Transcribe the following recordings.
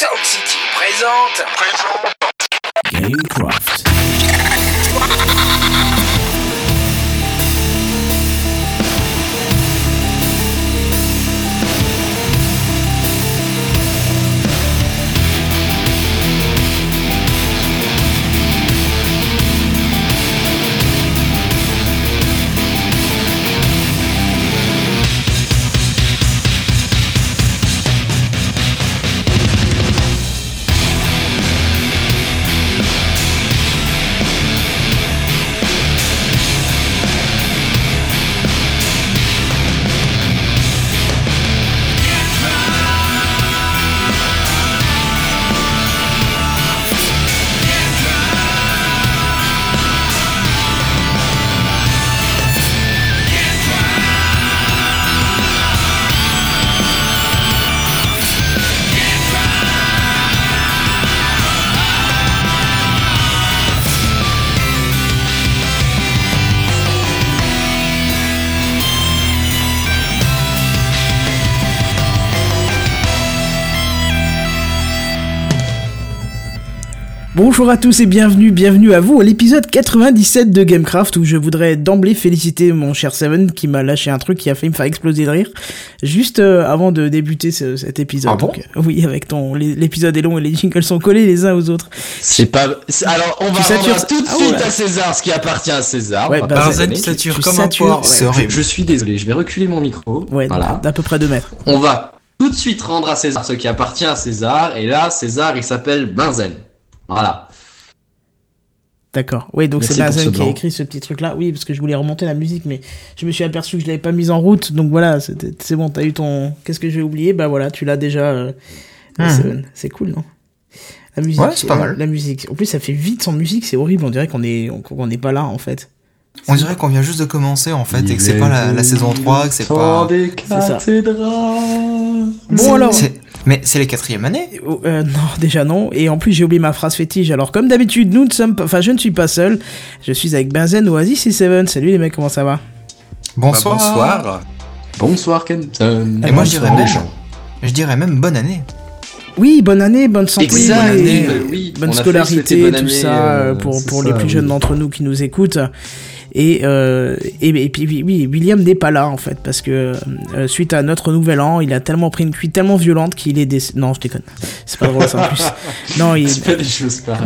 Sound City présente. Gamecraft. Bonjour à tous et bienvenue, bienvenue à vous à l'épisode 97 de Gamecraft où je voudrais d'emblée féliciter mon cher Seven qui m'a lâché un truc qui a fait me faire exploser de rire juste euh, avant de débuter ce- cet épisode. Ah bon? Donc, euh, oui, avec ton l'é- l'épisode est long et les jingles sont collés les uns aux autres. C'est pas. Alors, on va rendre tout de Ah suite ouais. à César ce qui appartient à César. Ouais, bah, Barzen, déconner. tu sature tu comme satures, un porc. ouais. C'est Je, suis désolé, je vais reculer mon micro. Ouais, voilà. d'à peu près deux mètres. On va tout de suite rendre à César ce qui appartient à César. Et là, César, il s'appelle Benzen. Voilà. D'accord. Oui, donc c'est Benzen qui a écrit ce petit truc-là. Oui, parce que je voulais remonter la musique, mais je me suis aperçu que je l'avais pas mise en route. Donc voilà, c'était- c'est bon, t'as eu ton. Qu'est-ce que j'ai oublié? Bah voilà, tu l'as déjà. euh, Hmm. C'est cool, non? La musique. Ouais, c'est pas euh, mal. La musique. En plus, ça fait vite sans musique, c'est horrible. On dirait qu'on est, on- qu'on n'est pas là en fait. On dirait qu'on vient juste de commencer en fait et que c'est pas la, la saison 3, que c'est pas. des. Bon alors. Mais c'est les quatrième années Oh, euh, non, déjà non. Et en plus, j'ai oublié ma phrase fétiche. Alors, comme d'habitude, nous ne sommes pas. Enfin, je ne suis pas seul. Je suis avec Benzen, Oasis et Seven. Salut les mecs, comment ça va? Bonsoir. Bah, bonsoir. Bonsoir, Kenton. Et moi je dirais même, je dirais même bonne année. Oui, bonne année, bonne santé, Exact. bonne, année, oui. scolarité, bonne tout année, ça euh, pour, c'est pour ça, les plus oui. jeunes d'entre nous qui nous écoutent. Et, euh, et, et puis oui, William n'est pas là en fait parce que euh, suite à notre nouvel an, il a tellement pris une cuite tellement violente qu'il est décédé. Non, je déconne. C'est pas drôle ça en plus. Non, il,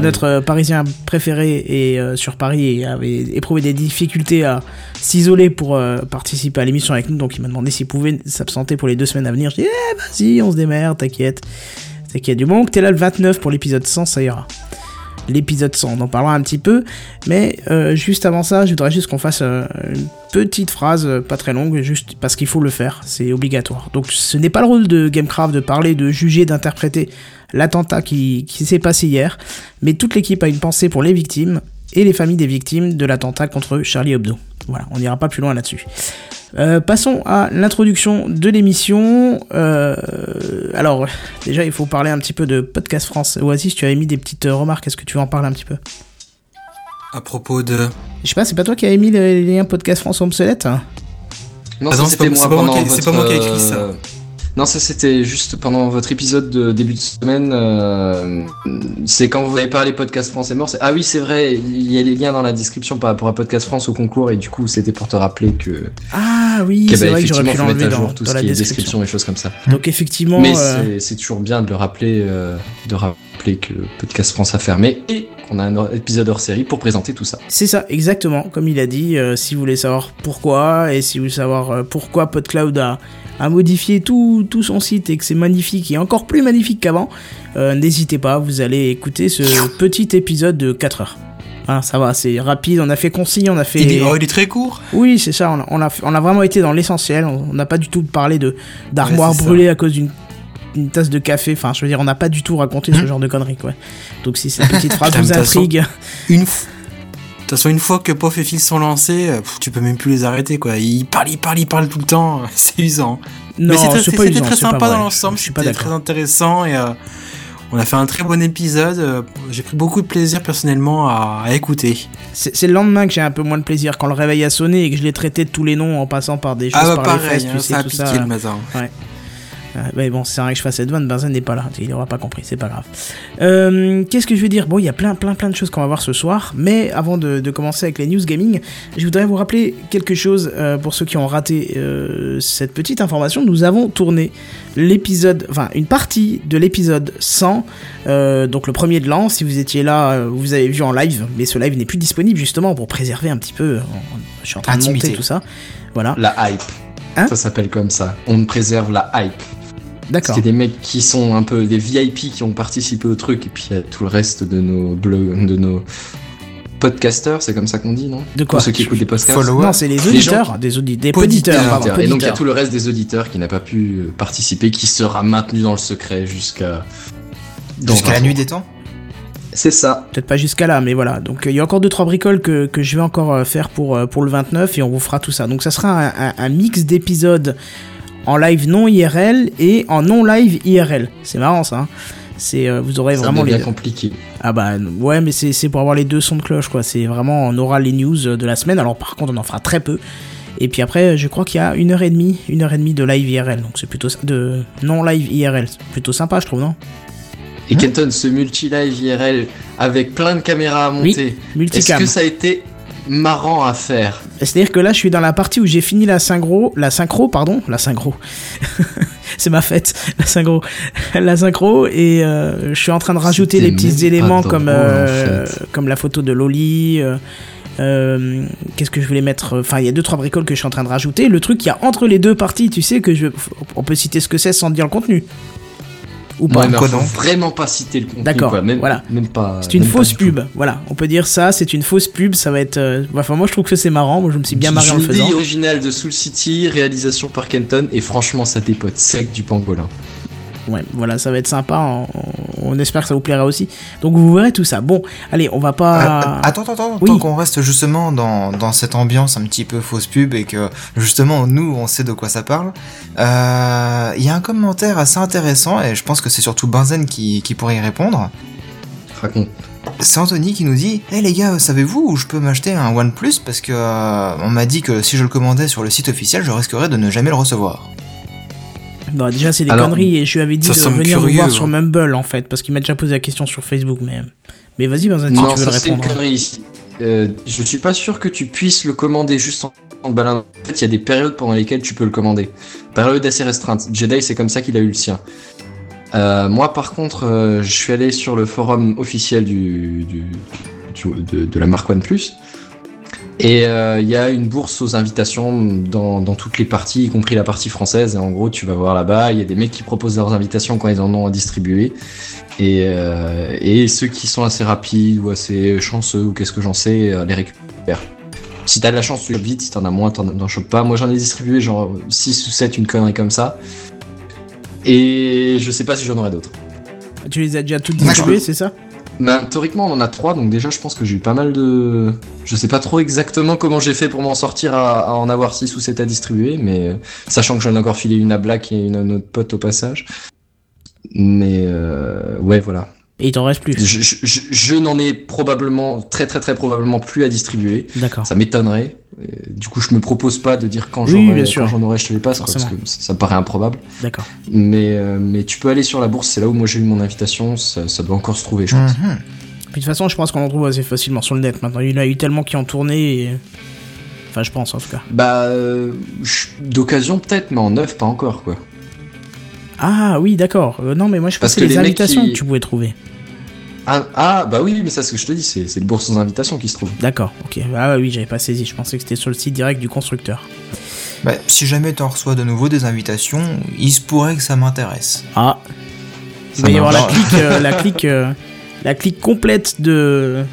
notre euh, Parisien préféré est sur Paris et avait éprouvé des difficultés à s'isoler pour participer à l'émission avec nous. Donc il m'a demandé s'il pouvait s'absenter pour les deux semaines à venir. Je dis, eh, vas-y, on se démerde, t'inquiète. T'inquiète. Du moment que t'es là le 29 pour l'épisode 100, ça ira. L'épisode 100, on en parlera un petit peu. Mais euh, juste avant ça, je voudrais juste qu'on fasse euh, une petite phrase, euh, pas très longue, juste parce qu'il faut le faire, c'est obligatoire. Donc ce n'est pas le rôle de Gamecraft de parler, de juger, d'interpréter l'attentat qui, qui s'est passé hier, mais toute l'équipe a une pensée pour les victimes et les familles des victimes de l'attentat contre Charlie Hebdo. Voilà, on n'ira pas plus loin là-dessus. Euh, passons à l'introduction de l'émission. Euh, alors, déjà, il faut parler un petit peu de Podcast France. Oasis, tu avais mis des petites euh, remarques. Est-ce que tu veux en parler un petit peu? À propos de. Je sais pas, c'est pas toi qui avais mis le- les liens Podcast France obsolète? Non, Ah non, c'est c'était pas- moi c'est pas moi pendant qui- c'est votre, pas moi qui ai écrit ça. Non, ça c'était juste pendant votre épisode de début de semaine. euh, C'est quand vous avez parlé podcast France est mort. Ah oui, c'est vrai, il y a les liens dans la description par rapport à podcast France au concours et du coup c'était pour te rappeler que Ah oui, c'est bah, vrai que j'aurais pu l'enlever dans, jour tout dans ce la qui est description. et choses comme ça. Donc effectivement, Mais euh, c'est- toujours bien de le rappeler, euh, de rappeler que podcast France a fermé et qu'on a un épisode hors série pour présenter tout ça. c'est ça, exactement. Comme il a dit, si vous voulez savoir pourquoi et si vous voulez savoir pourquoi PodCloud a, a modifié tout, tout son site et que c'est magnifique et encore plus magnifique qu'avant, euh, n'hésitez pas, vous allez écouter ce petit épisode de 4 heures. Hein, ça va, c'est rapide, on a fait concis, on a fait... Il est, oh, il est très court. Oui, c'est ça, on a, on, a, on a vraiment été dans l'essentiel, on n'a pas du tout parlé de d'armoire Ouais, c'est ça. brûlée à cause d'une une tasse de café, enfin je veux dire, on n'a pas du tout raconté ce genre de conneries, quoi. Donc si cette petite phrase vous intrigue... Une toute façon, une fois que Pof et Phil sont lancés, euh, pff, tu peux même plus les arrêter quoi. Ils parlent, ils parlent, ils parlent tout le temps. C'est usant. Non, Mais c'était très sympa dans l'ensemble. Je suis pas C'était très intéressant et euh, on a fait un très bon épisode. euh, J'ai pris beaucoup de plaisir personnellement à, à écouter. C'est le lendemain que j'ai un peu moins de plaisir quand le réveil a sonné et que je l'ai traité de tous les noms en passant par des choses Ah bah par les pareil, fesses, hein, tu sais, ça a tout piqué ça. le matin. Ah, mais bon, c'est vrai que je fasse cette vanne, Benzen n'est pas là, il aura pas compris, c'est pas grave. Euh, Qu'est-ce que je vais dire? Bon, il y a plein, plein, plein de choses qu'on va voir ce soir, mais avant de, de commencer avec les news gaming, je voudrais vous rappeler quelque chose euh, pour ceux qui ont raté euh, cette petite information. Nous avons tourné l'épisode, enfin une partie de l'épisode 100, euh, donc le premier de l'an. Si vous étiez là, vous avez vu en live, mais ce live n'est plus disponible justement pour préserver un petit peu. je suis en train de monter tout ça. Voilà, La hype. Hein? Ça s'appelle comme ça. On préserve la hype. D'accord. a des mecs qui sont un peu des VIP qui ont participé au truc, et puis il y a tout le reste de nos blogs, de nos podcasters, c'est comme ça qu'on dit, non De quoi Pour ceux qui écoutent des podcasts. Follow- Non, c'est les auditeurs, gens des, audi- des Poditeurs, poditeurs, pardon, Et donc il y a tout le reste des auditeurs qui n'a pas pu participer, qui sera maintenu dans le secret jusqu'à. Jusqu'à la jour. nuit des temps? C'est ça. Peut-être pas jusqu'à là, mais voilà. Donc euh, il y a encore deux trois bricoles que, que je vais encore euh, faire pour, euh, pour le 29 et on vous fera tout ça. Donc ça sera un, un- un mix d'épisodes en live non IRL et en non live IRL. C'est marrant ça. hein. C'est euh, vous aurez Ça vraiment les compliqué. ah bah ouais mais c'est pour avoir les deux sons de cloche quoi. C'est vraiment on aura les news euh, de la semaine. Alors par contre on en fera très peu. Et puis après je crois qu'il y a une heure et demie une heure et demie de live IRL. Donc c'est plutôt de non live IRL. C'est plutôt sympa je trouve non? Et Kenton, ce multi-live IRL avec plein de caméras à monter, est-ce Multicam. que ça a été marrant à faire C'est-à-dire que là, je suis dans la partie où j'ai fini la synchro, la synchro, pardon, la synchro. c'est ma fête, la synchro, la synchro, et euh, je suis en train de rajouter les petits éléments comme en euh, fait. comme la photo de Loli. euh, Qu'est-ce que je voulais mettre Enfin, il y a deux trois bricoles que je suis en train de rajouter. Le truc qu'il y a entre les deux parties, tu sais que je, on peut citer ce que c'est sans dire le contenu. Ou pas Quoi donc vraiment pas citer le contenu. D'accord. Même, voilà. Même pas. C'est une fausse pub, voilà. On peut dire ça, c'est une fausse pub, ça va être... euh, Enfin, moi je trouve que c'est marrant, moi je me suis bien marré en le Une faisant. idée originale de Soul City, réalisation par Kenton, et franchement, ça dépote sec du pangolin. Ouais, voilà, ça va être sympa. On, on espère que ça vous plaira aussi. Donc vous verrez tout ça. Bon, allez, on va pas. Euh, attends, attends, attends, oui. tant qu'on reste justement dans, dans cette ambiance un petit peu fausse pub et que justement nous on sait de quoi ça parle, euh, il y a un commentaire assez intéressant et je pense que c'est surtout Benzen qui, qui pourrait y répondre. Raconte. C'est Anthony qui nous dit Hey les gars, savez-vous où je peux m'acheter un OnePlus? Parce que euh, on m'a dit que si je le commandais sur le site officiel, je risquerais de ne jamais le recevoir. Non, déjà, c'est des Alors, conneries et je lui avais dit de venir vous curieux, voir hein. sur Mumble en fait, parce qu'il m'a déjà posé la question sur Facebook. Mais, mais vas-y, Benzen, si non, tu veux ça le c'est une répondre. connerie ici. Euh, je suis pas sûr que tu puisses le commander juste en, en te baladant. En fait, il y a des périodes pendant lesquelles tu peux le commander. Période assez restreinte. Jedi, c'est comme ça qu'il a eu le sien. Euh, moi, par contre, euh, je suis allé sur le forum officiel du, du- du- de, de la marque OnePlus. Et euh, il y a une bourse aux invitations dans, dans toutes les parties, y compris la partie française. Et en gros, tu vas voir là-bas, il y a des mecs qui proposent leurs invitations quand ils en ont à distribuer. Et, euh, et ceux qui sont assez rapides ou assez chanceux ou qu'est-ce que j'en sais, euh, les récupèrent. Si t'as de la chance, tu chopes vite. Si t'en as moins, t'en chopes pas. Moi, j'en ai distribué genre 6 ou 7, une connerie comme ça. Et je sais pas si j'en aurai d'autres. Tu les as déjà toutes distribuées, c'est ça? Ben, théoriquement, on en a trois, donc déjà, je pense que j'ai eu pas mal de. Je sais pas trop exactement comment j'ai fait pour m'en sortir à, à en avoir 6 ou 7 à distribuer, mais euh, sachant que j'en ai encore filé une à Black et une à notre pote au passage. Mais euh, ouais, voilà. Et il t'en reste plus. Je, je- je- je n'en ai probablement, très très très probablement plus à distribuer. D'accord. Ça m'étonnerait. Du coup, je me propose pas de dire quand Oui, j'en aurai, je te les passe, quoi, parce que ça, me paraît improbable. D'accord. Mais, euh, mais tu peux aller sur la bourse, c'est là où moi j'ai eu mon invitation, ça, ça doit encore se trouver, je pense. Mhm. Puis de toute façon, je pense qu'on en trouve assez facilement sur le net maintenant. Il y en a eu tellement qui ont tourné. Et... Enfin, je pense en tout cas. Bah, euh, d'occasion peut-être, mais en neuf, pas encore, quoi. Ah oui, d'accord. Euh, non, mais moi je Parce pensais que les invitations qui- que tu pouvais trouver. Ah, ah, bah oui, mais ça, c'est ce que je te dis, c'est c'est le bourse sans invitation qui se trouve. D'accord, ok. Ah oui, j'avais pas saisi. Je pensais que c'était sur le site direct du constructeur. Bah, si jamais t'en reçois de nouveau des invitations, il se pourrait que ça m'intéresse. Ah. Il va y avoir la clique, euh, la clique, euh, la clique complète de.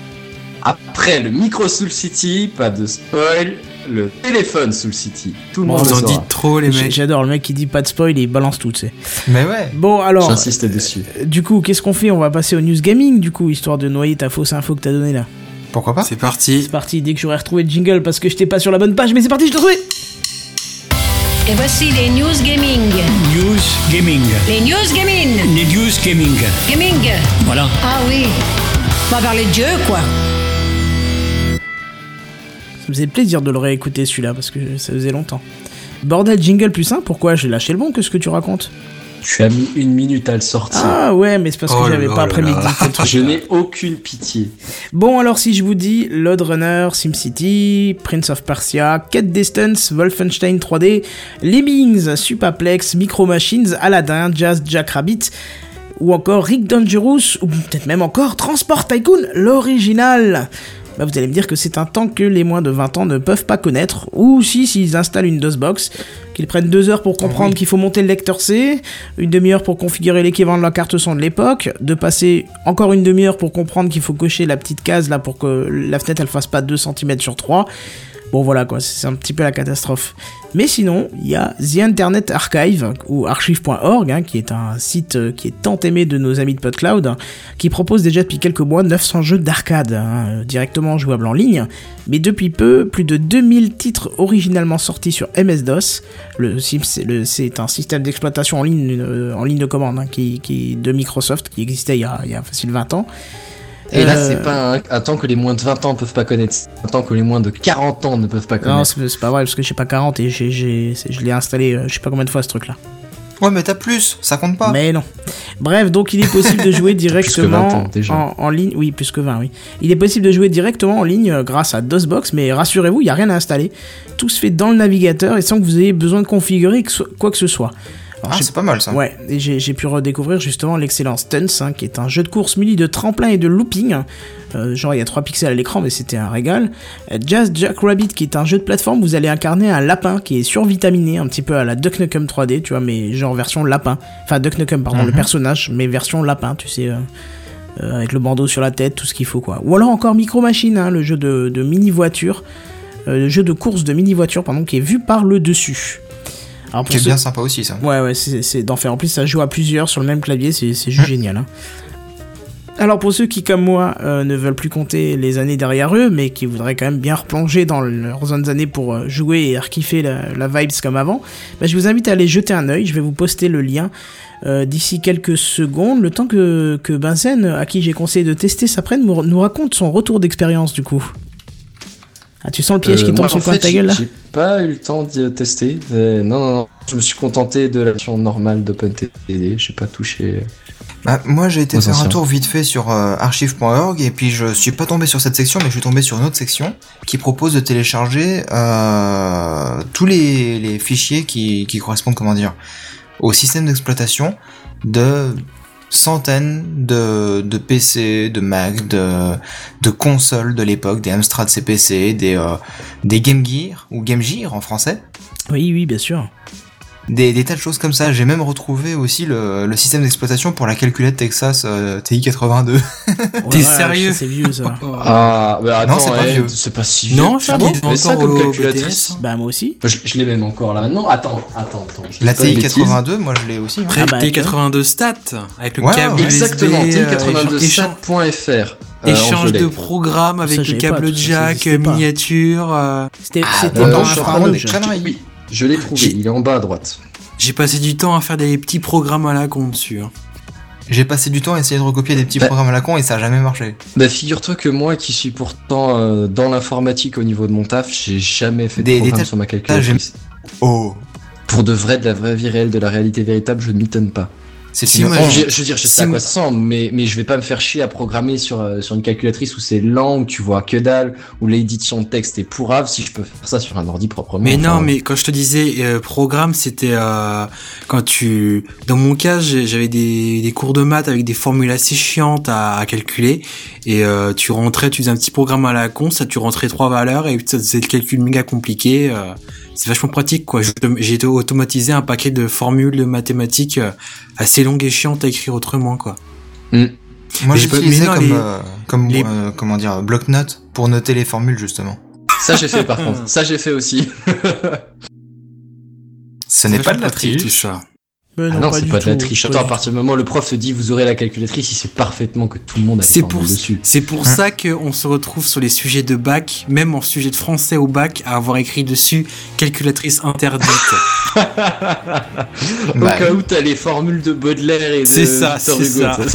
Après le micro Soul City, pas de spoil, le téléphone Soul City. Tout le Bon, monde Vous le en dites trop les mecs. J'adore le mec qui dit pas de spoil et il balance tout, tu sais. Mais ouais. Bon, alors. J'insiste dessus. euh, Du coup, qu'est-ce qu'on fait? On va passer au news gaming, du coup, histoire de noyer ta fausse info que t'as donnée là. Pourquoi pas? C'est parti. C'est parti, dès que j'aurai retrouvé le jingle parce que j'étais pas sur la bonne page, mais c'est parti, je t'ai retrouvé Et voici les news gaming. News Gaming. Les news gaming. Les News Gaming. Gaming. Voilà. Ah oui. On va parler de Dieu, quoi. Ça me faisait plaisir de le réécouter celui-là parce que ça faisait longtemps. Bordel jingle plus simple, pourquoi J'ai lâché le bon, qu'est-ce que tu racontes Tu as mis une minute à le sortir. Ah ouais, mais c'est parce que Oh j'avais pas prémédité. Je n'ai aucune pitié. Bon, alors si je vous dis Load Runner, SimCity, Prince of Persia, Cat Distance, Wolfenstein 3D, Lemmings, Supaplex, Micro Machines, Aladdin, Jazz, Jack Rabbit, ou encore Rick Dangerous, ou peut-être même encore Transport Tycoon, l'original bah vous allez me dire que c'est un temps que les moins de 20 ans ne peuvent pas connaître, ou si s'ils installent une DOSBox, qu'ils prennent deux heures pour comprendre qu'il faut monter le lecteur C, une demi-heure pour configurer l'équivalent de la carte son de l'époque, de passer encore une demi-heure pour comprendre qu'il faut cocher la petite case là pour que la fenêtre elle fasse pas 2 cm sur 3. Bon voilà quoi, c'est un petit peu la catastrophe. Mais sinon, il y a The Internet Archive, ou archive.org, hein, qui est un site euh, qui est tant aimé de nos amis de PodCloud, hein, qui propose déjà depuis quelques mois 900 jeux d'arcade, hein, euh, directement jouables en ligne, mais depuis peu, plus de 2000 titres originalement sortis sur MS-DOS. Le, c'est un système d'exploitation en ligne, euh, en ligne de commande qui- de Microsoft, qui existait il y a, il y a facile 20 ans. Et là, Euh, c'est pas un, un temps que les moins de 20 ans peuvent pas connaître. C'est un temps que les moins de 40 ans ne peuvent pas Non, connaître. c'est c'est pas vrai, parce que j'ai pas 40 et j'ai, j'ai- c'est- je l'ai installé euh, je sais pas combien de fois ce truc-là. Ouais, mais t'as plus, ça compte pas. Mais non. Bref, donc il est possible de jouer Plus que 20 directement ans, déjà. en, en ligne. Oui, plus que 20, oui. Il est possible de jouer directement en ligne euh, grâce à DOSBox, mais rassurez-vous, il n'y a rien à installer. Tout se fait dans le navigateur et sans que vous ayez besoin de configurer quoi que ce soit. Ah, c'est pas mal ça. Ouais, et j'ai pu redécouvrir justement l'excellent Stunts, hein, qui est un jeu de course muni de tremplin et de looping. Euh, genre, il y a 3 pixels à l'écran, mais c'était un régal. Euh, Jazz Jack Rabbit, qui est un jeu de plateforme vous allez incarner un lapin qui est survitaminé, un petit peu à la Duck Nukem 3D, tu vois, mais genre version lapin. Enfin, Duck Nukem, pardon, le Mhm. personnage, mais version lapin, tu sais. euh, euh, avec le bandeau sur la tête, tout ce qu'il faut quoi. Ou alors encore Micro Machine, hein, le jeu de, de mini-voiture, euh, le jeu de course de mini-voiture, pardon, qui est vu par le dessus. Alors pour Qui est ceux- bien sympa aussi ça. Ouais, ouais, c'est d'enfer. En plus, ça joue à plusieurs sur le même clavier, c'est juste génial. hein. Alors, pour ceux qui, comme moi, euh, ne veulent plus compter les années derrière eux, mais qui voudraient quand même bien replonger dans leurs années pour euh, jouer et rekiffer la, la vibes comme avant, bah, je vous invite à aller jeter un œil. Je vais vous poster le lien euh, d'ici quelques secondes, le temps que, que Benzen, à qui j'ai conseillé de tester, s'apprenne, nous raconte son retour d'expérience du coup. Ah, tu sens le piège Euh, qui tombe moi, sur le coin de fait, ta gueule là J'ai pas eu le temps d'y tester. Non, non, non. Je me suis contenté de la version normale d'OpenTD. J'ai pas touché. Bah, moi j'ai été faire un tour vite fait sur euh, archive.org et puis je suis pas tombé sur cette section mais je suis tombé sur une autre section qui propose de télécharger euh, tous les, les fichiers qui, qui correspondent comment dire au système d'exploitation de centaines de, de PC, de Mac, de, de consoles de l'époque, des Amstrad CPC, des, euh, des Game Gear ou Game Gear en français. Oui, oui, bien sûr. Des, des tas de choses comme ça. J'ai même retrouvé aussi le, le système d'exploitation pour la calculette Texas euh, TI-82. Ouais, sérieux ça, C'est vieux ça. Ah, bah attends, c'est pas eh, vieux. c'est pas si Non, vieux. je Ah dis bon Mais ça comme calculatrice. BTS. Bah, moi aussi. Je, je l'ai même encore là maintenant. Attends, attends, attends. je La pas de bêtises. TI-82, moi je l'ai aussi. hein. Ah bah, T82 Stat, avec le Ouais, câble. Exactement, USB, euh, échange- t82sat.fr. échange de programmes avec Ça, le pas, câble ça, ça jack, existait pas. miniature. euh, C'était Ah, c'était bah, dans non, un je suis de je l'ai trouvé, il est en bas à droite. J'ai passé du temps à faire des petits programmes à la con dessus. hein. J'ai passé du temps à essayer de recopier des petits Bah. programmes à la con et ça a jamais marché. Bah figure-toi que moi qui suis pourtant euh, dans l'informatique au niveau de mon taf, j'ai jamais fait de Des- programme tas- sur ma calculatrice. Oh, Pour de vrai, de la vraie vie réelle, de la réalité véritable, je ne m'étonne pas. C'est Si, une je, je veux dire, je sais Si à quoi ça ressemble, mais, mais je vais pas me faire chier à programmer sur, euh, sur une calculatrice où c'est lent, où tu vois que dalle, où l'édition de texte est pourrave, si je peux faire ça sur un ordi proprement. Mais enfin, non, mais quand je te disais euh, programme, c'était euh, quand tu. Dans mon cas, j'avais des, des cours de maths avec des formules assez chiantes à, à calculer, et euh, tu rentrais, tu faisais un petit programme à la con, ça tu rentrais trois valeurs et ça faisait le calcul méga compliqué. C'est vachement pratique, quoi. J'ai automatisé un paquet de formules de mathématiques euh, assez longues et chiantes à écrire autrement, quoi. Moi j'ai pas- j'utilisais comme, les- euh, comme les- euh, comment dire, bloc-notes pour noter les formules justement. Ça j'ai fait par contre, ça j'ai fait aussi. Ce n'est pas de la pratique, tout triche. Mais Ah non, c'est pas de la triche. Attends, à partir du moment où le prof se dit vous aurez la calculatrice, il sait parfaitement que tout le monde a C'est les pour, dessus. c'est pour Hein. ça qu'on se retrouve sur les sujets de bac, même en sujet de français au bac, à avoir écrit dessus calculatrice interdite. Au Bah, cas où t'as les formules de Baudelaire et de C'est ça, c'est ça.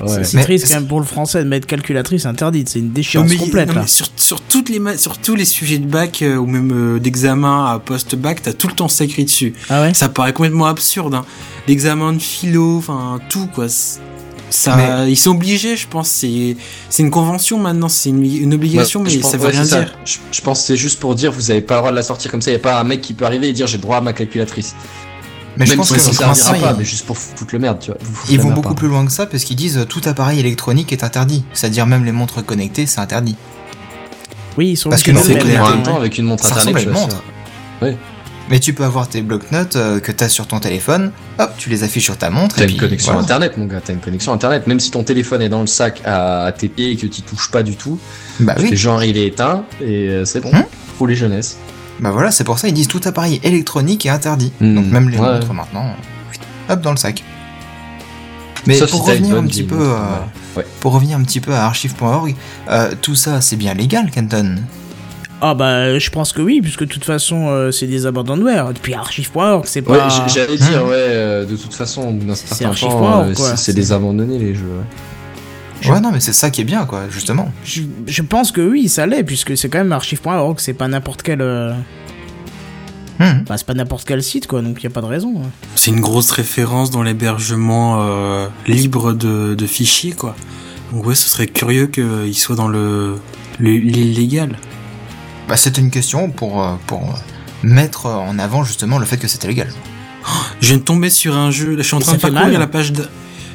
Ouais. C'est triste quand même pour le français de mettre calculatrice interdite. C'est une déchéance mais- complète non, là. mais sur, sur toutes les sur tous les sujets de bac euh, ou même euh, d'examen à post-bac, t'as tout le temps ça écrit dessus. Ah ouais Ça paraît complètement absurde. Hein. L'examen de philo, enfin tout quoi. Ça, ils sont obligés, je pense. C'est c'est une convention maintenant, c'est une, une obligation, Ouais, mais pense- ça veut ouais, rien dire. Je, je pense que c'est juste pour dire vous avez pas le droit de la sortir comme ça. Y a pas un mec qui peut arriver et dire j'ai le droit à ma calculatrice. Mais je pense que ça servira pas, ils- mais juste pour foutre le merde, tu vois. Ils vont merde, beaucoup pardon. plus loin que ça parce qu'ils disent euh, tout appareil électronique est interdit. C'est-à-dire même les montres connectées, c'est interdit. Oui, ils sont Parce que c'est En même temps, avec une montre Ça internet, ressemble à tu une montre. Mais tu peux avoir tes blocs-notes euh, que t'as sur ton téléphone, hop, tu les affiches sur ta montre. T'as et une puis, connexion voilà. internet, mon gars. T'as une connexion internet. Même si ton téléphone est dans le sac à, tes pieds et que tu touches pas du tout, Bah oui, genre il est éteint et euh, c'est bon. Hum. Pour les jeunesses. Bah voilà, c'est pour ça ils disent tout appareil électronique est interdit. Hmm, Donc même les ouais. montres maintenant, hop dans le sac. Mais Sauf pour si revenir un petit peu, euh, ouais. pour revenir un petit peu à archive.org, euh, tout ça c'est bien légal, Kenton. Ah bah je pense que oui, puisque de toute façon euh, c'est des abandonware. Et puis archive.org, c'est Ouais, pas. j'allais dire, ouais, euh, de toute façon, d'un C'est certain archive temps, euh, c'est des abandonnés les jeux. Ouais. Je- Ouais non mais c'est ça qui est bien quoi, justement. Je, je pense que oui, ça l'est, puisque c'est quand même archive.org, c'est pas n'importe quel. euh, Hmm. Bah, c'est pas n'importe quel site quoi, donc y a pas de raison. hein. C'est une grosse référence dans l'hébergement euh, libre de, de fichiers, quoi. Donc ouais, ce serait curieux qu'il soit dans le le- l'illégal. Bah c'était une question pour, euh, pour mettre en avant justement le fait que c'était légal. Je viens de tomber sur un jeu. Là, je suis en Et train de parcourir la page. De...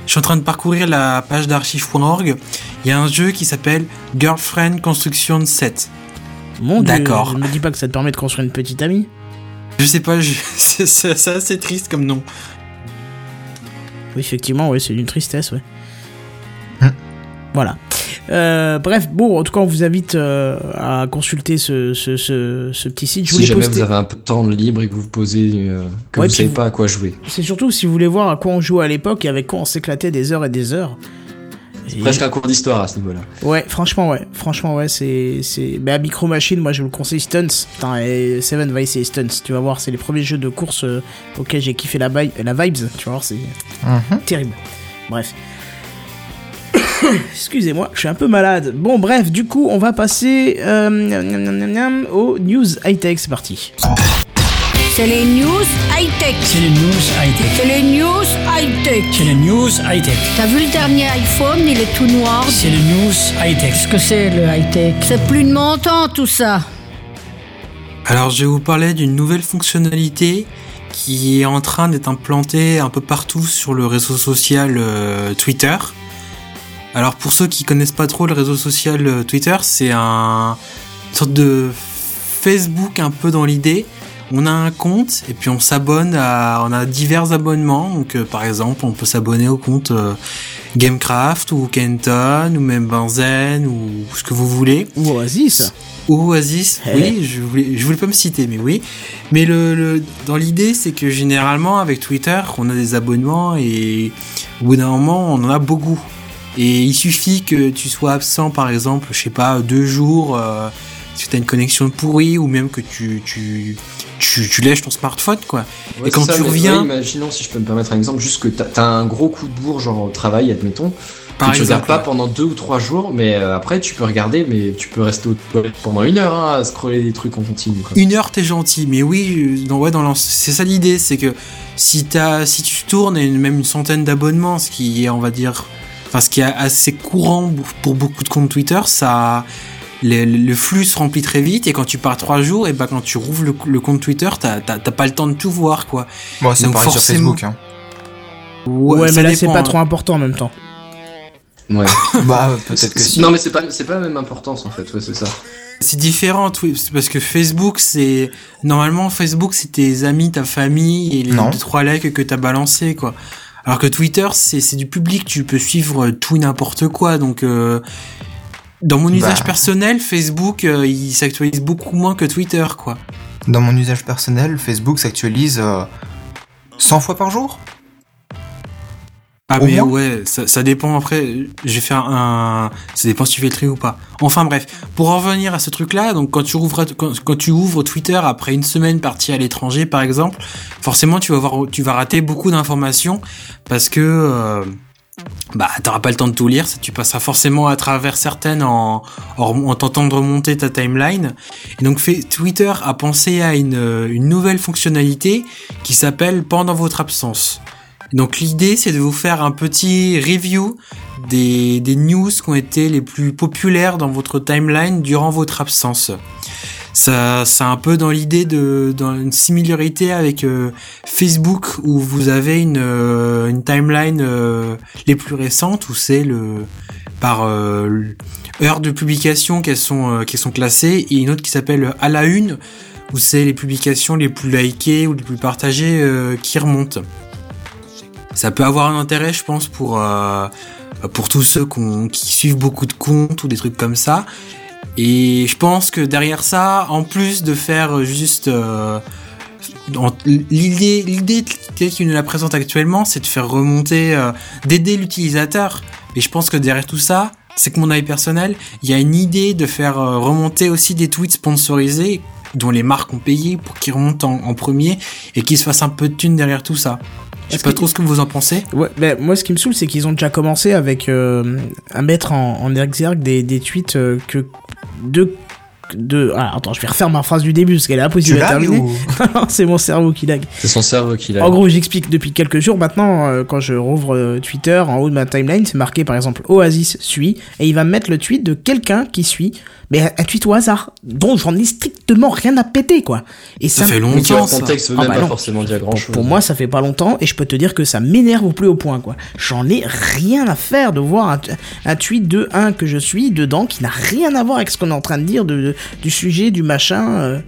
Je suis en train de parcourir la page d'archive.org. Il y a un jeu qui s'appelle Girlfriend Construction 7. Mon dieu, D'accord. ne me dis pas que ça te permet de construire une petite amie. Je sais pas, je... c'est c'est- c'est assez triste comme nom. Oui, effectivement, oui, c'est d'une tristesse, ouais. Hmm. Voilà. Euh, bref, bon, en tout cas, on vous invite euh, à consulter ce, ce, ce, ce petit site. Je Si jamais poster. vous avez un peu de temps libre et que vous vous posez, euh, que Ouais, vous savez vous- pas à quoi jouer. C'est surtout si vous voulez voir à quoi on jouait à l'époque et avec quoi on s'éclatait des heures et des heures. Et- Presque un cours d'histoire à ce niveau-là. Ouais, franchement, ouais. Franchement, ouais, c'est. c'est... Bah, Micro Machine, moi je vous le conseille Stunts. Putain, et Seven va essayer Stunts. Tu vas voir, c'est les premiers jeux de course euh, auxquels j'ai kiffé la, la vibes. Tu vas voir, c'est Mhm. terrible. Bref. Excusez-moi, je suis un peu malade. Bon, bref, du coup, on va passer euh, aux news high-tech. C'est parti. C'est les news high-tech. C'est les news high-tech. C'est les news high-tech. C'est les news high-tech. T'as vu le dernier iPhone, il est tout noir. C'est les news high-tech. Qu'est-ce que c'est le high-tech? C'est plus de mon temps tout ça. Alors, je vais vous parler d'une nouvelle fonctionnalité qui est en train d'être implantée un peu partout sur le réseau social euh, Twitter. Alors, pour ceux qui connaissent pas trop le réseau social euh, Twitter, c'est un une sorte de Facebook un peu dans l'idée. On a un compte et puis on s'abonne à, on a divers abonnements. Donc, euh, par exemple, on peut s'abonner au compte euh, Gamecraft ou Kenton ou même Benzen ou ce que vous voulez. Ou Oasis. Ou Oasis, Eh. oui, je voulais, je voulais pas me citer, mais oui. Mais le, le- dans l'idée, c'est que généralement, avec Twitter, on a des abonnements et au bout d'un moment, on en a beaucoup. Et il suffit que tu sois absent, par exemple, je sais pas, deux jours, euh, si tu as une connexion pourrie, ou même que tu, tu, tu, tu lèches ton smartphone, quoi. Et quand ça, tu reviens- ouais, imaginons si je peux me permettre un exemple, juste que t'as t'as un gros coup de bourre, genre au travail, admettons, Par que tu exemple. regardes pas pendant deux ou trois jours, mais euh, après tu peux regarder, mais tu peux rester au toilette pendant une heure hein, à scroller des trucs en continu. Quoi. Une heure, t'es gentil, mais oui, euh, dans, ouais, dans c'est ça l'idée, c'est que si t'as, si tu tournes et même une centaine d'abonnements, ce qui est, on va dire, enfin, ce qui est assez courant pour- beaucoup de comptes Twitter, ça, le, le flux se remplit très vite et quand tu pars trois jours, et ben quand tu rouvres le, le compte Twitter, t'as, pas le temps de tout voir, quoi. Bon, c'est pareil sur Facebook. Hein. Ouais, mais là, c'est pas hein. trop important en même temps. Ouais. bah peut-être que si. Non, mais c'est pas, c'est pas la même importance en fait, ouais, c'est ça. C'est différent, oui, parce que Facebook, c'est normalement Facebook, c'est tes amis, ta famille et les Non. deux trois likes que t'as balancé, quoi. Alors que Twitter, c'est du public, tu peux suivre tout et n'importe quoi. Donc, euh, dans mon usage Bah. personnel, Facebook, euh, il s'actualise beaucoup moins que Twitter, quoi. Dans mon usage personnel, Facebook s'actualise euh, 100 fois par jour. Ah Au mais moins ouais, ça, ça dépend après. Je vais faire un, ça dépend si tu fais le tri ou pas. Enfin bref, pour en revenir à ce truc-là, donc quand tu ouvres quand, quand tu ouvres Twitter après une semaine partie à l'étranger par exemple, forcément tu vas voir tu vas rater beaucoup d'informations parce que euh, bah t'auras pas le temps de tout lire, tu passeras forcément à travers certaines en, en, en tentant de remonter ta timeline. Et donc fait, Twitter a pensé à une, une nouvelle fonctionnalité qui s'appelle pendant votre absence. Donc l'idée c'est de vous faire un petit review des, des news qui ont été les plus populaires dans votre timeline durant votre absence. Ça, c'est un peu dans l'idée de, dans une similarité avec euh, Facebook où vous avez une, euh, une timeline euh, les plus récentes où c'est le par heure de publication qu'elles sont qu'elles sont classées et une autre qui s'appelle à la une où c'est les publications les plus likées ou les plus partagées qui remontent. Ça peut avoir un intérêt, je pense, pour euh, pour tous ceux qui suivent beaucoup de comptes ou des trucs comme ça. Et je pense que derrière ça, en plus de faire juste euh, l'idée, l'idée telle qu'il nous la présente actuellement, c'est de faire remonter, euh, d'aider l'utilisateur. Et je pense que derrière tout ça, c'est que mon avis personnel, il y a une idée de faire remonter aussi des tweets sponsorisés dont les marques ont payé pour qu'ils remontent en, en premier et qu'ils se fassent un peu de thunes derrière tout ça. Je sais pas que- trop ce que vous en pensez. Ouais, ben, moi, ce qui me saoule, c'est qu'ils ont déjà commencé avec euh, à mettre en, en exergue des, des tweets euh, que de de ah, attends je vais refaire ma phrase du début parce qu'elle est impossible à terminer ou c'est mon cerveau qui lag C'est son cerveau qui l'a. en gros j'explique depuis quelques jours maintenant euh, quand je rouvre euh, Twitter en haut de ma timeline c'est marqué par exemple Oasis suit et il va me mettre le tweet de quelqu'un qui suit mais un tweet au hasard dont j'en ai strictement rien à péter quoi et Ça ça, fait longtemps le contexte veut Ah même bah pas forcément dire grand chose. Pour moi, ça fait pas longtemps et je peux te dire que ça m'énerve au plus haut point, quoi. J'en ai rien à faire de voir un, un tweet de un que je suis dedans qui n'a rien à voir avec ce qu'on est en train de dire de, de- du sujet, du machin. euh.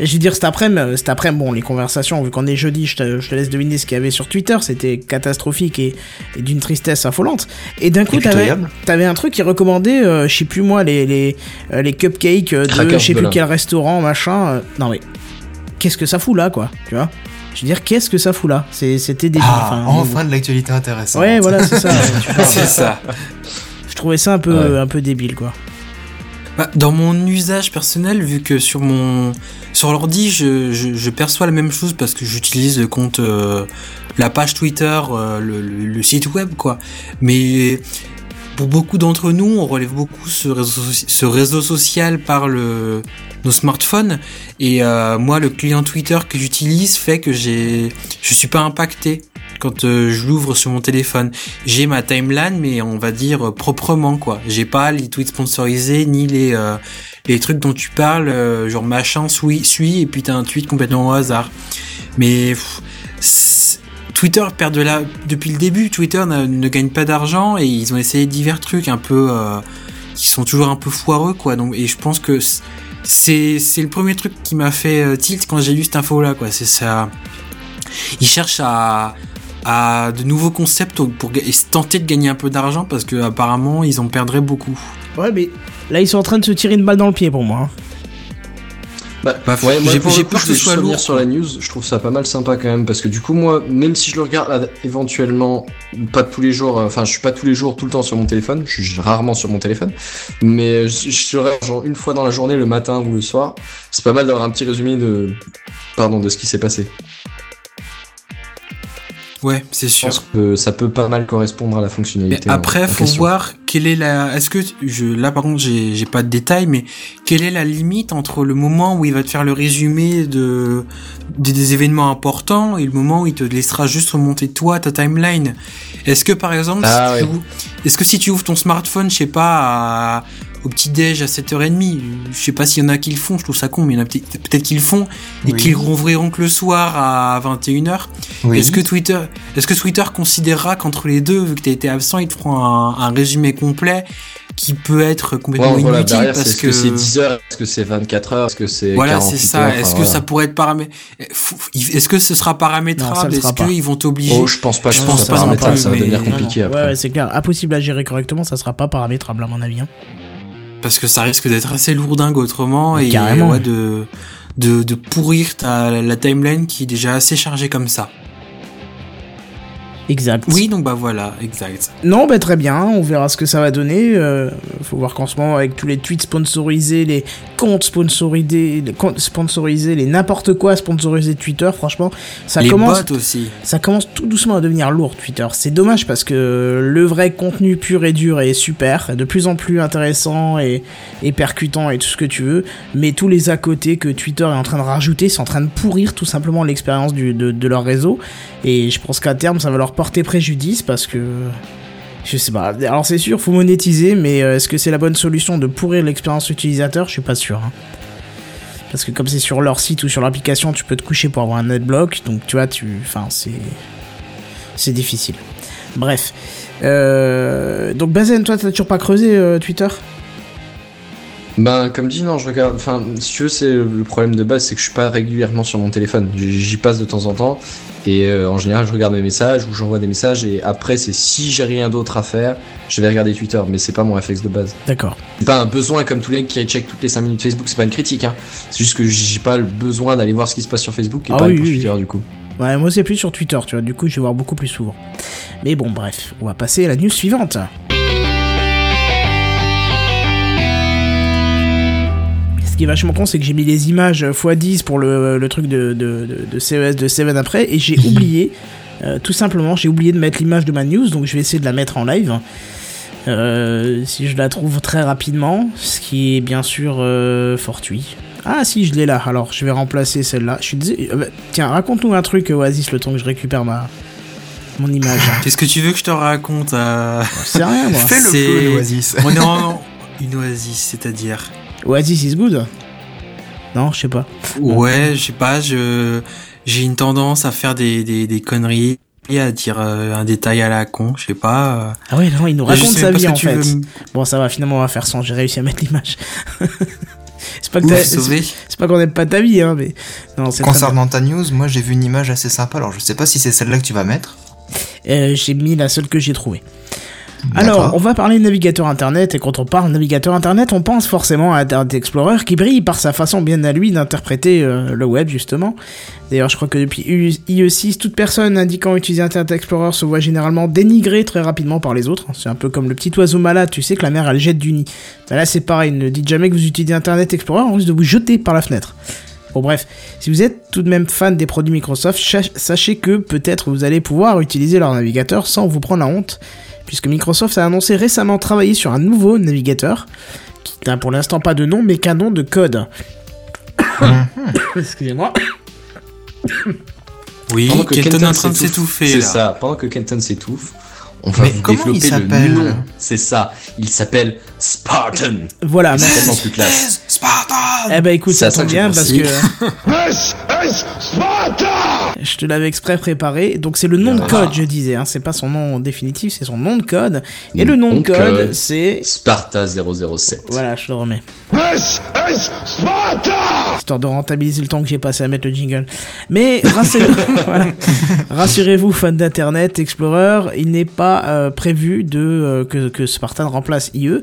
Je veux dire, cet après-midi, euh, cet après bon, les conversations, vu qu'on est jeudi, je te, je te laisse deviner ce qu'il y avait sur Twitter, c'était catastrophique et, et d'une tristesse affolante. Et d'un coup, t'avais, un truc qui recommandait, euh, je sais plus moi, les, les, euh, les cupcakes de je sais de plus là. quel restaurant, machin. euh. Non mais, qu'est-ce que ça fout là, quoi, tu vois? Je veux dire, qu'est-ce que ça fout là? C'est- C'était débile. Ah, enfin, enfin de l'actualité intéressante. Ouais, voilà, c'est ça. C'est ça. je trouvais ça un peu, Ouais. un peu débile, quoi. Bah, dans mon usage personnel, vu que sur mon sur l'ordi, je, perçois la même chose parce que j'utilise le compte, euh, la page Twitter, euh, le, site web, quoi. Mais pour beaucoup d'entre nous, on relève beaucoup ce réseau, soci- ce réseau social par le, nos smartphones. Et euh, moi, le client Twitter que j'utilise fait que j'ai, je suis pas impacté quand euh, je l'ouvre sur mon téléphone. J'ai ma timeline, mais on va dire euh, proprement quoi. J'ai pas les tweets sponsorisés ni les euh, les trucs dont tu parles, euh, genre machin suit, suit et puis t'as un tweet complètement au hasard. Mais Twitter perd de la depuis le début. Twitter n'a- ne gagne pas d'argent et ils ont essayé divers trucs un peu euh, qui sont toujours un peu foireux quoi. Donc et je pense que c'est c'est le premier truc qui m'a fait tilt quand j'ai lu cette info là quoi. C'est ça. Ils cherchent à à de nouveaux concepts pour ga- et se tenter de gagner un peu d'argent parce que apparemment ils en perdraient beaucoup. Ouais, mais là, ils sont en train de se tirer une balle dans le pied pour moi. hein. Bah, Bah, ouais, moi, j'ai- peur je que ce soit lourd, sur la news. Je trouve ça pas mal sympa quand même parce que du coup, moi, même si je le regarde là, éventuellement, pas tous les jours, euh, enfin, je suis pas tous les jours tout le temps sur mon téléphone, je suis rarement sur mon téléphone, mais je, je serai genre une fois dans la journée, le matin ou le soir. C'est pas mal d'avoir un petit résumé de, pardon, de ce qui s'est passé. Ouais, c'est Je sûr. pense que ça peut pas mal correspondre à la fonctionnalité. après, en faut question. voir quelle est la. Est-ce que je là par contre j'ai pas de détails, mais quelle est la limite entre le moment où il va te faire le résumé de des, des événements importants et le moment où il te laissera juste remonter toi ta timeline? Est-ce que par exemple, Ah, si ouais. est-ce que si tu ouvres ton smartphone, je sais pas, à- au petit déj à 7h30, je sais pas s'il y en a qui le font, je trouve ça con, mais il y en a peut-être qui le font et Oui. qui le rouvriront que le soir à 21h. Oui. Est-ce que Twitter, est-ce que Twitter considérera qu'entre les deux, vu que tu as été absent, ils te feront un, un résumé complet qui peut être Ouais, complètement la inutile parce est-ce que, c'est 10 heures, est-ce que c'est 24 heures, est-ce que c'est voilà, 48 c'est ça. Est-ce que voilà. ça pourrait être paramétré Est-ce que ce sera ça paramétrable? le Est-ce pas. qu'ils vont t'obliger? Oh, je pense pas que Je pense soit pas non paramétrable, plus, ça va mais- devenir Non, compliqué Ouais, après. ouais, c'est clair. Impossible à gérer correctement, ça sera pas paramétrable à mon avis. Hein. Parce que ça risque d'être assez lourdingue autrement Mais et carrément. ouais, de, de de pourrir ta la timeline qui est déjà assez chargée comme ça. Exact. Oui, donc bah voilà, exact. Non, bah très bien, on verra ce que ça va donner. Euh, faut voir qu'en ce moment, avec tous les tweets sponsorisés, les comptes sponsorisés, les comptes sponsorisés, les n'importe quoi sponsorisés de Twitter, franchement, ça Les commence, bots aussi. ça commence tout doucement à devenir lourd Twitter. C'est dommage parce que le vrai contenu pur et dur est super, de plus en plus intéressant et, et percutant et tout ce que tu veux, mais tous les à côté que Twitter est en train de rajouter, c'est en train de pourrir tout simplement l'expérience de leur réseau. Et je pense qu'à terme, ça va leur porter préjudice parce que. Je sais pas. Alors c'est sûr, faut monétiser, mais euh, est-ce que c'est la bonne solution de pourrir l'expérience utilisateur? Je suis pas sûr. hein. Parce que comme c'est sur leur site ou sur l'application, tu peux te coucher pour avoir un adblock, donc tu vois, tu, enfin c'est, c'est difficile. Bref. Euh, donc Bazen, toi t'as toujours pas creusé euh, Twitter? Ben, comme dit, non, je regarde. Enfin, si tu veux, c'est le problème de base, c'est que je suis pas régulièrement sur mon téléphone. J'y passe de temps en temps. Et euh, en général, je regarde mes messages ou j'envoie des messages. Et après, c'est si j'ai rien d'autre à faire, je vais regarder Twitter. Mais c'est pas mon réflexe de base. D'accord. C'est pas un besoin comme tous les qui check toutes les 5 minutes Facebook. C'est pas une critique, hein. C'est juste que j'ai pas le besoin d'aller voir ce qui se passe sur Facebook et Ah pas oui, Twitter, du coup. Ouais, moi c'est plus sur Twitter, tu vois, du coup je vais voir beaucoup plus souvent. Mais bon, bref, on va passer à la news suivante. Qui est vachement con, c'est que j'ai mis les images x10 pour le, le truc de, de, de, de CES de Seven après, et j'ai oublié, euh, tout simplement, j'ai oublié de mettre l'image de ma news, donc je vais essayer de la mettre en live. Euh, si je la trouve très rapidement, ce qui est bien sûr euh, fortuit. Ah si, je l'ai là, alors je vais remplacer celle-là. Je suis désolé. euh, bah, tiens, raconte-nous un truc, Oasis, le temps que je récupère ma mon image. Qu'est-ce que tu veux que je te raconte euh, C'est rien, moi. Fais le C'est- feu, l'oasis. On est en une oasis, c'est-à-dire. Oasis is good Non, je sais pas. Ouais, je sais pas, je j'ai une tendance à faire des, des, des conneries et à dire euh, un détail à la con, je sais pas. euh. Ah ouais, non, il nous raconte sa vie en fait. veux Bon, ça va, finalement, on va faire sans. J'ai réussi à mettre l'image. c'est pas c'est c'est pas qu'on aime pas ta vie, hein, mais. Non. Concernant ta news, moi j'ai vu une image assez sympa. Alors je sais pas si c'est celle-là que tu vas mettre. Euh, j'ai mis la seule que j'ai trouvée. Alors, on va parler de navigateur internet, et quand on parle navigateur internet, on pense forcément à Internet Explorer qui brille par sa façon bien à lui d'interpréter euh, le web, justement. D'ailleurs, je crois que depuis IE6, toute personne indiquant utiliser Internet Explorer se voit généralement dénigrée très rapidement par les autres. C'est un peu comme le petit oiseau malade, tu sais que la mère elle jette du nid. Ben là, c'est pareil, ne dites jamais que vous utilisez Internet Explorer, on risque de vous jeter par la fenêtre. Bon bref, si vous êtes tout de même fan des produits Microsoft, sachez que peut-être vous allez pouvoir utiliser leur navigateur sans vous prendre la honte, puisque Microsoft a annoncé récemment travailler sur un nouveau navigateur, qui n'a pour l'instant pas de nom, mais qu'un nom de code. Excusez-moi. Oui, Pendant que Kenton est en train de s'étouffe, s'étouffer C'est ça. Pendant que Kenton s'étouffe, on va Mais vous comment il développer le nom. C'est ça. Il s'appelle Spartan. Voilà, C'est tellement plus classe. Spartan Eh ben écoute, ça ça tombe bien parce que je te l'avais exprès préparé. Donc c'est le nom de code, je disais. Hein. C'est pas son nom définitif, c'est son nom de code. Et le nom de code, c'est Sparta 007. Voilà, je le remets. Histoire de rentabiliser le temps que j'ai passé à mettre le jingle. Mais voilà. rassurez-vous, fans d'Internet Explorer, il n'est pas euh, prévu de euh, que, que Spartan remplace IE,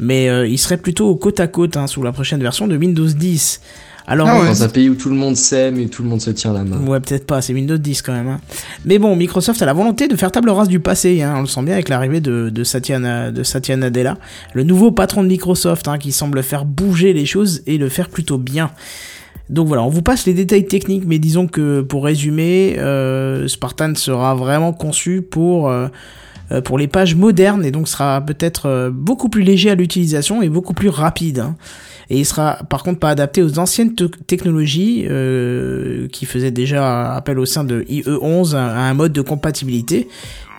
mais euh, il serait plutôt côte à côte hein, sous la prochaine version de Windows 10. Alors, Ah ouais. Dans un pays où tout le monde s'aime et tout le monde se tient la main. Ouais, peut-être pas, c'est Windows 10 quand même. hein. Mais bon, Microsoft a la volonté de faire table rase du passé, hein, on le sent bien avec l'arrivée de, de, Satya, de Satya Nadella, le nouveau patron de Microsoft, hein, qui semble faire bouger les choses et le faire plutôt bien. Donc voilà, on vous passe les détails techniques, mais disons que pour résumer, euh, Spartan sera vraiment conçu pour... euh, pour les pages modernes et donc sera peut-être euh, beaucoup plus léger à l'utilisation et beaucoup plus rapide. hein. Et il sera par contre pas adapté aux anciennes te- technologies euh, qui faisaient déjà appel au sein de IE11 à à un mode de compatibilité.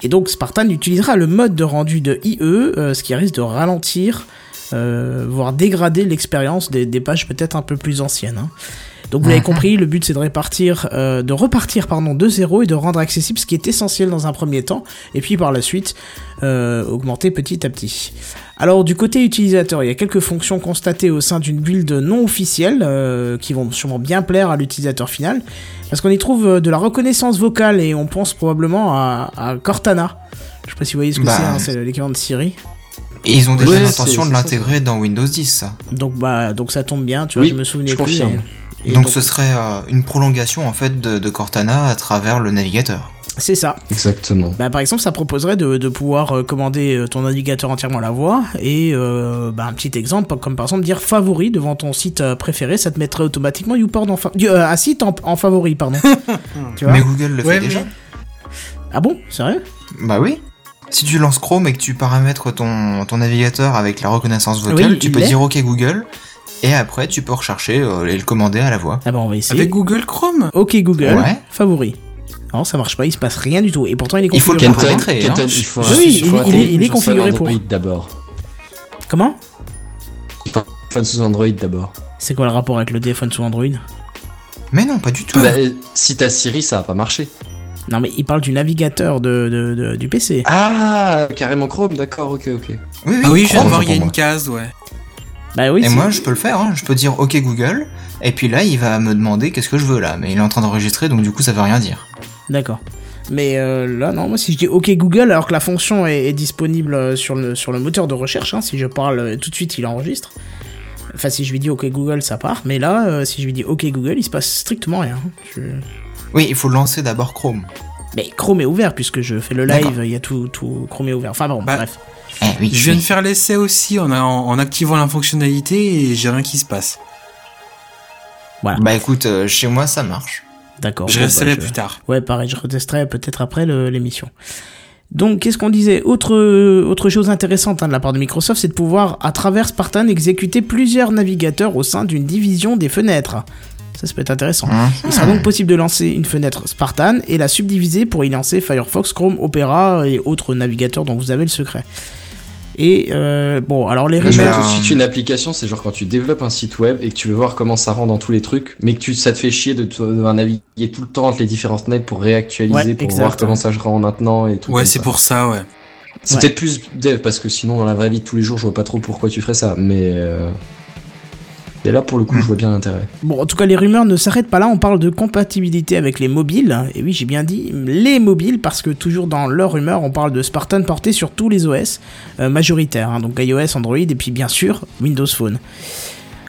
Et donc Spartan utilisera le mode de rendu de IE, euh, ce qui risque de ralentir, euh, voire dégrader l'expérience des, des pages peut-être un peu plus anciennes. hein. Donc vous l'avez compris, le but c'est de répartir, euh, de repartir pardon de zéro et de rendre accessible ce qui est essentiel dans un premier temps, et puis par la suite euh, augmenter petit à petit. Alors du côté utilisateur, il y a quelques fonctions constatées au sein d'une build non officielle euh, qui vont sûrement bien plaire à l'utilisateur final, parce qu'on y trouve de la reconnaissance vocale et on pense probablement à, à Cortana. Je sais pas si vous voyez ce que Bah, c'est, hein, c'est l'équivalent de Siri. Et ils ont déjà Ouais, l'intention de l'intégrer dans Windows 10, ça. Donc bah donc ça tombe bien, tu vois, Oui, je me souvenais je plus. Et- donc, ce serait euh, une prolongation en fait de, de Cortana à travers le navigateur. C'est ça. Exactement. Bah, par exemple, ça proposerait de, de pouvoir euh, commander euh, ton navigateur entièrement à la voix. Et euh, bah, un petit exemple, comme par exemple dire favori devant ton site préféré, ça te mettrait automatiquement YouPorn en fa- euh, un site en, en favori, pardon. tu vois Mais Google le Ouais, fait mais- déjà. Ah bon Sérieux? Bah oui. Si tu lances Chrome et que tu paramètres ton, ton navigateur avec la reconnaissance vocale, Oui, tu peux dire OK Google. Et après, tu peux rechercher euh, et le commander à la voix. Ah bah on va essayer. Avec Google Chrome Ok Google, Ouais. favori. Non, ça marche pas, il se passe rien du tout. Et pourtant il est Il faut le configuré. Paramétrer, hein. Kenton, il faut Oui, il faut il- un il est- il est configuré pour. Android d'abord. Comment? Téléphone sous Android d'abord. C'est quoi le rapport avec le téléphone sous Android? Mais non, pas du tout. Bah, si t'as Siri, ça va pas marcher. Non mais il parle du navigateur de, de- de- du PC. Ah, carrément Chrome, d'accord, ok, ok. oui, oui, Ah oui, je viens de voir, il y a une case, ouais. Bah oui, Et moi, je peux le faire. hein. Je peux dire OK Google. Et puis là, il va me demander qu'est-ce que je veux là. Mais il est en train d'enregistrer, donc du coup, ça veut rien dire. D'accord. Mais euh, là, non, moi si je dis OK Google, alors que la fonction est, est disponible euh, sur le, sur le moteur de recherche, hein, si je parle euh, tout de suite, il enregistre. Enfin, si je lui dis OK Google, ça part. Mais là, euh, si je lui dis OK Google, il se passe strictement rien. Je- Oui, il faut lancer d'abord Chrome. Mais Chrome est ouvert puisque je fais le live, il y a tout, tout Chrome est ouvert. Enfin bon, Bah, bref. Eh oui. Je viens oui. de faire l'essai aussi en, en, en activant la fonctionnalité et j'ai rien qui se passe. Bah écoute, euh, chez moi, ça marche. D'accord. Je bon, resterai bah, je- plus tard. Ouais, pareil, je retesterai peut-être après l'émission. Donc, qu'est-ce qu'on disait? Autre, autre chose intéressante hein, de la part de Microsoft, c'est de pouvoir, à travers Spartan, exécuter plusieurs navigateurs au sein d'une division des fenêtres. Ça, ça peut être intéressant. Hein? Il sera donc possible de lancer une fenêtre Spartan et la subdiviser pour y lancer Firefox, Chrome, Opera et autres navigateurs dont vous avez le secret. Et euh, bon, alors les de euh, suite une application, c'est genre quand tu développes un site web et que tu veux voir comment ça rend dans tous les trucs, mais que tu, ça te fait chier de te- devoir naviguer tout le temps entre les différentes fenêtres pour réactualiser, Ouais, pour exact. voir comment ça se rend maintenant et tout. Ouais, c'est pour ça, ouais. C'est Ouais. peut-être plus dev parce que sinon dans la vraie vie de tous les jours, je vois pas trop pourquoi tu ferais ça, mais euh... et là pour le coup, je vois bien l'intérêt. Bon, en tout cas, les rumeurs ne s'arrêtent pas là. On parle de compatibilité avec les mobiles. Et oui, j'ai bien dit les mobiles parce que toujours dans leurs rumeurs, on parle de Spartan porté sur tous les OS euh, majoritaires. hein, donc iOS, Android et puis bien sûr Windows Phone.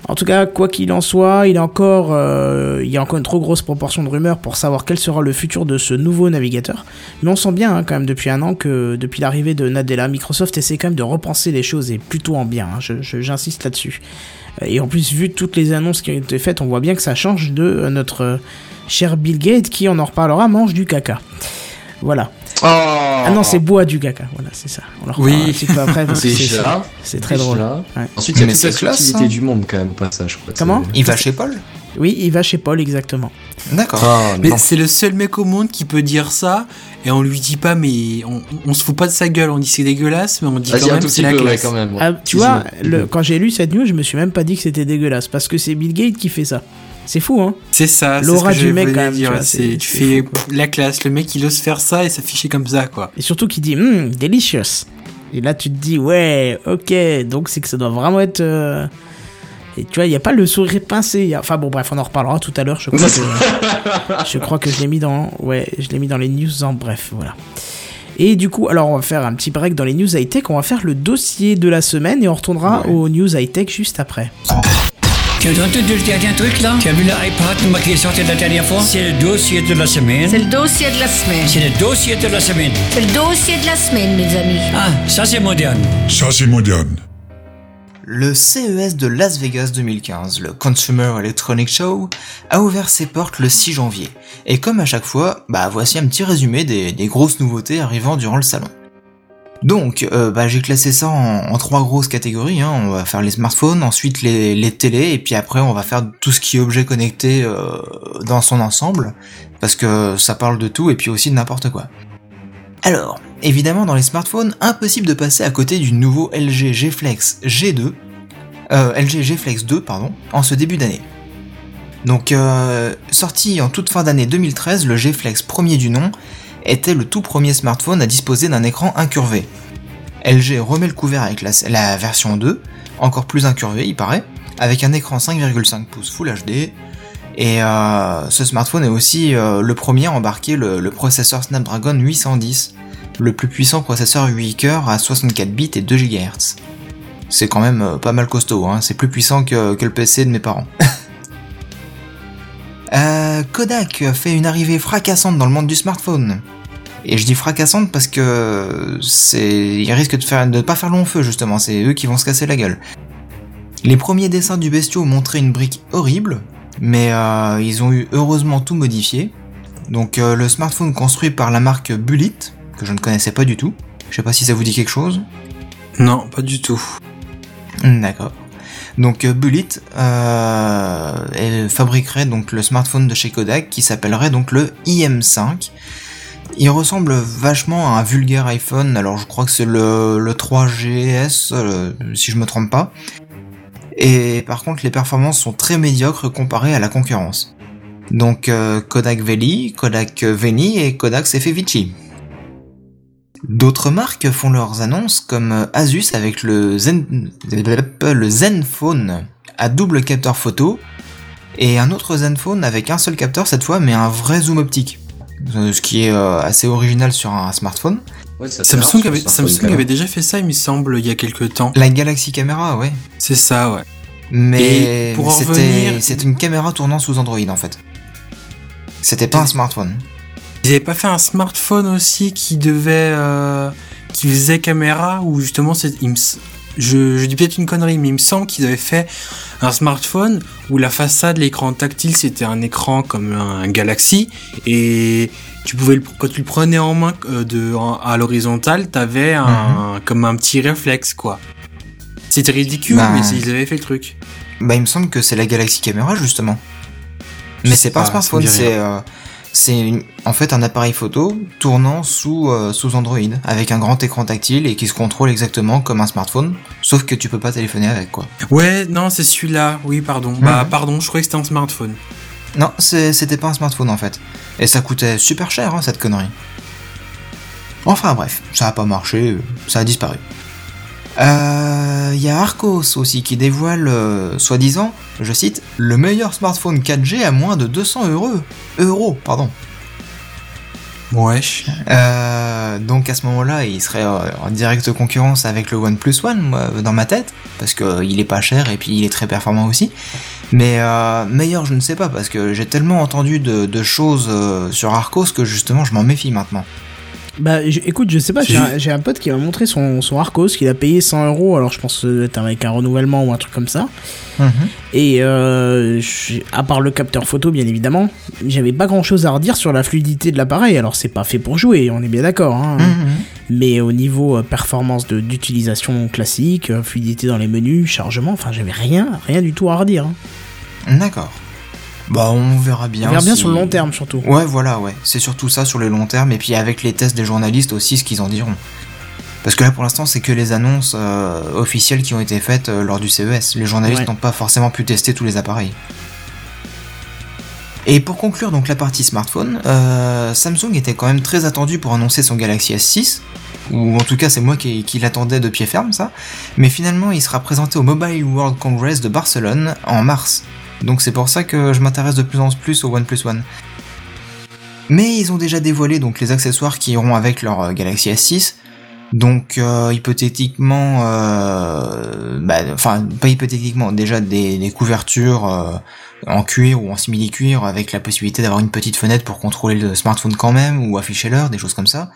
En tout cas, quoi qu'il en soit, il, est encore, euh, il y a encore une trop grosse proportion de rumeurs pour savoir quel sera le futur de ce nouveau navigateur. Mais on sent bien hein, quand même depuis un an que depuis l'arrivée de Nadella, Microsoft essaie quand même de repenser les choses et plutôt en bien. hein, J'insiste là-dessus. Et en plus, vu toutes les annonces qui ont été faites, on voit bien que ça change de euh, notre euh, cher Bill Gates qui, on en reparlera, mange du caca. Voilà. Oh Ah non, c'est bois du caca. Voilà, c'est ça. On reparlera Oui. un petit peu après parce que c'est Déjà, c'est très drôle. Ouais. Ensuite, il y a Mais toute la c'est classe, subtilité hein. du monde quand même, pas ça, je crois. Comment? C'est- Il va chez Paul? Oui, il va chez Paul, exactement. D'accord. Ah, Mais c'est le seul mec au monde qui peut dire ça et on lui dit pas, mais on, on se fout pas de sa gueule. On dit c'est dégueulasse, mais on dit quand un même tout c'est petit la peu, ouais, quand même. Ah, tu vois, le, quand j'ai lu cette news, je me suis même pas dit que c'était dégueulasse parce que c'est Bill Gates qui fait ça. C'est fou, hein C'est ça. c'est L'aura ce que du je mec, quand même, dire, tu vois, c'est- c'est- tu c'est fais fou, quoi. pff, la classe. Le mec il ose faire ça et s'afficher comme ça, quoi. Et surtout qui dit, hum, delicious. Et là, tu te dis, ouais, ok, donc c'est que ça doit vraiment être. euh, Et tu vois, il n'y a pas le sourire pincé. a- Enfin bon, bref, on en reparlera tout à l'heure. Je crois que, je crois que je l'ai mis dans. Ouais, je l'ai mis dans les news en bref, voilà. Et du coup, alors on va faire un petit break dans les news high-tech. On va faire le dossier de la semaine et on retournera aux news high-tech juste après. Tu as entendu le dernier truc là Tu as vu l'iPad qui est sorti la dernière fois? C'est le dossier de la semaine. C'est le dossier de la semaine. C'est le dossier de la semaine. C'est le dossier de la semaine, mes amis. Ah, ça c'est moderne. Ça, c'est moderne. Le CES de Las Vegas 2015, le Consumer Electronic Show, a ouvert ses portes le 6 janvier. Et comme à chaque fois, bah voici un petit résumé des, grosses nouveautés arrivant durant le salon. Donc, euh, bah, j'ai classé ça en, en trois grosses catégories. Hein. On va faire les smartphones, ensuite les, les télés, et puis après on va faire tout ce qui est objet connecté euh, dans son ensemble, parce que ça parle de tout et puis aussi de n'importe quoi. Alors, évidemment dans les smartphones, impossible de passer à côté du nouveau LG G Flex G2, euh, LG G Flex 2 pardon, en ce début d'année. Donc euh, sorti en toute fin d'année 2013, le G Flex premier du nom était le tout premier smartphone à disposer d'un écran incurvé. LG remet le couvert avec la, version 2, encore plus incurvé il paraît, avec un écran 5,5 pouces Full HD. Et euh, ce smartphone est aussi le premier à embarquer le processeur Snapdragon 810, le plus puissant processeur 8 cœurs à 64 bits et 2 GHz. C'est quand même euh, pas mal costaud, hein. c'est plus puissant que, que le PC de mes parents. Euh, Kodak fait une arrivée fracassante dans le monde du smartphone. Et je dis fracassante parce que c'est, ils risquent de faire, de pas faire long feu justement. C'est eux qui vont se casser la gueule. Les premiers dessins du bestiau montraient une brique horrible, mais euh, ils ont eu heureusement tout modifié. Donc euh, le smartphone construit par la marque Bullet, que je ne connaissais pas du tout. Je sais pas si ça vous dit quelque chose. Non, pas du tout. D'accord. Donc euh, Bullet euh, elle fabriquerait donc le smartphone de chez Kodak qui s'appellerait donc le IM5. Il ressemble vachement à un vulgaire iPhone, alors je crois que c'est le, le 3GS euh, si je me trompe pas. Et par contre les performances sont très médiocres comparées à la concurrence. Donc euh, Kodak Veli, Kodak Veni et Kodak Vichy. D'autres marques font leurs annonces comme Asus avec le Zen, le Zenfone à double capteur photo et un autre Zenfone avec un seul capteur cette fois mais un vrai zoom optique. Euh, Ce qui est euh, assez original sur un smartphone. Ouais, Samsung avait, smartphone, Samsung quand même. avait déjà fait ça, il me semble, il y a quelques temps. La Galaxy Camera, ouais. C'est ça, ouais. Mais Et pour en c'était revenir- c'est une caméra tournant sous Android en fait. C'était pas un smartphone. Ils avaient pas fait un smartphone aussi qui devait, euh, qui faisait caméra ou justement c'est, je, je dis peut-être une connerie, mais il me semble qu'ils avaient fait un smartphone où la façade, l'écran tactile, c'était un écran comme un Galaxy et tu pouvais le, quand tu le prenais en main euh, de en- à l'horizontale, t'avais un comme un petit réflexe quoi. C'était ridicule, Bah. mais ils avaient fait le truc. Bah il me semble que c'est la Galaxy Camera justement. Mais c'est sais pas un pas, smartphone, c'est euh, c'est en fait un appareil photo tournant sous euh, sous Android avec un grand écran tactile et qui se contrôle exactement comme un smartphone, sauf que tu peux pas téléphoner avec quoi. Ouais, non, c'est celui-là. Oui, pardon. Bah, Mhm. pardon, je croyais que c'était un smartphone. Non, c'était pas un smartphone en fait. Et ça coûtait super cher hein, cette connerie. Enfin bref, ça a pas marché, ça a disparu. Il y a Arcos aussi qui dévoile, euh, soi-disant, je cite, le meilleur smartphone 4G à moins de 200 euros. Euros, pardon. Wesh. Euh, donc à ce moment-là, il serait euh, en directe concurrence avec le OnePlus One, dans ma tête, parce que il est pas cher et puis il est très performant aussi. Mais euh, meilleur, je ne sais pas, parce que j'ai tellement entendu de, de choses euh, sur Arcos que justement, je m'en méfie maintenant. Bah je- écoute, je sais pas, j'ai un, pote qui m'a montré son, son Arcos qu'il a payé 100 euros, alors je pense que être avec un renouvellement ou un truc comme ça. Et euh, à part le capteur photo, bien évidemment, j'avais pas grand chose à redire sur la fluidité de l'appareil. Alors c'est pas fait pour jouer, on est bien d'accord. Hein. Mhm. Mais au niveau euh, performance d'utilisation classique, euh, fluidité dans les menus, chargement, enfin j'avais rien, rien du tout à redire. hein. D'accord. Bah on verra bien. On verra bien si- sur le long terme surtout. Ouais, voilà, ouais. C'est surtout ça sur le long terme, et puis avec les tests des journalistes aussi, ce qu'ils en diront. Parce que là, pour l'instant, c'est que les annonces euh, officielles qui ont été faites euh, lors du CES. Les journalistes Ouais. n'ont pas forcément pu tester tous les appareils. Et pour conclure donc la partie smartphone, euh, Samsung était quand même très attendu pour annoncer son Galaxy S6, ou en tout cas c'est moi qui, qui l'attendais de pied ferme ça, mais finalement il sera présenté au Mobile World Congress de Barcelone en mars. Donc c'est pour ça que je m'intéresse de plus en plus au OnePlus One. Mais ils ont déjà dévoilé donc les accessoires qui iront avec leur euh, Galaxy S6. Donc euh, hypothétiquement, euh, bah, enfin pas hypothétiquement, déjà des, couvertures en cuir ou en simili-cuir avec la possibilité d'avoir une petite fenêtre pour contrôler le smartphone quand même ou afficher l'heure, des choses comme ça.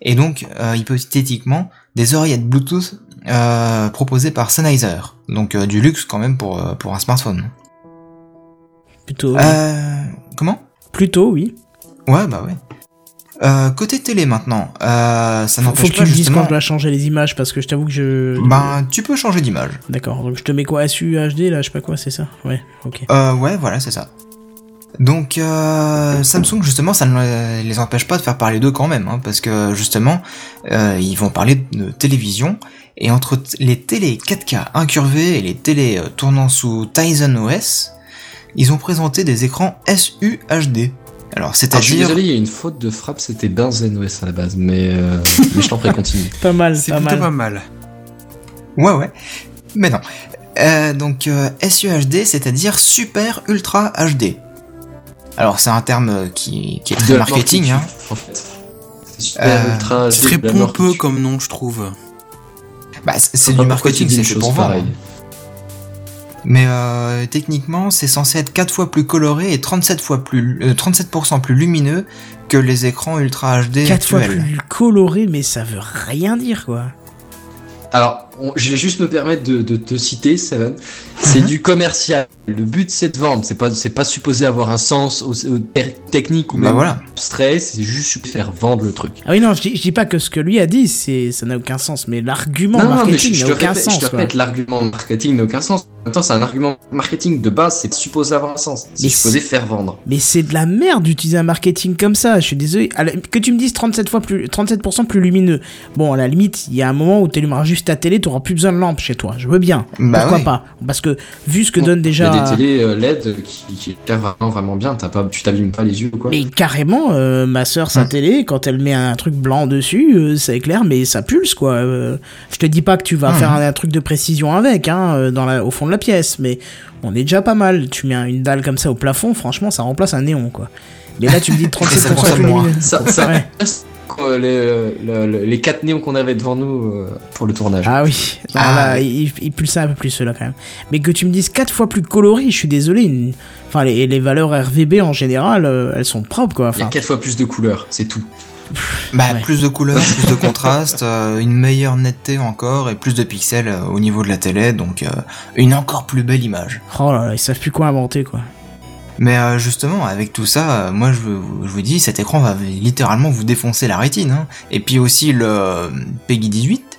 Et donc hypothétiquement des oreillettes Bluetooth proposées par Sennheiser, donc du luxe quand même pour pour un smartphone. Plutôt, Euh, comment? Plutôt oui. Ouais, bah ouais. Euh, côté télé maintenant, euh, ça n'empêche faut que pas tu me dises justement. quand je dois changer les images parce que je t'avoue que je. Ben, tu peux changer d'image. D'accord, donc je te mets quoi SU HD là, je sais pas quoi, c'est ça? Ouais, ok. Euh, ouais, voilà, c'est ça. Donc, euh, Samsung, justement, ça ne les empêche pas de faire parler d'eux quand même, hein, parce que, justement, euh, ils vont parler de télévision, et entre les télés 4K incurvées et les télés euh, tournant sous Tizen OS, ils ont présenté des écrans SUHD. Alors, Alors, je suis c'est-à-dire... désolé, il y a une faute de frappe, c'était Benzen OS à la base, mais, euh, mais je t'en prie, continue. Pas mal, C'est pas plutôt mal. pas mal. Ouais, ouais. Mais non. Euh, donc, euh, SUHD, c'est-à-dire Super Ultra HD. Alors, c'est un terme euh, qui, qui est De très marketing, hein. qui tue, En fait. C'est super Euh, ultra. C'est très pompeux comme nom, je trouve. Bah, c'est du marketing, c'est une fait chose pour vendre. Mais euh, techniquement, c'est censé être 4 fois plus coloré et 37 fois plus, euh, 37% plus lumineux que les écrans Ultra HD 4 fois actuels. plus coloré, mais ça veut rien dire, quoi. Alors, on- je vais juste me permettre de, de te citer, Seven. C'est Mhm. du commercial. Le but, c'est de vendre. C'est pas, c'est pas supposé avoir un sens au, au- ter- technique ou Bah même voilà. abstrait. C'est juste faire vendre le truc. Ah oui, non, je dis, je dis pas que ce que lui a dit, c'est, ça n'a aucun sens, mais l'argument non, non, mais marketing n'a aucun répète, sens, je te répète, l'argument marketing n'a aucun sens. En même temps, c'est un argument marketing de base. C'est supposé avoir un sens. C'est supposé faire vendre. Mais c'est de la merde d'utiliser un marketing comme ça, je suis désolé. Que tu me dises 37 fois plus, 37% plus lumineux. Bon, à la limite, il y a un moment où tu allumeras juste ta télé, t'auras plus besoin de lampe chez toi. Je veux bien. Bah Pourquoi pas Parce que, vu ce que Bon, donne Il y déjà. a des télés euh, LED qui, qui éclairent vraiment, vraiment bien. T'as pas, tu t'abîmes pas les yeux ou quoi. Mais carrément, euh, ma soeur, sa Hum. télé, quand elle met un truc blanc dessus, euh, ça éclaire, mais ça pulse, quoi. Euh, je te dis pas que tu vas Hum. faire un, un truc de précision avec, hein, euh, dans la, au fond de la pièce, mais on est déjà pas mal. Tu mets un- une dalle comme ça au plafond, franchement, ça remplace un néon, quoi. Mais là, tu me dis 37% consomme plus moins. Ça, ça Ouais. les, le- le- les quatre néons qu'on avait devant nous euh, pour le tournage. Ah oui, non, Ah là, oui. il, il pulsait un peu plus ceux-là quand même. Mais que tu me dises 4 fois plus coloré, je suis désolé. une- Enfin, les, les valeurs RVB en général, euh, elles sont propres quoi. Il y a Enfin, quatre fois plus de couleurs, c'est tout. Bah, Ouais. plus de couleurs, plus de contraste, euh, une meilleure netteté encore et plus de pixels euh, au niveau de la télé, donc euh, une encore plus belle image. oh là là, ils savent plus quoi inventer quoi. Mais euh, justement, avec tout ça, euh, moi je vous, je vous dis, cet écran va littéralement vous défoncer la rétine. Hein. Et puis aussi le euh, Peggy 18.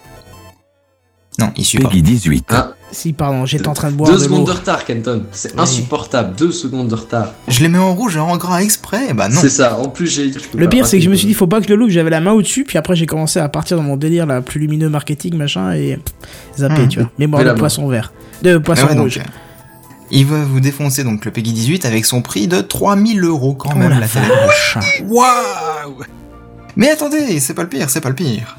Non, il suit pas. Peggy 18. Hein Si, pardon, j'étais en train de boire Deux de secondes de retard, Kenton. C'est Oui. insupportable. Deux secondes de retard. Je les mets en rouge et en gras exprès, bah non. C'est ça. En plus, j'ai. Le pire, c'est que je me suis dit, faut pas que je le loupe, j'avais la main au-dessus, puis après j'ai commencé à partir dans mon délire là, plus lumineux marketing, machin, et pff, zapper, Hmm. tu vois. Mémoire de la poisson vert. De poisson ouais, rouge. euh, il va vous défoncer donc le Peggy 18 avec son prix de 3000 euros quand Oh même la la vache. Waouh Mais attendez, c'est pas le pire, c'est pas le pire.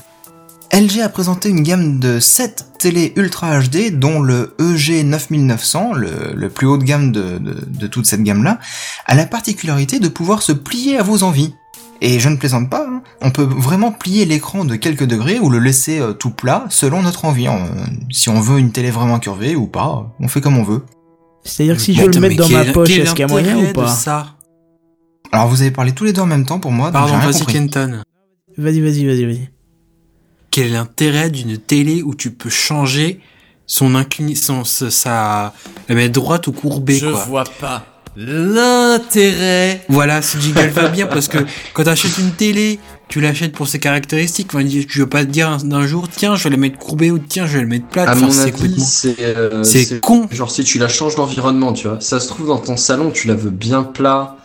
LG a présenté une gamme de 7 télé Ultra HD, dont le EG 9900, le, le plus haut de gamme de, de, de toute cette gamme-là, a la particularité de pouvoir se plier à vos envies. Et je ne plaisante pas, hein, on peut vraiment plier l'écran de quelques degrés ou le laisser euh, tout plat selon notre envie. si on veut une télé vraiment curvée ou pas, on fait comme on veut. C'est-à-dire que si je veux le mettre dans ma poche, est-ce qu'il y a moyen ou pas ça Alors vous avez parlé tous les deux en même temps pour moi, Pardon, vas-y. Kenton. Vas-y, vas-y, vas-y, vas-y. Quel est l'intérêt d'une télé où tu peux changer son inclinaison, sa, sa, la mettre droite ou courbée, Je quoi. vois pas l'intérêt. Voilà, ce jingle va bien parce que quand t'achètes une télé, tu l'achètes pour ses caractéristiques. Enfin, je veux pas te dire d'un jour, tiens, je vais la mettre courbée ou tiens, je vais la mettre plate. À Enfin, mon c'est avis, c'est. euh, c'est con. Genre, si tu la changes d'environnement, tu vois. Ça se trouve dans ton salon, tu la veux bien plat.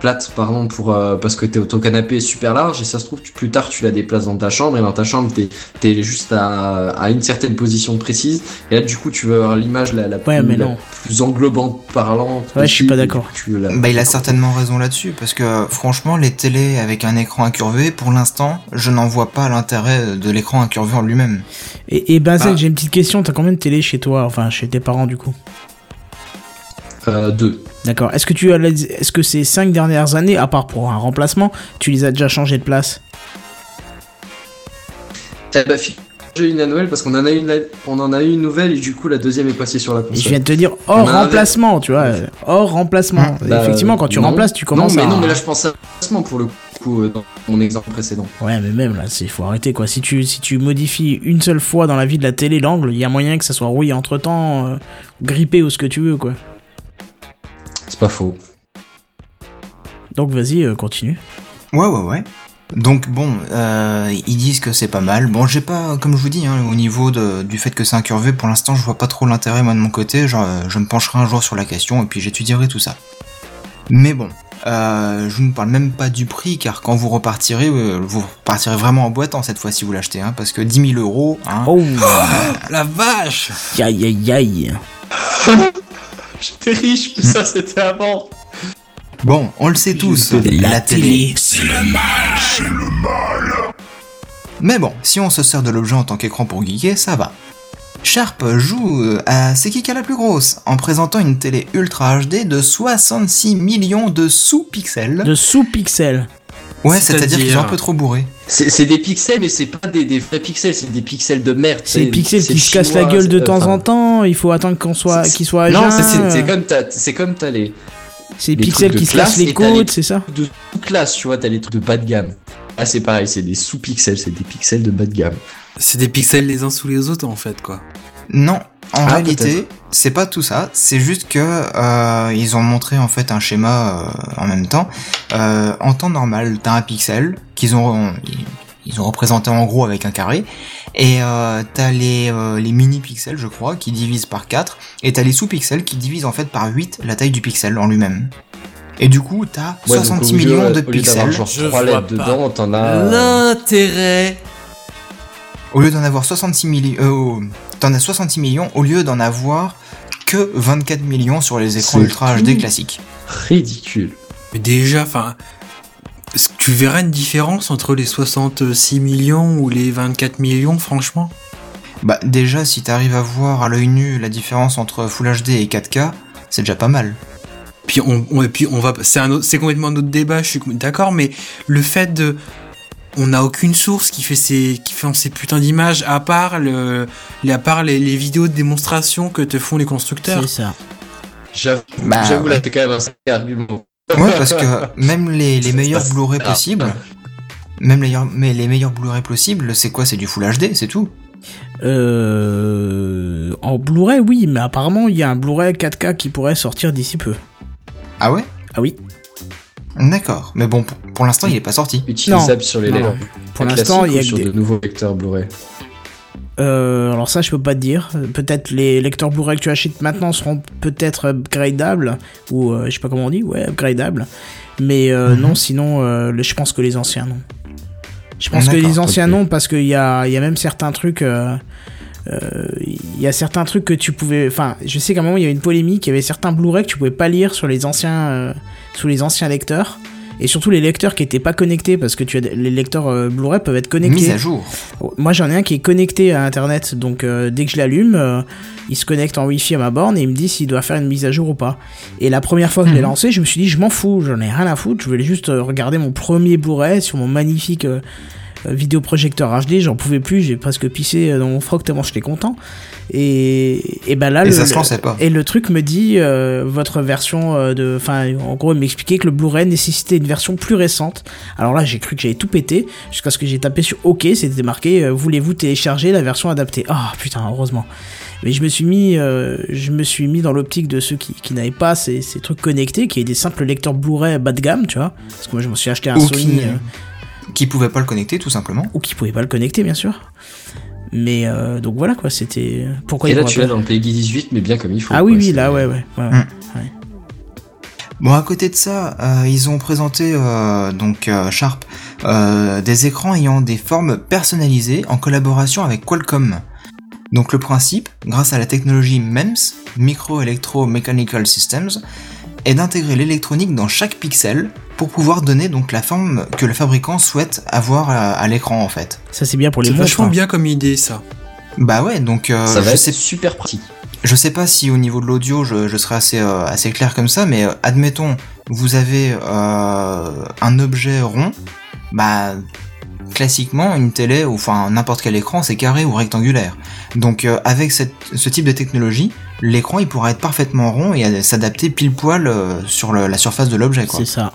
Plate, pardon, pour, euh, parce que t'es, ton canapé est super large et ça se trouve, tu- plus tard, tu la déplaces dans ta chambre et dans ta chambre, t'es, t'es juste à, à une certaine position précise et là, du coup, tu vas avoir l'image la, la, Ouais, plus, la englobante, parlante. Ouais, je suis pas d'accord. tu la- Bah, il a certainement raison là-dessus, parce que franchement, les télés avec un écran incurvé, pour l'instant, je n'en vois pas l'intérêt de l'écran incurvé en lui-même. Et, et Ah. j'ai une petite question, t'as combien de télé chez toi Enfin, chez tes parents du coup? Euh, deux. D'accord. Est-ce que tu as, les- est-ce que ces cinq dernières années, à part pour un remplacement, tu les as déjà changées de place? Eh fi- j'ai une à Noël parce qu'on en a une, on en a eu une nouvelle et du coup, la deuxième est passée sur la Et je console. viens de te dire hors un remplacement, tu vois, euh, hors remplacement. Bah, Effectivement, quand tu non. remplaces, tu commences non, mais à. non, mais là, je pense à remplacement pour le coup, euh, dans mon exemple précédent. Ouais, mais même là, il faut arrêter quoi. Si tu, si tu modifies une seule fois dans la vie de la télé l'angle, il y a moyen que ça soit rouillé entre temps, grippé ou ce que tu veux quoi. C'est pas faux. Donc vas-y, euh, continue. Ouais, ouais, ouais. Donc bon, euh, ils disent que c'est pas mal. Bon, j'ai pas, comme je vous dis, hein, au niveau de- du fait que c'est incurvé, pour l'instant, je vois pas trop l'intérêt moi de mon côté. Genre, euh, je me pencherai un jour sur la question et puis j'étudierai tout ça. Mais bon, euh, je ne parle même pas du prix, car quand vous repartirez, euh, vous repartirez vraiment en boitant cette fois si vous l'achetez, hein, parce que 10 000 euros, hein, Oh, La vache aïe aïe aïe. J'étais riche, mais ça, c'était avant. Bon, on le sait tous, la, télé. Mais bon, si on se sert de l'objet en tant qu'écran pour geeker, ça va. Sharp joue euh, à C'est qui qui a la plus grosse en présentant une télé Ultra HD de 66 millions de sous-pixels. De sous-pixels. Ouais, c'est-à-dire qu'ils sont un peu trop bourrés. C'est c'est des pixels, mais c'est pas des, des vrais pixels, c'est des pixels de merde. C'est les pixels qui se cassent la gueule de c'est- temps en temps. Il faut attendre qu'on soit, qu'ils soient à Non, c'est- comme t'as, c'est comme t'as les C'est les pixels trucs qui de se cassent classe les et t'as les- côtes, c'est ça de sous-classe, tu vois, t'as les trucs de bas de gamme. Ah, c'est pareil, c'est des sous-pixels, c'est des pixels de bas de gamme. C'est des pixels les uns sous les autres en fait quoi. Non, en Ah, réalité, c'est pas tout ça. C'est juste que euh, ils ont montré en fait un schéma euh, en même temps. Euh, en temps normal, t'as un pixel qu'ils ont ils, ils ont représenté en gros avec un carré. Et euh, t'as les, euh, les mini pixels, je crois, qui divisent par 4. Et t'as les sous-pixels qui divisent en fait par 8 la taille du pixel en lui-même. Et du coup, t'as Ouais, donc, 66 au lieu- millions de au lieu d'avoir pixels. genre Je 3 vois lettres dedans, t'en as. L'intérêt. Au lieu d'en avoir 66 millions, euh, t'en as 66 millions au lieu d'en avoir que 24 millions sur les écrans Ultra. HD classiques. Ridicule. Mais déjà, enfin, est-ce que tu verrais une différence entre les 66 millions ou les 24 millions, franchement? Bah déjà, si t'arrives à voir à l'œil nu la différence entre Full HD et 4K, c'est déjà pas mal. Puis on, on- et puis on va, c'est un autre, c'est complètement un autre débat. Je suis d'accord, mais le fait de, on n'a aucune source qui fait ces, qui fait ces putains d'images à part le, les- à part les, les vidéos de démonstration que te font les constructeurs. C'est ça. J'avoue, Bah, j'avoue, là, ouais. t'es quand même un sacré argument. Ouais, parce que même les, les meilleurs Blu-ray possibles, même les, mais les meilleurs Blu-ray possibles, c'est quoi? C'est du Full HD, c'est tout. Euh, en Blu-ray, oui, mais apparemment, il y a un Blu-ray 4K qui pourrait sortir d'ici peu. Ah ouais? Ah oui. D'accord. Mais bon, pour, pour l'instant, il est pas sorti. Utilisable sur les Non, lecteurs. Pour l'instant, il y a que sur des- de nouveaux lecteurs Blu-ray. Euh, alors ça, je peux pas te dire. Peut-être les lecteurs Blu-ray que tu achètes maintenant seront peut-être upgradables ou euh, je sais pas comment on dit, ouais, upgradables. Mais euh, Mhm. non, sinon, euh, je pense que les anciens non. Je pense que les anciens non parce qu'il y a, il y a même certains trucs. Euh, euh, Il y a certains trucs que tu pouvais. Enfin, je sais qu'à un moment il y avait une polémique. Il y avait certains Blu-ray que tu pouvais pas lire sur les anciens, euh, sous les anciens lecteurs. Et surtout les lecteurs qui étaient pas connectés parce que tu as les lecteurs euh, Blu-ray peuvent être connectés. Mise à jour. Moi j'en ai un qui est connecté à internet, donc euh, dès que je l'allume, euh, il se connecte en wifi à ma borne et il me dit s'il doit faire une mise à jour ou pas. Et la première fois que je l'ai Mhm. lancé, je me suis dit je m'en fous, j'en ai rien à foutre, je voulais juste regarder mon premier Blu-ray sur mon magnifique vidéoprojecteur HD, j'en pouvais plus, j'ai presque pissé euh, dans mon froc tellement j'étais content. Et, et ben là, Et le, ça se lançait pas. et le truc me dit, euh, votre version euh, de... Enfin, en gros, il m'expliquait que le Blu-ray nécessitait une version plus récente. Alors là, j'ai cru que j'avais tout pété, jusqu'à ce que j'ai tapé sur OK, c'était marqué, euh, voulez-vous télécharger la version adaptée? Ah, putain, heureusement. Mais je me suis mis, euh, je me suis mis dans l'optique de ceux qui, qui n'avaient pas ces, ces trucs connectés, qui est des simples lecteurs Blu-ray bas de gamme, tu vois. Parce que moi, je me suis acheté un Ou Sony... qui, qui pouvait pas le connecter, tout simplement. ou qui pouvaient pas le connecter, bien sûr. Mais euh, donc voilà quoi, c'était... Pourquoi Et là, tu l'as dans le Peggy 18, mais bien comme il faut. Ah oui, quoi, oui, là, ouais, ouais. ouais, ouais. Bon, à côté de ça, euh, ils ont présenté euh, donc euh, Sharp euh, des écrans ayant des formes personnalisées en collaboration avec Qualcomm. Donc le principe, grâce à la technologie MEMS, Micro Electro Mechanical Systems, est d'intégrer l'électronique dans chaque pixel pour pouvoir donner donc la forme que le fabricant souhaite avoir à, à l'écran en fait. Ça c'est bien pour les C'est montres. vachement hein. bien comme idée ça. Bah ouais, donc euh, Ça va je être sais super pratique. Je sais pas si au niveau de l'audio je, je serai assez, euh, assez clair comme ça, mais euh, admettons, vous avez euh, un objet rond, bah classiquement une télé ou enfin n'importe quel écran c'est carré ou rectangulaire. Donc euh, avec cette, ce type de technologie, l'écran il pourra être parfaitement rond et s'adapter pile poil euh, sur le- la surface de l'objet quoi. C'est ça.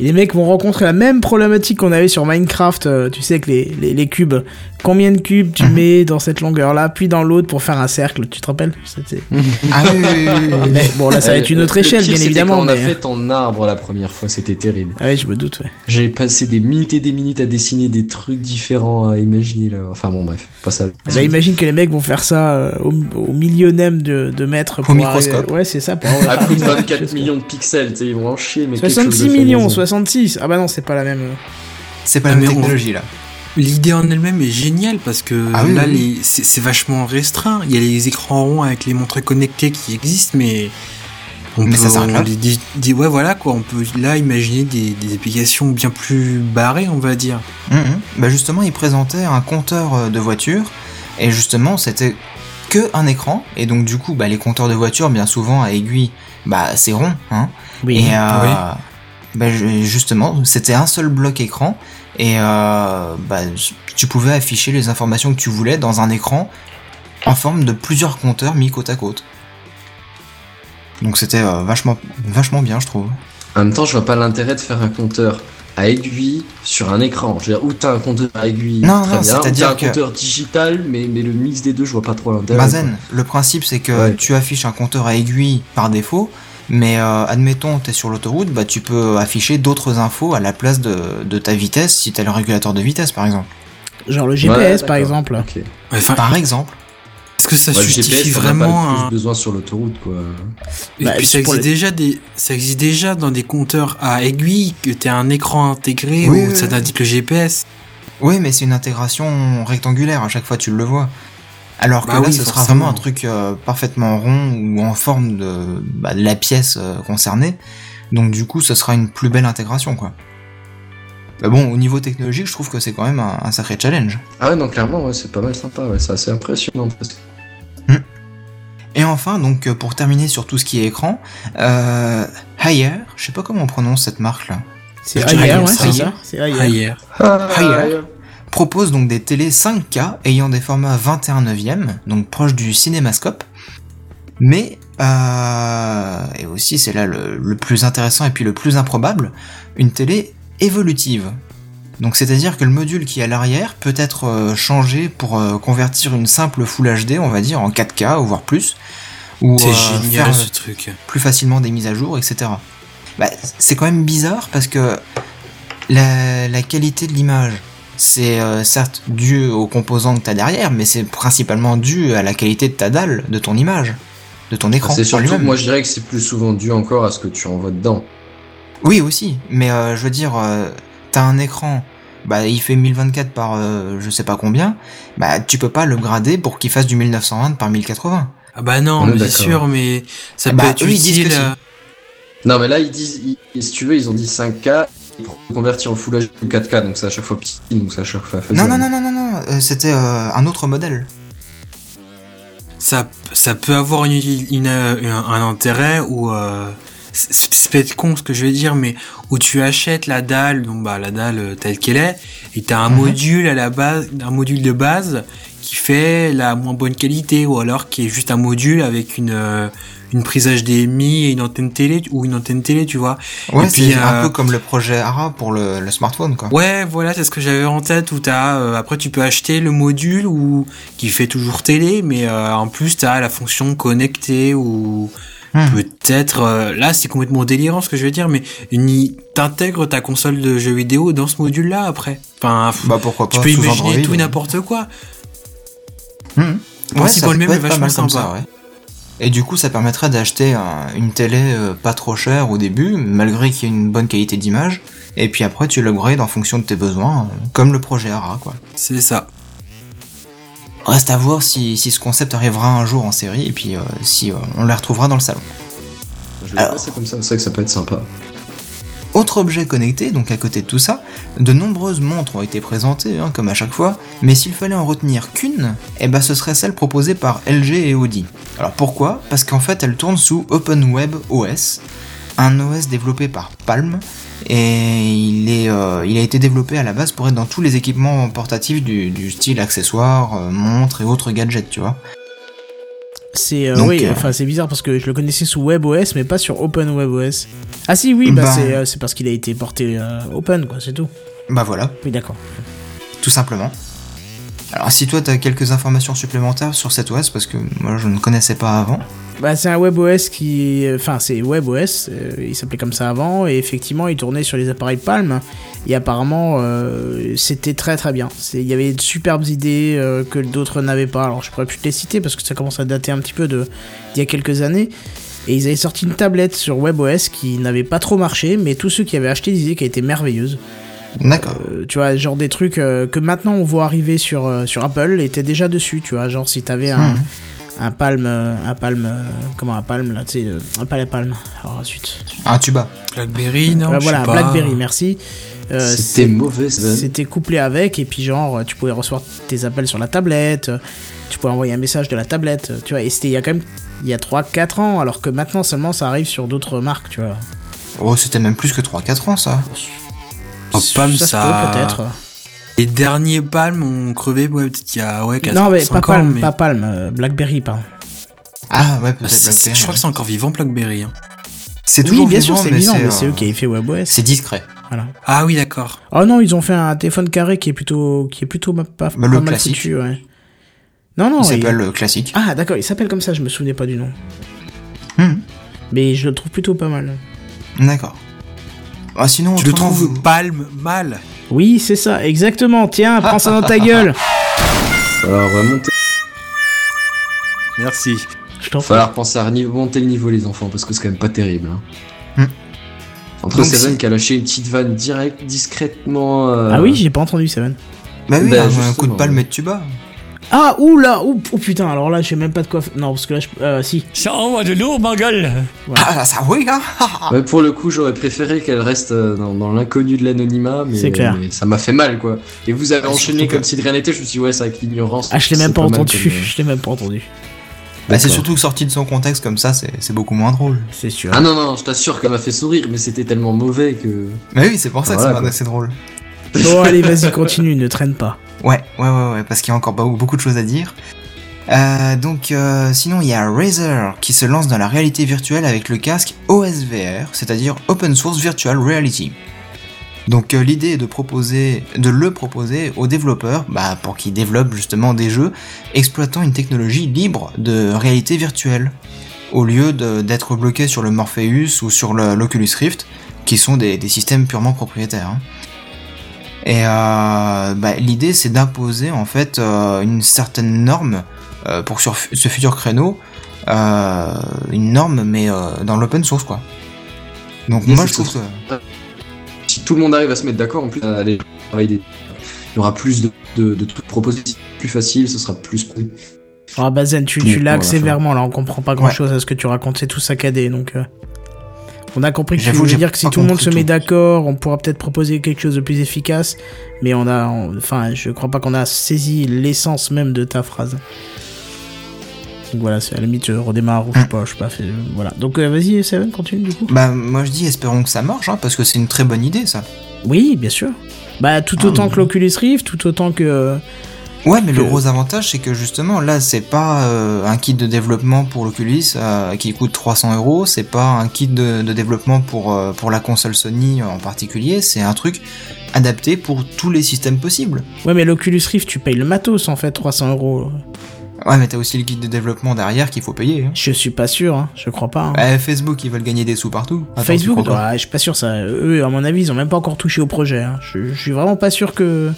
Et les mecs vont rencontrer la même problématique qu'on avait sur Minecraft, euh, tu sais, les, les, les cubes. Combien de cubes tu mets dans cette longueur-là, puis dans l'autre pour faire un cercle, tu te rappelles? C'était- Ah oui, oui, oui, oui, oui. Mais Bon, là, ça va être une autre Le échelle, bien évidemment. Quand on a mais- fait ton arbre la première fois, c'était terrible. Ah ouais, je me doute, ouais. J'ai passé des minutes et des minutes à dessiner des trucs différents, à imaginer. Là. Enfin bon, bref, pas ça. Bah, imagine que les mecs vont faire ça euh, au, au millionième de, de mètres. pour microscope. arriver- Ouais, c'est ça. Pour À coup de avoir- 24 millions de pixels, tu sais, ils vont en chier. Mais quelque chose de 66 fait millions, maison. 66. Ah bah non, c'est pas la même. euh. C'est pas Ah, la même mais on- technologie là. L'idée en elle-même est géniale parce que Ah oui, là, oui. les- c'est c'est vachement restreint. Il y a les écrans ronds avec les montres connectées qui existent, mais on Mais peut, ça on dit- ouais, voilà quoi. On peut là imaginer des, des applications bien plus barrées, on va dire. Mhm. Bah justement, il présentait un compteur euh, de voiture et justement, c'était que un écran et donc du coup, bah les compteurs de voiture, bien souvent à aiguille, bah c'est rond, hein. Oui. Et euh, bah, je- justement, c'était un seul bloc écran et euh, bah, tu pouvais afficher les informations que tu voulais dans un écran en forme de plusieurs compteurs mis côte à côte. Donc c'était euh, vachement, vachement bien, je trouve. En même temps, je vois pas l'intérêt de faire un compteur à aiguille sur un écran. Je veux dire, ou t'as un compteur à aiguille, Non, très non, bien, ou t'as un que- compteur digital, mais, mais le mix des deux, je vois pas trop l'intérêt. Bazen, le principe c'est que Ouais. tu affiches un compteur à aiguille par défaut, mais euh, admettons t'es sur l'autoroute, bah tu peux afficher d'autres infos à la place de, de ta vitesse si t'as le régulateur de vitesse par exemple. Genre le Ouais, GPS par exemple. Enfin, Par exemple. est-ce que ça Ouais, justifie GPS, as vraiment pas le un... plus besoin sur l'autoroute, quoi. Et Bah, puis ça existe les- déjà des, ça existe déjà dans des compteurs à aiguille que t'as un écran intégré Oui, où oui, ça oui. t'indique le GPS. Oui, mais c'est une intégration rectangulaire, à chaque fois tu le vois. Alors que Bah là, oui, ce sera vraiment un truc euh, parfaitement rond ou en forme de, bah, de la pièce euh, concernée. Donc du coup, ce sera une plus belle intégration, quoi. Mais bon, au niveau technologique, je trouve que c'est quand même un, un sacré challenge. Ah ouais, non, clairement, ouais, c'est pas mal sympa, ouais, c'est assez impressionnant. presque. Et enfin, donc euh, pour terminer sur tout ce qui est écran, euh, Haier, je sais pas comment on prononce cette marque là, C'est que ouais, c'est ça. C'est ailleurs. Hier. Propose donc des télés 5K ayant des formats 21 neuvième, donc proche du cinémascope. Mais, euh, et aussi c'est là le, le plus intéressant et puis le plus improbable, une télé évolutive. Donc c'est-à-dire que le module qui est à l'arrière peut être euh, changé pour euh, convertir une simple Full HD, on va dire, en 4K ou voire plus. Ou euh, génial faire ce truc. plus facilement des mises à jour, etc. Bah, c'est quand même bizarre parce que la, la qualité de l'image, c'est euh, certes dû aux composants que tu as derrière, mais c'est principalement dû à la qualité de ta dalle, de ton image, de ton écran. C'est surtout, moi je dirais que c'est plus souvent dû encore à ce que tu envoies dedans. Oui, aussi, mais euh, je veux dire, euh, t'as un écran, bah il fait 1024 par euh, je sais pas combien, bah tu peux pas le grader pour qu'il fasse du 1920 par 1080. Ah bah non, d'accord. sûr, mais ça Bah, peut être eux, ils disent utile. que si. euh, Non, mais là, ils disent, ils- si tu veux, ils ont dit 5K, pour convertir en Full HD ou 4K, donc c'est à chaque fois petit, donc c'est à chaque fois Non, faisable. non, non, non, non, non, euh, c'était euh, un autre modèle. ça, ça peut avoir une, une- un, un intérêt où euh, c'est peut-être con ce que je vais dire, mais où tu achètes la dalle, donc bah la dalle euh, telle qu'elle est, et t'as un Mhm. module à la base, un module de base qui fait la moins bonne qualité, ou alors qui est juste un module avec une euh, une prise HDMI et une antenne télé ou une antenne télé, tu vois. Ouais, c'est un euh, peu comme le projet ARA pour le, le smartphone, quoi. Ouais, voilà, c'est ce que j'avais en tête. Où t'as, euh, après, tu peux acheter le module ou qui fait toujours télé, mais euh, en plus t'as la fonction connectée ou Hmm. peut-être. là, c'est complètement délirant ce que je veux dire, mais ni t'intègres ta console de jeux vidéo dans ce module-là après. Enfin, Bah pourquoi pas tu peux imaginer Android. tout et n'importe quoi. Le Ouais, ça lui-même peut est vachement sympa. ça, ouais. Et du coup, ça permettrait d'acheter un- une télé euh, pas trop chère au début, malgré qu'il y ait une bonne qualité d'image. Et puis après, tu l'upgrades en fonction de tes besoins, euh, comme le projet ARA, quoi. C'est ça. Reste à voir si, si ce concept arrivera un jour en série, et puis euh, si euh, on la retrouvera dans le salon. Je vais Alors. passer comme ça, c'est vrai que ça peut être sympa. Autre objet connecté, donc à côté de tout ça, de nombreuses montres ont été présentées, hein, comme à chaque fois, mais s'il fallait en retenir qu'une, eh ben ce serait celle proposée par LG et Audi. Alors pourquoi? Parce qu'en fait elle tourne sous OpenWeb OS, un OS développé par Palm, et euh, il a été développé à la base pour être dans tous les équipements portatifs du, du style accessoires, euh, montres et autres gadgets, tu vois. C'est euh, oui, euh, enfin c'est bizarre parce que je le connaissais sous WebOS mais pas sur OpenWebOS. Ah si oui, bah, Bah. c'est euh, c'est parce qu'il a été porté euh, Open quoi, c'est tout. Bah voilà, Oui d'accord. tout simplement. Alors si toi t'as quelques informations supplémentaires sur cet OS, parce que moi je ne connaissais pas avant. Bah c'est un WebOS qui, enfin c'est WebOS, euh, il s'appelait comme ça avant et effectivement il tournait sur les appareils Palm et apparemment euh, c'était très très bien. Il y avait de superbes idées euh, que d'autres n'avaient pas. Alors je pourrais plus te les citer parce que ça commence à dater un petit peu d'il y a quelques années. Et ils avaient sorti une tablette sur WebOS qui n'avait pas trop marché, mais tous ceux qui avaient acheté disaient qu'elle était merveilleuse. D'accord. Euh, tu vois, genre des trucs euh, que maintenant on voit arriver sur, euh, sur Apple étaient déjà dessus, tu vois. Genre si t'avais un, Mhm. un palme, un palme, comment un palme là, tu sais, euh, un palais palme. Alors ensuite. Un tuba. Blackberry, non je voilà, sais pas. Blackberry, merci. Euh, C'était mauvais. C'était couplé avec, et puis genre, tu pouvais recevoir tes appels sur la tablette, tu pouvais envoyer un message de la tablette, tu vois, et c'était il y a quand même, il y a 3-4 ans, alors que maintenant seulement ça arrive sur d'autres marques, tu vois. Oh, c'était même plus que 3-4 ans, ça. Oh, Palm, ça- peut, peut-être. Les derniers palmes ont crevé, ouais, peut-être il y a, ouais, 4 Non, mais 5 pas ans, Palm, mais- pas Palm, euh, Blackberry, pardon. Ah, ouais, Ah, peut-être c'est- c'est- Blackberry, je crois ouais. que c'est encore vivant, Blackberry. hein. C'est Oui, toujours bien vivant, sûr, c'est vivant, mais c'est euh, eux qui avaient fait WebOS. C'est discret. Voilà. Ah oui, d'accord. Oh non, ils ont fait un téléphone carré qui est plutôt, qui est plutôt pas, Bah, pas le mal classique. foutu, ouais. Non, non, Il il- s'appelle le classique. Ah, d'accord, il s'appelle comme ça, je me souvenais pas du nom. Hmm, Mais je le trouve plutôt pas mal. D'accord. Ah, sinon, Tu le trouves vous- palme mal. Oui, c'est ça, exactement. Tiens, prends ça dans ta gueule. Alors, on va monter. Merci. Je t'en falloir penser à remonter monter le niveau, les enfants, parce que c'est quand même pas terrible. hein. Hmm. Entre Donc, Seven qui a lâché une petite vanne direct, discrètement. euh, Ah oui, j'ai pas entendu Seven. Bah oui, Bah, un- coup de palme et de tuba. Ah, ouh là, ouh, oh putain, alors là, j'ai même pas de quoi. Non, parce que là, je. Euh, si. Ça envoie de lourd, ma gueule. Ah, ça oui, hein Ouais, pour le coup, j'aurais préféré qu'elle reste euh, dans, dans l'inconnu de l'anonymat, mais, C'est clair. mais ça m'a fait mal, quoi. Et vous avez Ah, enchaîné comme que- si de rien n'était, je me suis dit, ouais, c'est avec l'ignorance. Ah, je l'ai c'est même pas entendu. comme, euh, Je l'ai même pas entendu. Bah, c'est surtout que sorti de son contexte comme ça, c'est c'est beaucoup moins drôle. C'est sûr. Ah non, non, je t'assure qu'elle m'a fait sourire, mais c'était tellement mauvais que. Bah oui, c'est pour ça que Voilà, ça m'a quoi. assez drôle. Bon, allez, vas-y, continue, ne traîne pas. Ouais, ouais, ouais, ouais, parce qu'il y a encore beaucoup, de choses à dire. Euh, donc, euh, sinon, il y a Razer qui se lance dans la réalité virtuelle avec le casque OSVR, c'est-à-dire Open Source Virtual Reality. Donc, euh, l'idée est de proposer, de le proposer aux développeurs, bah, pour qu'ils développent justement des jeux exploitant une technologie libre de réalité virtuelle, au lieu d'être bloqué sur le Morpheus ou sur l'Oculus Rift, qui sont des, des systèmes purement propriétaires. hein. Et euh, bah, l'idée c'est d'imposer en fait euh, une certaine norme euh, pour sur ce futur créneau, euh, une norme mais euh, dans l'open source quoi. Donc Mais moi je trouve que Si tout le monde arrive à se mettre d'accord, en plus. Il y aura plus de, de, de trucs proposés, plus facile, ce sera plus. Ah, bah, Zen, tu, tu le monde lags pour la sévèrement, là, on comprend pas grand chose à ce que tu racontes, c'est tout saccadé, donc. Euh, On a compris que tu voulais dire que si tout le monde se met d'accord, on pourra peut-être proposer quelque chose de plus efficace, mais on a, on- enfin, je crois pas qu'on a saisi l'essence même de ta phrase. Donc voilà, c'est à la limite, euh, redémarre ou je sais pas, je sais pas, fait- voilà. Donc euh, vas-y, Seven, continue du coup. bah moi je dis espérons que ça marche hein, parce que c'est une très bonne idée ça. Oui, bien sûr. Bah tout Ah, autant que l'Oculus Rift, tout autant que. Ouais, mais le gros avantage, c'est que justement, là, c'est pas euh, un kit de développement pour l'Oculus euh, qui coûte 300 euros, c'est pas un kit de, de développement pour, euh, pour la console Sony en particulier, c'est un truc adapté pour tous les systèmes possibles. Ouais, mais l'Oculus Rift, tu payes le matos en fait, 300 euros. Ouais, mais t'as aussi le kit de développement derrière qu'il faut payer. hein. Je suis pas sûr, hein, je crois pas. hein. Eh, Facebook, ils veulent gagner des sous partout. Attends, Facebook, ouais, je suis pas sûr ça. Eux, à mon avis, ils ont même pas encore touché au projet. hein. Je, je suis vraiment pas sûr que.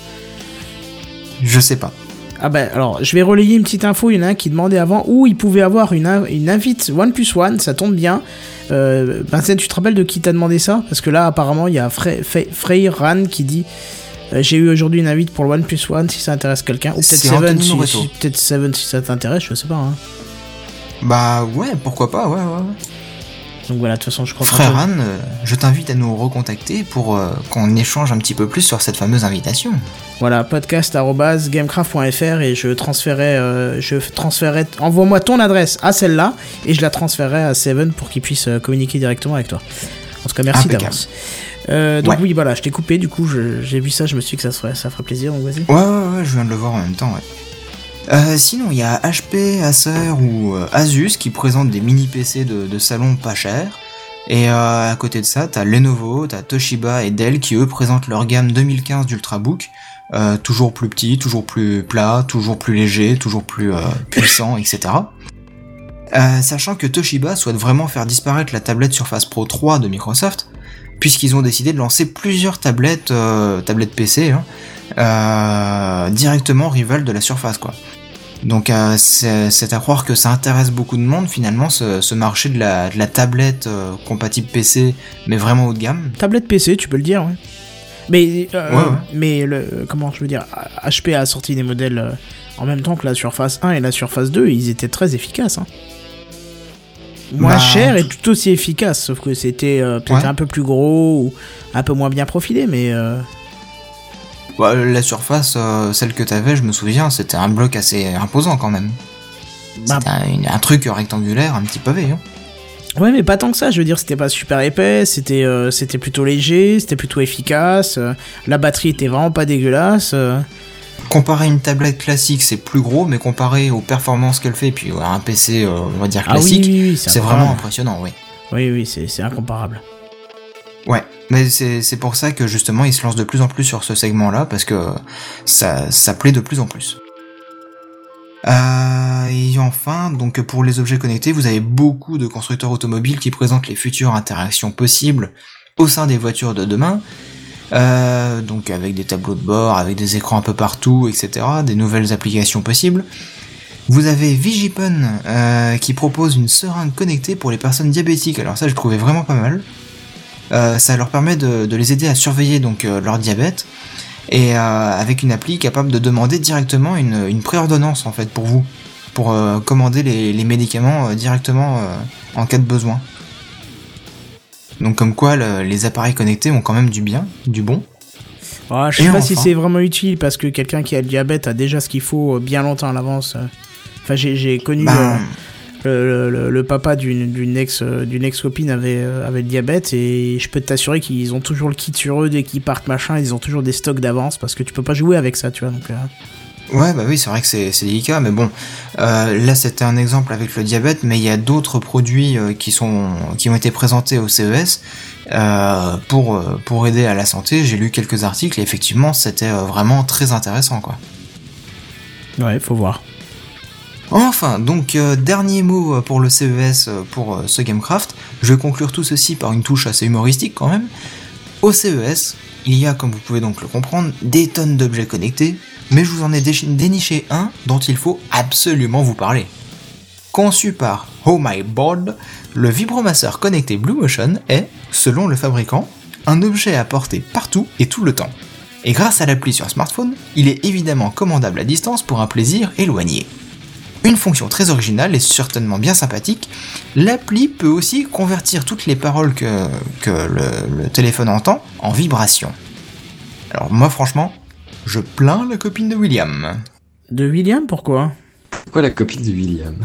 Je sais pas. Ah bah alors, je vais relayer une petite info. Il y en a un qui demandait avant où il pouvait avoir une, une invite One plus One. Ça tombe bien. Euh, Vincent, tu te rappelles de qui t'a demandé ça? Parce que là, apparemment, il y a Frey, Frey- Frey Ran qui dit. euh, J'ai eu aujourd'hui une invite pour le One plus One si ça intéresse quelqu'un. Ou peut-être C'est Seven, Anthony si, Moreto. si- peut-être Seven si ça t'intéresse, je sais pas. hein. Bah ouais, pourquoi pas, ouais, ouais. Donc voilà, de toute façon, je crois que. Frère Anne, euh, je t'invite à nous recontacter pour euh, qu'on échange un petit peu plus sur cette fameuse invitation. Voilà, podcast.gamecraft.fr et je transférais, euh, je transférais, envoie-moi ton adresse à celle-là et je la transférerai à Seven pour qu'il puisse communiquer directement avec toi. En tout cas, merci d'avance. Euh, donc Ouais. oui, voilà, je t'ai coupé, du coup, j'ai vu ça, je me suis dit que ça ferait, ça ferait plaisir, donc vas-y. Ouais, ouais, ouais, je viens de le voir en même temps, ouais. Euh, sinon, il y a HP, Acer ou euh, Asus qui présentent des mini PC de, salon pas chers. Et euh, à côté de ça, t'as Lenovo, t'as Toshiba et Dell qui eux présentent leur gamme 2015 d'Ultrabook. Euh, toujours plus petit, toujours plus plat, toujours plus léger, toujours plus puissant, etc. Sachant que Toshiba souhaite vraiment faire disparaître la tablette Surface Pro 3 de Microsoft, puisqu'ils ont décidé de lancer plusieurs tablettes, tablettes PC, hein, directement rivales de la Surface, quoi. Donc euh, c'est à croire que ça intéresse beaucoup de monde finalement ce, ce marché de la, de la tablette euh, compatible PC mais vraiment haut de gamme. Tablette PC, tu peux le dire, ouais. Mais, euh, Ouais, ouais. mais le, comment je veux dire, HP a sorti des modèles en même temps que la Surface 1 et la Surface 2, ils étaient très efficaces. Hein. Moins Bah, cher et tout aussi efficace, sauf que c'était peut-être Ouais. un peu plus gros ou un peu moins bien profilé, mais Bah, la Surface, euh, celle que t'avais, je me souviens, c'était un bloc assez imposant quand même. Bah, C'était un, truc rectangulaire, un petit pavé. Hein. Ouais, mais pas tant que ça. Je veux dire, c'était pas super épais, c'était euh, c'était plutôt léger, c'était plutôt efficace. euh, la batterie était vraiment pas dégueulasse. Comparé à une tablette classique, c'est plus gros, mais comparé aux performances qu'elle fait, et puis à un PC, on va dire Ah oui, classique, oui, oui, c'est vraiment impressionnant, oui. Oui, oui, c'est incomparable. Ouais, mais c'est pour ça que justement il se lance de plus en plus sur ce segment-là parce que ça ça plaît de plus en plus. Euh, et enfin, donc pour les objets connectés, vous avez beaucoup de constructeurs automobiles qui présentent les futures interactions possibles au sein des voitures de demain. Euh, donc avec des tableaux de bord, avec des écrans un peu partout, etc. Des nouvelles applications possibles. Vous avez Vigipun euh, qui propose une seringue connectée pour les personnes diabétiques. Alors ça, je trouvais vraiment pas mal. Euh, ça leur permet de, de les aider à surveiller donc euh, leur diabète et euh, avec une appli capable de demander directement une, une préordonnance en fait pour vous pour commander les, les médicaments directement en cas de besoin. Donc comme quoi le- les appareils connectés ont quand même du bien, du bon. Ah, je sais Et pas si c'est vraiment utile parce que quelqu'un qui a le diabète a déjà ce qu'il faut bien longtemps à l'avance. Enfin, j'ai connu Ben, euh, le, le- le papa d'une ex euh, d'une ex copine avait euh, avait le diabète et je peux t'assurer qu'ils ont toujours le kit sur eux dès qu'ils partent machin. Ils ont toujours des stocks d'avance parce que tu peux pas jouer avec ça, tu vois. Donc, euh, Ouais, bah oui, c'est vrai que c'est c'est délicat, mais bon, euh, là c'était un exemple avec le diabète, mais il y a d'autres produits euh, qui sont qui ont été présentés au CES euh, pour euh, pour aider à la santé. J'ai lu quelques articles et effectivement c'était euh, vraiment très intéressant, quoi. ouais, faut voir. Enfin, donc euh, dernier mot euh, pour le CES euh, pour ce Gamecraft. Je vais conclure tout ceci par une touche assez humoristique quand même. Au CES, il y a, comme vous pouvez donc le comprendre, des tonnes d'objets connectés, mais je vous en ai déniché un dont il faut absolument vous parler. Conçu par Oh My Board, le vibromasseur connecté Blue Motion est, selon le fabricant, un objet à porter partout et tout le temps. Et grâce à l'appli sur smartphone, il est évidemment commandable à distance pour un plaisir éloigné. Une fonction très originale et certainement bien sympathique, l'appli peut aussi convertir toutes les paroles que, que le, le téléphone entend en vibrations. Alors moi franchement, je plains la copine de William. De William, pourquoi? Pourquoi la copine de William?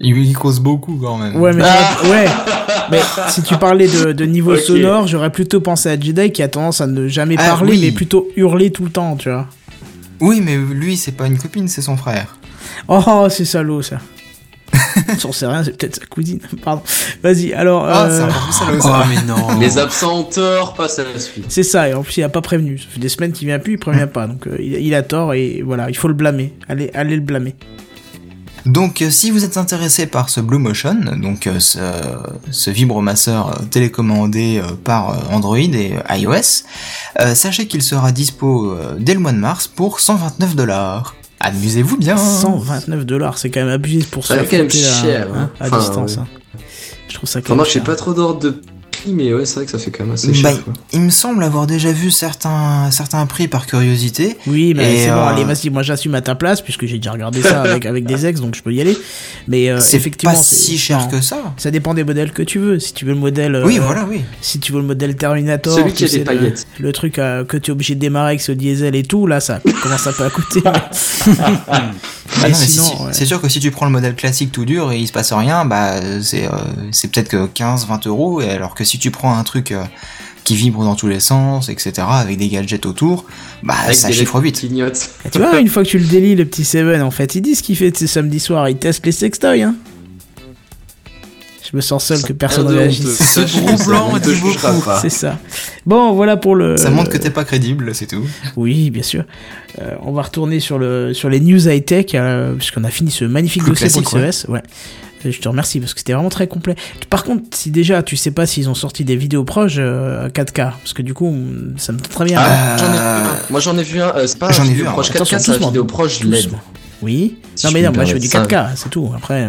Il, il cause beaucoup quand même. Ouais, mais ouais. Mais si tu parlais de, de niveau sonore, j'aurais plutôt pensé à Jedi qui a tendance à ne jamais Ah, parler, oui. mais plutôt hurler tout le temps, tu vois. Oui, mais lui c'est pas une copine, c'est son frère. Oh, c'est salaud ça. J'en sais rien, c'est peut-être sa cousine. Pardon. Vas-y, alors. Ah, euh, plus salaud Oh, ça. mais non. Les absents ont tort, passe à la suite. c'est ça, et en plus il a pas prévenu. Ça fait des semaines qu'il vient plus, il prévient pas. Donc euh, il, il a tort et voilà, il faut le blâmer. Allez, allez le blâmer. Donc euh, si vous êtes intéressé par ce Blue Motion, donc euh, ce, ce vibromasseur euh, télécommandé euh, par euh, Android et euh, iOS, euh, sachez qu'il sera dispo euh, dès le mois de mars pour 129 dollars. Amusez-vous bien. 129 dollars, c'est quand même abusé pour Ça se fait quand même à- cher, hein, hein. à Enfin, distance. ouais. hein. Je trouve ça quand Enfin, même moi, je sais cher. pas trop d'ordre de prix, mais ouais, c'est vrai que ça fait quand même assez Bah, cher. quoi. il me semble avoir déjà vu certains, certains prix par curiosité. Oui, mais Et, c'est bon, euh, allez, vas-y, moi j'assume à ta place, puisque j'ai déjà regardé ça avec, avec des ex, donc je peux y aller. Mais euh, c'est effectivement, pas si cher non. que ça. Ça dépend des modèles que tu veux. Si tu veux le modèle. euh, Oui, voilà, oui. Si tu veux le modèle Terminator, Celui qui a des le- paillettes. Le, truc euh, que tu es obligé de démarrer avec ce diesel et tout, là, ça commence un peu à coûter. mais- Ah mais non, mais si- sinon, si- ouais. C'est sûr que si tu prends le modèle classique tout dur et il se passe rien, bah c'est euh, c'est peut-être que 15-20 euros, et alors que si tu prends un truc euh, qui vibre dans tous les sens, etc., avec des gadgets autour, bah Avec ça chiffre lettres vite. clignotent. Et tu vois, une fois que tu le délis, le petit Seven, en fait, il dit ce qu'il fait de ses samedis soirs, il teste les sextoys, hein. Je me sens seul que personne de réagisse. Ce gros blanc ne jugera beaucoup. C'est ça. Bon, voilà pour le. Ça montre que t'es pas crédible, c'est tout. Oui, bien sûr. Euh, on va retourner sur, le, sur les news high-tech, euh, puisqu'on a fini ce magnifique Plus dossier pour le CES. Ouais. Euh, Je te remercie parce que c'était vraiment très complet. Par contre, si déjà tu sais pas s'ils ont sorti des vidéos proches euh, 4K, parce que du coup, mm, ça me tente très bien. Ah, j'en ai vu Euh, un. Moi, j'en ai vu un. euh, c'est pas j'en un ai vidéo vu un, proche ouais. 4K, Attention, c'est un vidéo proche LED. Oui. Si non, mais non, moi je veux du permettre. 4K, c'est tout. Après, euh,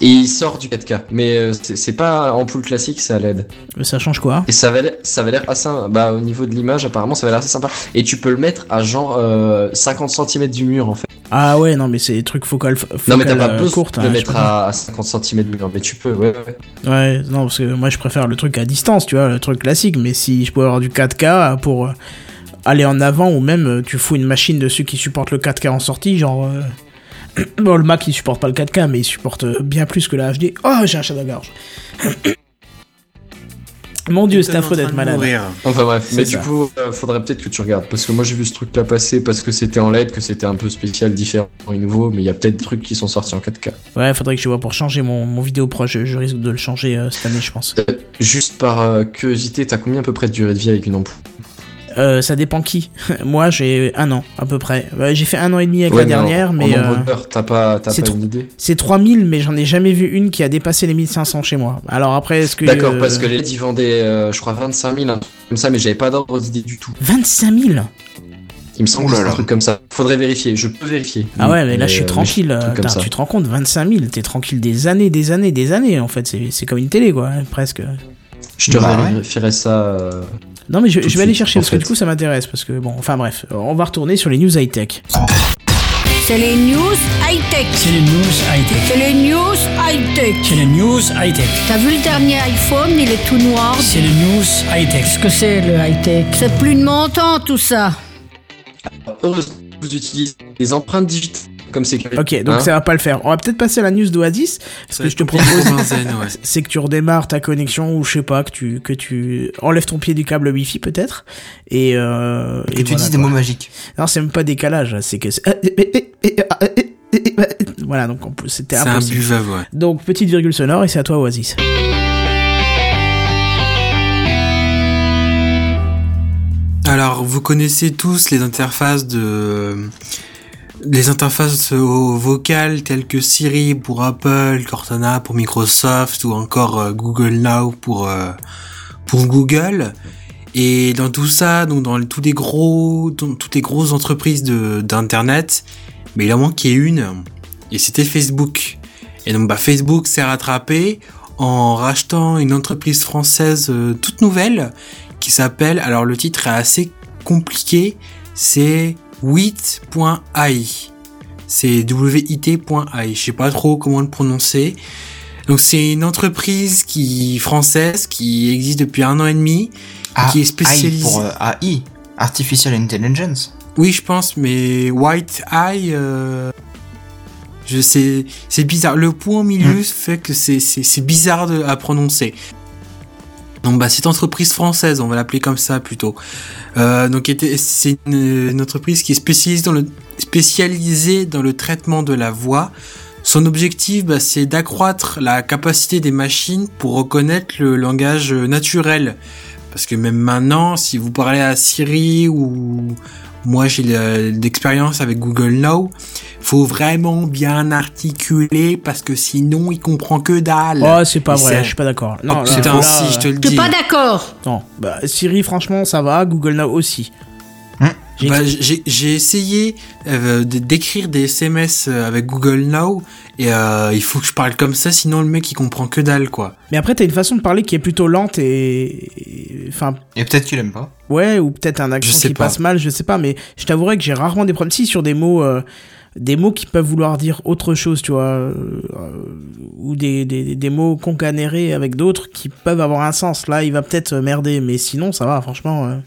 Et il sort du 4K. Mais euh, c'est pas ampoule classique, c'est à LED. ça change quoi? Et ça l'air- ça l'air assez. Bah, au niveau de l'image, apparemment, ça avait l'air assez sympa. Et tu peux le mettre à genre euh, 50 cm du mur, en fait. Ah ouais, non, mais c'est des trucs focal, focal Non, mais t'as pas euh, besoin courte, de hein, mettre à, à 50 cm du mur. Mais tu peux, ouais, ouais. Ouais, non, parce que moi je préfère le truc à distance, tu vois, le truc classique, mais si je peux avoir du 4K pour euh, aller en avant, ou même euh, tu fous une machine dessus qui supporte le 4K en sortie, genre euh, Bon, le Mac il supporte pas le 4K, mais il supporte bien plus que la HD. Oh, j'ai un chat à la gorge. Mon dieu, c'est affreux d'être malade. Enfin bref, mais ça. du coup, euh, faudrait peut-être que tu regardes. Parce que moi j'ai vu ce truc là passer parce que c'était en LED, que c'était un peu spécial, différent et nouveau, mais il y a peut-être des trucs qui sont sortis en 4K. Ouais, faudrait que je vois pour changer mon, mon vidéo pro. Je, je risque de le changer euh, cette année, je pense. Juste par euh, curiosité, t'as combien à peu près de durée de vie avec une ampoule? Euh, ça dépend qui. Moi, j'ai un an à peu près. Ouais, j'ai fait un an et demi avec Ouais, la dernière, en, mais en euh, t'as pas, t'as c'est pas trop- une idée c'est 3000, mais j'en ai jamais vu une qui a dépassé les 1500 chez moi. Alors après, est-ce que D'accord, euh, parce que les LED ils vendaient, euh, je crois, 25 000, un truc comme ça, mais j'avais pas d'ordre d'idée du tout. 25 000 Il me semble que c'est un truc comme ça. Faudrait vérifier, je peux vérifier. Ah ouais, mais là, je suis euh, tranquille. je- euh, tu te rends compte, 25 000, t'es tranquille des années, des années, des années, en fait. C'est c'est comme une télé, quoi, hein, presque. Je te Bah ouais. ça. Non, mais je, vais aller chercher parce que du coup, ça m'intéresse. Parce que bon, enfin bref, euh, on va retourner sur les news high-tech. C'est les news high-tech. C'est les news high-tech. C'est les news high-tech. C'est les news high-tech. T'as vu le dernier iPhone, il est tout noir. C'est les news high-tech. Qu'est-ce que c'est le high-tech? C'est plus de mon temps tout ça. Heureusement que vous utilisez des empreintes digitales comme sécurité. Ok, donc Hein ça va pas le faire. On va peut-être passer à la news d'Oasis. Ce que je te propose, ouais. c'est que tu redémarres ta connexion ou je sais pas, que tu, que tu enlèves ton pied du câble Wi-Fi peut-être. Et, euh, Que et tu voilà, dises des mots magiques. Non, c'est même pas décalage, c'est que c'est- Voilà, donc c'était C'est impossible. imbuvable, ouais. Donc petite virgule sonore et c'est à toi Oasis. Alors, vous connaissez tous les interfaces de les interfaces vocales telles que Siri pour Apple, Cortana pour Microsoft ou encore euh, Google Now pour euh, pour Google. Et dans tout ça, donc dans tous les gros, toutes les grosses entreprises d'internet, mais il en manquait une, et c'était Facebook. Et donc bah Facebook s'est rattrapé en rachetant une entreprise française euh, toute nouvelle qui s'appelle, alors le titre est assez compliqué, c'est wit.ai. C'est wit.ai. Je sais pas trop comment le prononcer. Donc c'est une entreprise qui française qui existe depuis un an et demi, Ah, qui est spécialisée. pour euh, AI, Artificial Intelligence. Oui, je pense, mais White Eye, euh, je sais, c'est bizarre. Le point au milieu fait que c'est bizarre de, à prononcer. Donc bah cette entreprise française, on va l'appeler comme ça plutôt. Euh, donc c'est une, entreprise qui est spécialisée dans le traitement de la voix. Son objectif, bah, c'est d'accroître la capacité des machines pour reconnaître le langage naturel. Parce que même maintenant, si vous parlez à Siri ou moi j'ai le- l'expérience avec Google Now, faut vraiment bien articuler parce que sinon il comprend que dalle. Oh, c'est pas Et vrai, je suis pas d'accord. Non, Oh, là, putain, là, si, je te le Je suis dis. pas d'accord. Non, bah, Siri, franchement, ça va. Google Now aussi. J'ai- Bah, essayé euh, d'écrire des SMS euh, avec Google Now et euh, il faut que je parle comme ça sinon le mec il comprend que dalle quoi. Mais après, t'as une façon de parler qui est plutôt lente et. et- Enfin, Et peut-être qu'il aime pas. ouais, ou peut-être un accent Je sais qui pas. passe mal, je sais pas, mais je t'avouerais que j'ai rarement des problèmes. Si, sur des mots. euh, des mots qui peuvent vouloir dire autre chose, tu vois, ou des, des, des mots concanérés avec d'autres qui peuvent avoir un sens. Là, il va peut-être merder, mais sinon, ça va, franchement.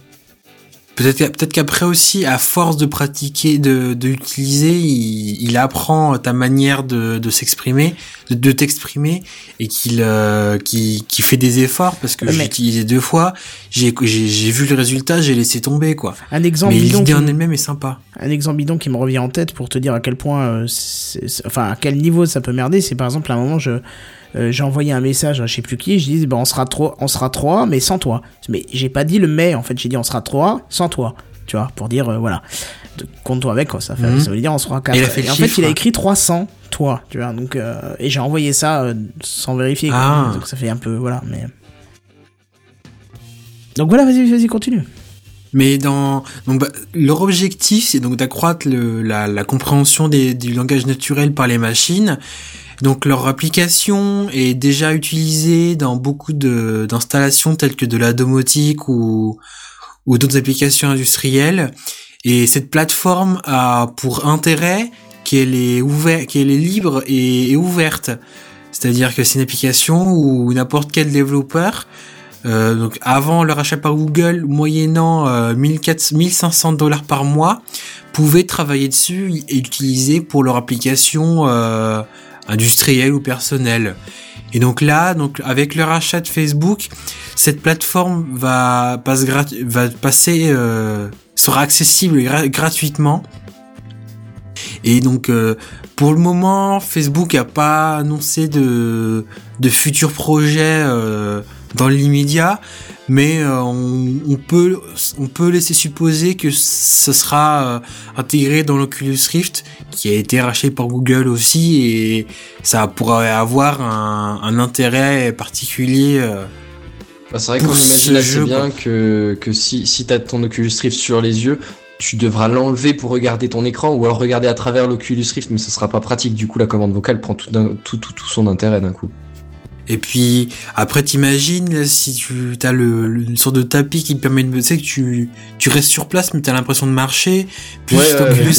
Peut-être qu'après aussi à force de pratiquer de de l'utiliser il, il apprend ta manière de, de s'exprimer de, de t'exprimer et qu'il euh, fait des efforts parce que j'ai utilisé deux fois j'ai j'ai vu le résultat j'ai laissé tomber quoi. Un exemple Mais bidon l'idée qui en me- elle-même est sympa. Un exemple bidon qui me revient en tête pour te dire à quel point, euh, enfin à quel niveau ça peut merder, c'est par exemple à un moment je euh, j'ai envoyé un message à je sais plus qui, je dis bah on sera trois, on sera trois mais sans toi. Mais j'ai pas dit le mais en fait, j'ai dit on sera trois sans toi, tu vois, pour dire euh, voilà, compte-toi avec quoi, ça fait, Mhm. ça veut dire on sera quatre. Et fait en fait il a écrit 300 toi, tu vois, donc euh, et j'ai envoyé ça sans vérifier, quoi. Ah. donc ça fait un peu voilà, mais donc voilà, vas-y, vas-y, continue. Mais dans donc bah, leur objectif c'est donc d'accroître la, la compréhension des, du langage naturel par les machines. Donc leur application est déjà utilisée dans beaucoup d'installations telles que de la domotique ou ou d'autres applications industrielles. Et cette plateforme a pour intérêt qu'elle est ouverte, qu'elle est libre et, ouverte. C'est-à-dire que c'est une application où n'importe quel développeur euh, donc avant le rachat par Google, moyennant euh, 1400 1500 dollars par mois, pouvaient travailler dessus et utiliser pour leur application euh, industrielle ou personnelle. Et donc là, donc avec le rachat de Facebook, cette plateforme euh, sera accessible gra- gratuitement. Et donc euh, pour le moment, Facebook a pas annoncé de de futurs projets euh, dans l'immédiat, mais euh, on, on peut on peut laisser supposer que ce sera euh, intégré dans l'Oculus Rift, qui a été racheté par Google aussi, et ça pourrait avoir un, un intérêt particulier. euh, Bah, c'est vrai qu'on imagine assez jeu, bien que, que si, si t'as ton Oculus Rift sur les yeux, tu devras l'enlever pour regarder ton écran ou alors regarder à travers l'Oculus Rift, mais ce sera pas pratique. Du coup, la commande vocale prend tout, tout, tout, tout son intérêt d'un coup. Et puis après t'imagines si tu as le, le- une sorte de tapis qui te permet de tu sais que tu tu restes sur place mais t'as l'impression de marcher plus Ouais, ouais, plus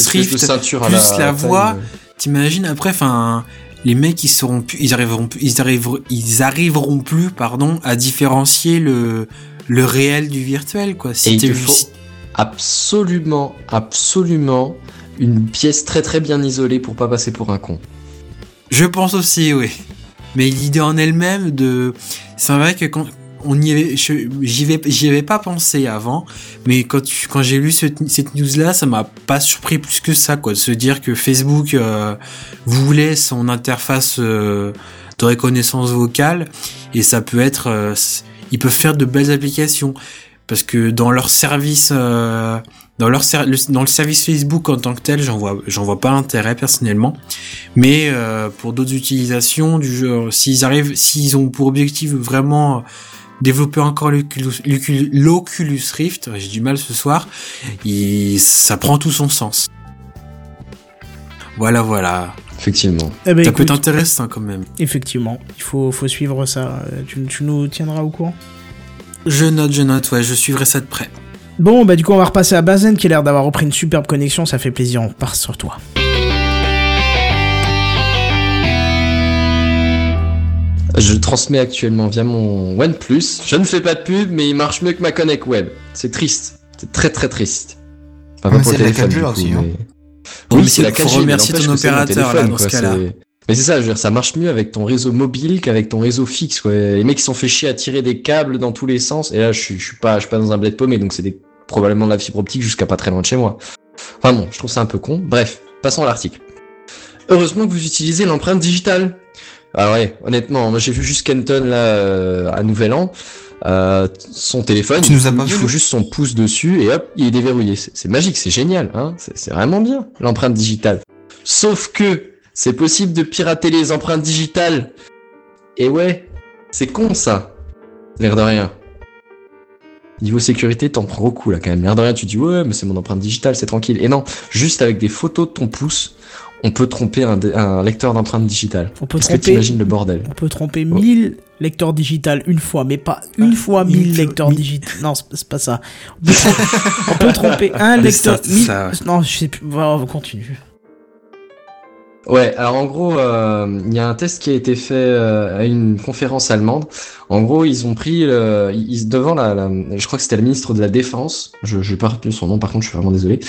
la taille, voix. t'imagines après enfin les mecs ils seront plus ils arriveront plus ils arriveront ils arriveront plus pardon à différencier le le réel du virtuel quoi Et si il t'es te faut absolument, absolument une pièce très très bien isolée pour pas passer pour un con. Je pense aussi, oui. Mais l'idée en elle-même de, c'est vrai que quand on y avait, j'y vais, j'y avais pas pensé avant, mais quand quand j'ai lu ce- cette news-là, ça m'a pas surpris plus que ça, quoi, de se dire que Facebook euh, voulait son interface euh, de reconnaissance vocale et ça peut être, euh, ils peuvent faire de belles applications. Parce que dans leur service, dans leur ser- le- dans le service Facebook en tant que tel, j'en vois, j'en vois pas l'intérêt personnellement. Mais euh, pour d'autres utilisations du jeu, s'ils arrivent, s'ils ont pour objectif vraiment développer encore l'Oculus Rift, j'ai du mal ce soir, il, ça prend tout son sens. Voilà, voilà. Effectivement. Eh ben, ça peut intéressant quand même. effectivement, il faut, faut suivre ça. Euh, Tu, tu nous tiendras au courant? Je note, je note, ouais, je suivrai ça de près. Bon, bah du coup, on va repasser à Bazen qui a l'air d'avoir repris une superbe connexion. Ça fait plaisir, on part sur toi. Je transmets actuellement via mon OnePlus. Je ne fais pas de pub, mais il marche mieux que ma Connect Web. C'est triste. C'est très très triste. Enfin, c'est la 4G du coup, aussi, hein. mais- Oui, c'est la faut 4G. mais remercier n'empêche ton opérateur, là, dans ce cas-là. Mais c'est ça, je veux dire, ça marche mieux avec ton réseau mobile qu'avec ton réseau fixe. Quoi. Les mecs ils se sont fait chier à tirer des câbles dans tous les sens. Et là, je suis, je suis pas, je suis pas dans un bled paumé, donc c'est des, probablement de la fibre optique jusqu'à pas très loin de chez moi. Enfin bon, je trouve ça un peu con. Bref, passons à l'article. Heureusement que vous utilisez l'empreinte digitale. Ah ouais, honnêtement, moi j'ai vu juste Kenton là euh, à Nouvel An. Euh, son téléphone, Tu il nous as faut- pas il faut juste son pouce dessus et hop, il est déverrouillé. C'est magique, c'est génial, hein. C'est c'est vraiment bien l'empreinte digitale. Sauf que c'est possible de pirater les empreintes digitales. Et ouais, c'est con ça. L'air de rien. Niveau sécurité, t'en prends beaucoup là quand même. L'air de rien, tu dis ouais, mais c'est mon empreinte digitale, c'est tranquille. Et non, juste avec des photos de ton pouce, on peut tromper un, un lecteur d'empreinte digitale. On peut Est-ce que tromper, t'imagines le bordel on peut tromper 1000 lecteurs digitales une fois, mais pas une fois 1000 mille- lecteurs digitales. Non, c'est c'est pas ça. On peut tromper, on peut tromper un Mais lecteur. ça- mille- ça- Non, je sais plus. Voilà, on continue. Ouais, alors en gros, euh, il y a un test qui a été fait euh, à une conférence allemande. En gros, ils ont pris, euh, ils, devant la, la- je crois que c'était le ministre de la Défense, je n'ai pas retenu son nom, par contre, je suis vraiment désolé.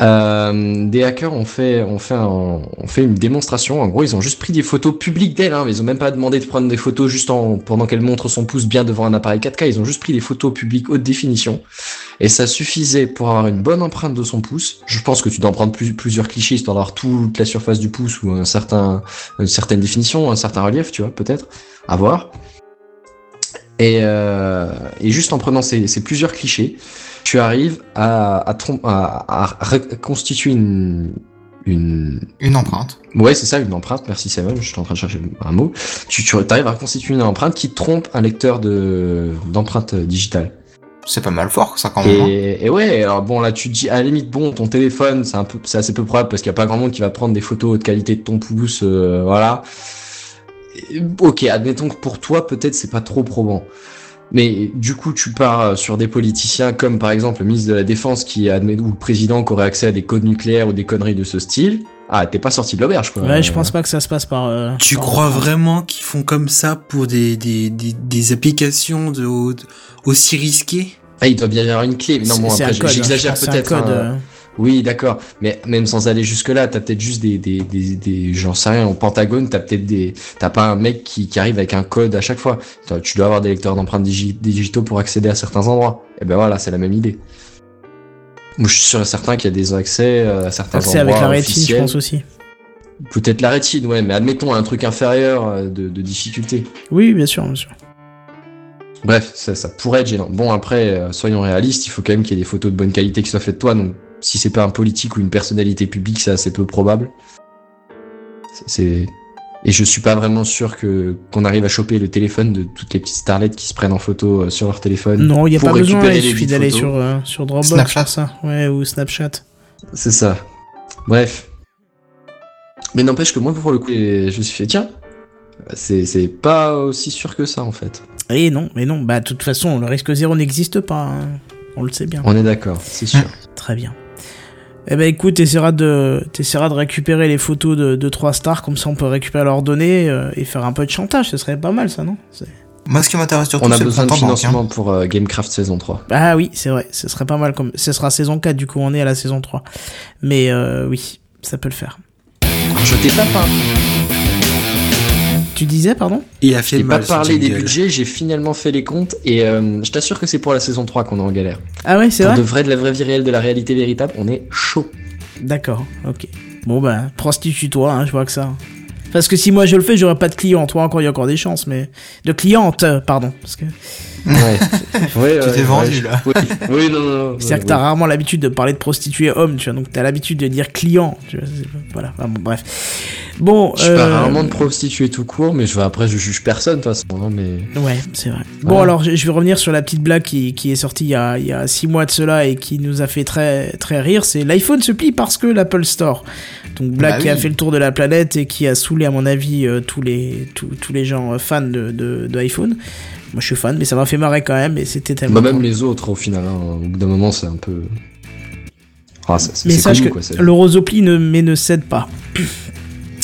Euh, des hackers ont fait, une démonstration. En gros, ils ont juste pris des photos publiques d'elle. Hein, ils ont même pas demandé de prendre des photos juste en, pendant qu'elle montre son pouce bien devant un appareil 4K. Ils ont juste pris des photos publiques haute définition. Et ça suffisait pour avoir une bonne empreinte de son pouce. Je pense que tu dois en prendre plus- plusieurs clichés histoire d'avoir toute la surface du pouce ou un certain, une certaine définition, un certain relief, tu vois, peut-être, à voir. Et, euh, juste en prenant ces plusieurs clichés, tu arrives à, à, à, à reconstituer une, une, Une empreinte. Ouais, c'est ça, une empreinte. Merci Simon, je suis en train de chercher un mot. Tu, tu arrives à reconstituer une empreinte qui trompe un lecteur de d'empreinte digitale. C'est pas mal fort, ça, quand même. hein. Et, et ouais, alors bon, là, tu te dis, à la limite, bon, ton téléphone, c'est un peu, c'est assez peu probable parce qu'il y a pas grand monde qui va prendre des photos haute qualité de ton pouce, euh, voilà. Et, ok, admettons que pour toi, peut-être c'est pas trop probant. Mais du coup, tu pars sur des politiciens comme par exemple le ministre de la Défense qui admet ou le président qui aurait accès à des codes nucléaires ou des conneries de ce style. ah, t'es pas sorti de l'auberge, quoi. Ouais, je pense pas que ça se passe par. euh, Tu par- crois vraiment qu'ils font comme ça pour des, des, des, des applications de, aussi risquées? Ah, il doit bien y avoir une clé. Non, bon, après, un code, j'exagère hein, je pense, peut-être. Oui, d'accord. Mais même sans aller jusque-là, t'as peut-être juste des, des, des, des j'en sais rien, au Pentagone, t'as peut-être des, t'as pas un mec qui, qui arrive avec un code à chaque fois. Tu dois avoir des lecteurs d'empreintes digi- digitaux pour accéder à certains endroits. Et ben voilà, c'est la même idée. Moi, je suis sûr et certain qu'il y a des accès euh, à certains C'est endroits avec la rétine, je pense aussi. Peut-être la rétine, ouais, mais admettons un truc inférieur euh, de, de difficulté. Oui, bien sûr, bien sûr. Bref, ça, ça pourrait être gênant. Bon, après, euh, soyons réalistes, il faut quand même qu'il y ait des photos de bonne qualité qui soient faites de toi. Donc, si c'est pas un politique ou une personnalité publique, c'est assez peu probable. C'est- et je suis pas vraiment sûr que qu'on arrive à choper le téléphone de toutes les petites starlettes qui se prennent en photo euh, sur leur téléphone. Non, il y a pas besoin, il suffit d'aller sur, euh, sur Dropbox, Snapchat. pour ça. Ouais, ou Snapchat. C'est ça. Bref. Mais n'empêche que moi, pour le coup, je me suis fait tiens, c'est c'est pas aussi sûr que ça en fait. Et non, mais non, bah de toute façon, le risque zéro n'existe pas. hein. On le sait bien. On est d'accord, c'est sûr. Très bien. Eh ben écoute, t'essaieras de, t'essaieras de récupérer les photos de, de trois stars, comme ça on peut récupérer leurs données euh, et faire un peu de chantage, ce serait pas mal ça, non? C'est- Moi, ce qui m'intéresse surtout, On a c'est le besoin de banque. hein. financement pour euh, Gamecraft saison 3. Ah oui, c'est vrai, ce serait pas mal comme... Ce sera saison 4, du coup on est à la saison 3. Mais euh, oui, ça peut le faire. Je t'ai pas, Tu disais, pardon Il a je fait t'ai pas parlé des budgets, j'ai finalement fait les comptes et euh, je t'assure que c'est pour la saison 3 qu'on est en galère. Ah ouais, c'est vrai de vrai, de la vraie vie réelle, de la réalité véritable, on est chaud. D'accord, ok. Bon bah, prostitue-toi, hein, je vois que ça. Parce que si moi je le fais, j'aurai pas de clients. Toi encore, il y a encore des chances, mais... De clientes, euh, pardon. Parce que Ouais. ouais, Tu t'es vendu, là. Oui, oui, non, non. non, C'est-à-dire que t'as rarement l'habitude de parler de prostituées hommes, tu vois, donc t'as l'habitude de dire client, tu vois, voilà, enfin, bon, bref. Bon, Je parle euh, rarement de prostituées tout court, mais je vais après, je juge personne de toute façon. hein, mais... Ouais, c'est vrai. Bon, Voilà. alors, je je vais revenir sur la petite blague qui, qui est sortie il y, a, il y a six mois de cela et qui nous a fait très, très rire, c'est l'iPhone se plie parce que l'Apple Store. Donc, Bah qui a fait le tour de la planète et qui a saoulé, à mon avis, euh, tous, les, tous, tous les gens euh, fans de, de, de iPhone. Moi, je suis fan, mais ça m'a fait marrer quand même et c'était tellement... Bah, même les autres, au final, hein, au bout d'un moment, c'est un peu. Ah, ça- c'est Mais c'est sache connu, que quoi. c'est- le rosopli ne, mais ne cède pas.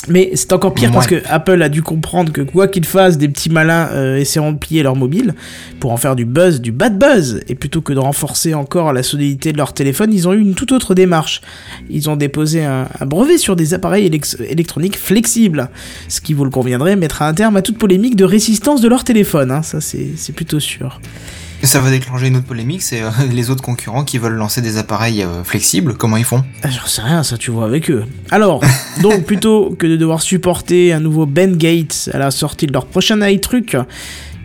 Mais c'est encore pire Ouais. parce que Apple a dû comprendre que quoi qu'ils fassent, des petits malins euh, essaieront de plier leur mobile pour en faire du buzz, du bad buzz. Et plutôt que de renforcer encore la solidité de leur téléphone, ils ont eu une toute autre démarche. Ils ont déposé un, un brevet sur des appareils électroniques flexibles, ce qui, vous le conviendrez, mettra un terme à toute polémique de résistance de leur téléphone. hein. Ça, c'est plutôt sûr. Ça va déclencher une autre polémique, c'est euh, les autres concurrents qui veulent lancer des appareils euh, flexibles, comment ils font? Ah, J'en sais rien, ça tu vois avec eux. Alors, donc plutôt que de devoir supporter un nouveau Ben Gates à la sortie de leur prochain iTruc,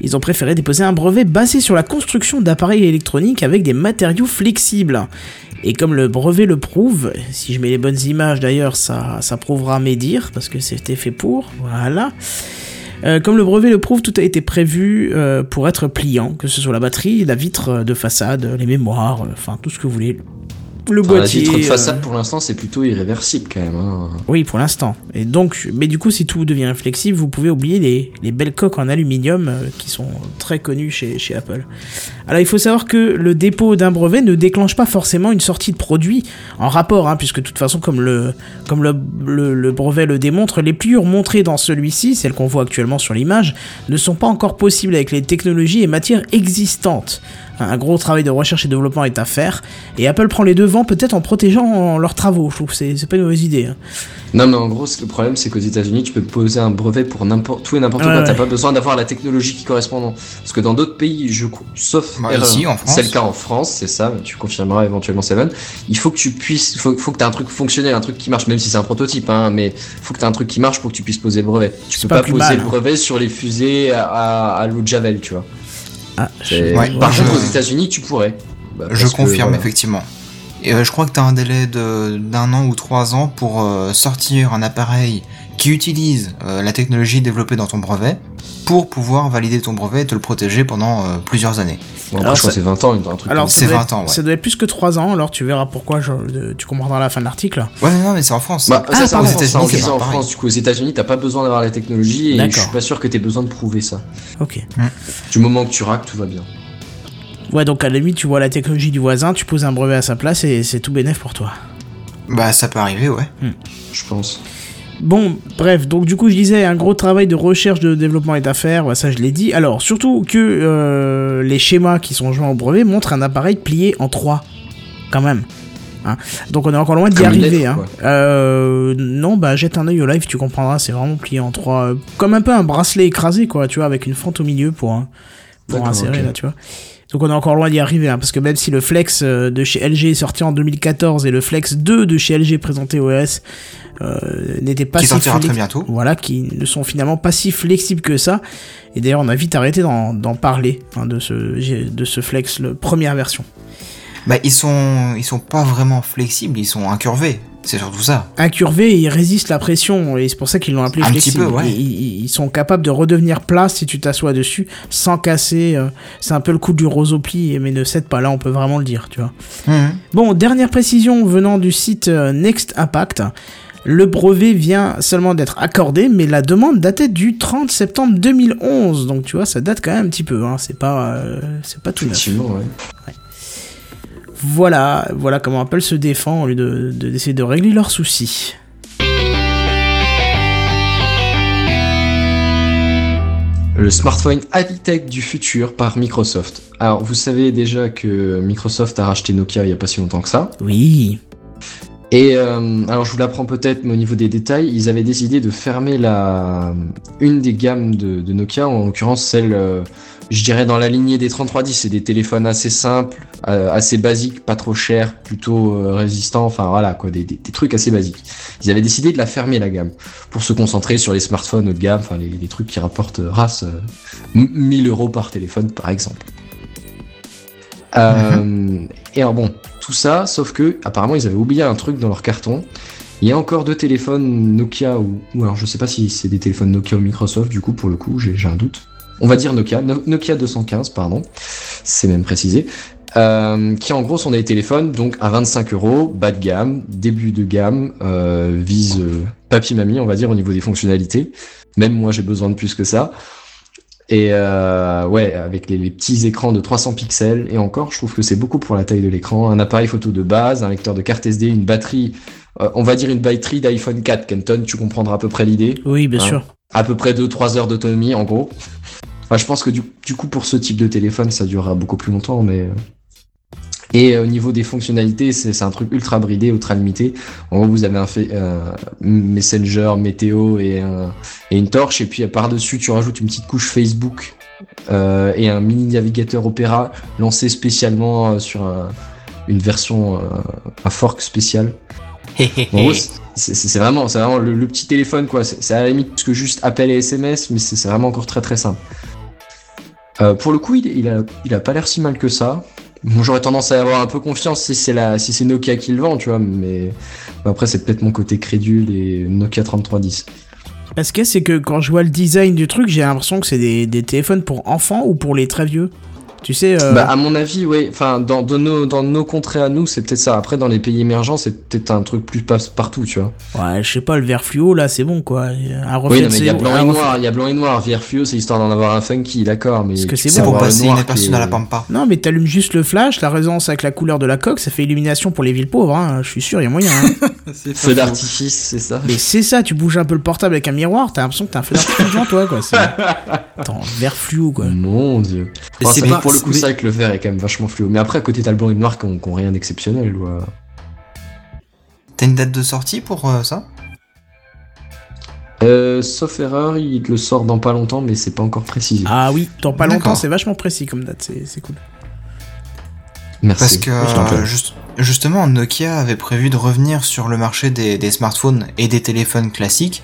ils ont préféré déposer un brevet basé sur la construction d'appareils électroniques avec des matériaux flexibles. Et comme le brevet le prouve, si je mets les bonnes images d'ailleurs, ça, ça prouvera mes dires, parce que c'était fait pour, voilà. Euh, comme le brevet le prouve, tout a été prévu euh, pour être pliant, que ce soit la batterie, la vitre de façade, les mémoires, euh, enfin tout ce que vous voulez. Le Enfin, la boîtier. vitre de euh, façade, pour l'instant, c'est plutôt irréversible quand même. Hein. oui, pour l'instant. Et donc, mais du coup, si tout devient inflexible, vous pouvez oublier les, les belles coques en aluminium euh, qui sont très connues chez, chez Apple. Alors, il faut savoir que le dépôt d'un brevet ne déclenche pas forcément une sortie de produit en rapport, hein, puisque de toute façon, comme le, comme le, le, le brevet le démontre, les pliures montrées dans celui-ci, celles qu'on voit actuellement sur l'image, ne sont pas encore possibles avec les technologies et matières existantes. Un gros travail de recherche et développement est à faire, et Apple prend les devants peut-être en protégeant leurs travaux. Je trouve que c'est c'est pas une mauvaise idée. hein. Non, mais en gros, le problème, c'est qu'aux États-Unis, tu peux poser un brevet pour n'importe tout et n'importe Ouais, quoi. ouais. T'as pas besoin d'avoir la technologie qui correspond. Parce que dans d'autres pays, je, sauf Bah, erreur, ici, en France. c'est le cas en France, c'est ça. Tu confirmeras éventuellement Seven. Il faut que tu puisses, faut, faut que t'aies un truc fonctionnel, un truc qui marche, même si c'est un prototype, hein. Mais faut que t'aies un truc qui marche pour que tu puisses poser le brevet. Tu peux pas poser mal, le hein. brevet sur les fusées à, à, à l'eau de Javel, tu vois. Ah, C'est- je- Ouais, Par je- contre, aux États-Unis, tu pourrais. Bah, Je que, confirme, voilà. effectivement. Et euh, je crois que tu as un délai de- d'un an ou trois ans pour euh, sortir un appareil qui utilise euh, la technologie développée dans ton brevet pour pouvoir valider ton brevet et te le protéger pendant euh, plusieurs années. Bon, après, Alors, je crois ça- que c'est 20 ans, un truc Alors, comme ça. C'est ça doit 20 être- ans, ouais. Ça doit être plus que 3 ans, alors tu verras pourquoi, je- de- tu comprendras à la fin de l'article. Ouais, non, mais c'est en France. Bah, Ah, ça, c'est en. France, Aux États-Unis, en. Du coup, aux États-Unis, t'as pas besoin d'avoir la technologie et je suis pas sûr que t'aies besoin de prouver ça. Ok. Du moment que tu raques, tout va bien. Ouais, donc à la limite, tu vois la technologie du voisin, tu poses un brevet à sa place et c'est tout bénef pour toi. Bah, ça peut arriver, ouais. je pense. Bon, bref, donc du coup, je disais, un gros travail de recherche de développement est à faire, ouais, ça je l'ai dit. Alors, surtout que euh, les schémas qui sont joints au brevet montrent un appareil plié en trois, quand même. Hein. Donc on est encore loin d'y arriver. lettre, hein. Euh, non, bah jette un œil au live, tu comprendras, c'est vraiment plié en trois. euh, Comme un peu un bracelet écrasé, quoi, tu vois, avec une fente au milieu pour, hein, pour insérer, là, tu vois. Donc on est encore loin d'y arriver, hein, parce que même si le Flex euh, de chez LG est sorti en 2014 et le Flex 2 de chez LG présenté au OS euh, n'était pas Qui si sortira flex- très bientôt. Voilà, qui ne sont finalement pas si flexibles que ça. Et d'ailleurs, on a vite arrêté d'en d'en parler hein, de ce de ce Flex, le première version. Bah, ils sont, ils sont pas vraiment flexibles, ils sont incurvés. C'est surtout ça. Incurvés, ils résistent la pression et c'est pour ça qu'ils l'ont appelé Un petit flexible. peu, ouais. ils, sont capables de redevenir plats si tu t'assois dessus sans casser. euh, c'est un peu le coup du rosopli, mais ne cède pas là, on peut vraiment le dire, tu vois. Mhm. Bon, dernière précision venant du site euh, Next Impact. Le brevet vient seulement d'être accordé, mais la demande datait du 30 septembre 2011. Donc tu vois, ça date quand même un petit peu. Hein. C'est pas, euh, c'est pas tout neuf. Effectivement, ouais. Voilà, voilà comment Apple se défend au lieu de de- d'essayer de régler leurs soucis. Le smartphone high-tech du futur par Microsoft. Alors, vous savez déjà que Microsoft a racheté Nokia il n'y a pas si longtemps que ça. Oui. Et euh, alors, je vous l'apprends peut-être, mais au niveau des détails, ils avaient décidé de fermer la une des gammes de, de Nokia, en l'occurrence celle, euh, je dirais, dans la lignée des 3310. C'est des téléphones assez simples, euh, assez basiques, pas trop chers, plutôt euh, résistants, enfin voilà, quoi, des, des, des trucs assez basiques. Ils avaient décidé de la fermer, la gamme, pour se concentrer sur les smartphones haut de gamme, enfin les, les trucs qui rapportent euh, race euh, m- 1000 euros par téléphone, par exemple. Euh, et alors bon, tout ça, sauf que apparemment ils avaient oublié un truc dans leur carton. Il y a encore deux téléphones Nokia ou, ou alors je sais pas si c'est des téléphones Nokia ou Microsoft. Du coup, pour le coup, j'ai un doute. On va dire Nokia, No- Nokia 215, pardon. C'est même précisé. Euh, qui en gros sont des téléphones donc à 25 euros, bas de gamme, début de gamme, euh, vise euh, papy mamie, on va dire au niveau des fonctionnalités. Même moi j'ai besoin de plus que ça. Et ouais, avec les, les petits écrans de 300 pixels, et encore, je trouve que c'est beaucoup pour la taille de l'écran. Un appareil photo de base, un lecteur de carte SD, une batterie, on va dire une batterie d'iPhone 4, Kenton, tu comprendras à peu près l'idée. Oui, bien Hein. sûr. À peu près 2-3 heures d'autonomie, en gros. Enfin, je pense que du, du coup, pour ce type de téléphone, ça durera beaucoup plus longtemps, mais... euh, Et euh, au niveau des fonctionnalités, c'est c'est un truc ultra bridé, ultra limité. En gros, vous avez un fait, euh, Messenger, météo et, un- et une torche, et puis euh, par-dessus, tu rajoutes une petite couche Facebook euh, et un mini navigateur Opera lancé spécialement sur un- une version, euh, un fork spécial. En gros, c'est vraiment, c'est vraiment le, le petit téléphone, quoi. C'est à la limite plus que juste appel et SMS, mais c'est vraiment encore très très simple. Euh, pour le coup, il, a, pas l'air si mal que ça. Bon, J'aurais tendance à avoir un peu confiance si c'est si Nokia qui le vend, tu vois, mais après c'est peut-être mon côté crédule et Nokia 3310. Ce qu'il y a, c'est que quand je vois le design du truc, j'ai l'impression que c'est des téléphones pour enfants ou pour les très vieux? Tu sais, euh, Bah, à mon avis, oui. Enfin, dans, dans nos, dans nos contrées à nous, c'est peut-être ça. Après, dans les pays émergents, c'est peut-être un truc plus passe partout, tu vois. ouais, je sais pas, le vert fluo, là, c'est bon, quoi. Un reflet Oui, non, mais il y a blanc et noir, il y a blanc et noir. Vert fluo, c'est histoire d'en avoir un funky, d'accord, mais Parce que c'est bon, pour passer qui est- dans la pampa. Non, mais t'allumes juste le flash, la résonance avec la couleur de la coque, ça fait illumination pour les villes pauvres, hein. Je suis sûr, il y a moyen, hein. Feu d'artifice, c'est ça. Mais c'est ça, tu bouges un peu le portable avec un miroir, t'as l'impression que t'as un feu d'artifice devant toi, quoi. Attends, vert fluo, quoi. Mon dieu. Oh, c'est pas- pour le coup, c'est vrai que le vert est quand même vachement fluo. Mais après, à côté, t'as le blanc et le noir qui ont, qui ont rien d'exceptionnel. T'as une date de sortie pour euh, ça? Euh, sauf erreur, il le sort dans pas longtemps, mais c'est pas encore précisé. Ah oui, dans pas longtemps, c'est vachement précis comme date, c'est, cool. Merci. Parce que juste- justement, Nokia avait prévu de revenir sur le marché des, des smartphones et des téléphones classiques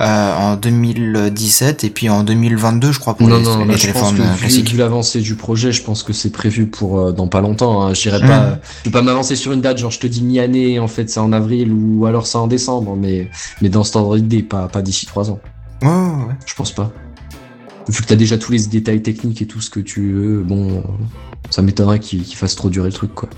euh, en 2017 et puis en 2022, je crois, pour non, les, non, les je pense téléphones que euh, vu, classiques. vu l'avancée du projet, je pense que c'est prévu pour euh, dans pas longtemps. Hein. Je dirais Mm. pas, je vais pas m'avancer sur une date, genre je te dis mi-année, en fait c'est en avril ou alors c'est en décembre, mais mais dans cet ordre d'idée, pas pas d'ici trois ans. Ouais, ouais, ouais. Je pense pas. Vu que t'as déjà tous les détails techniques et tout ce que tu veux, bon, euh, ça m'étonnerait qu'il qu'il fasse trop durer le truc, quoi.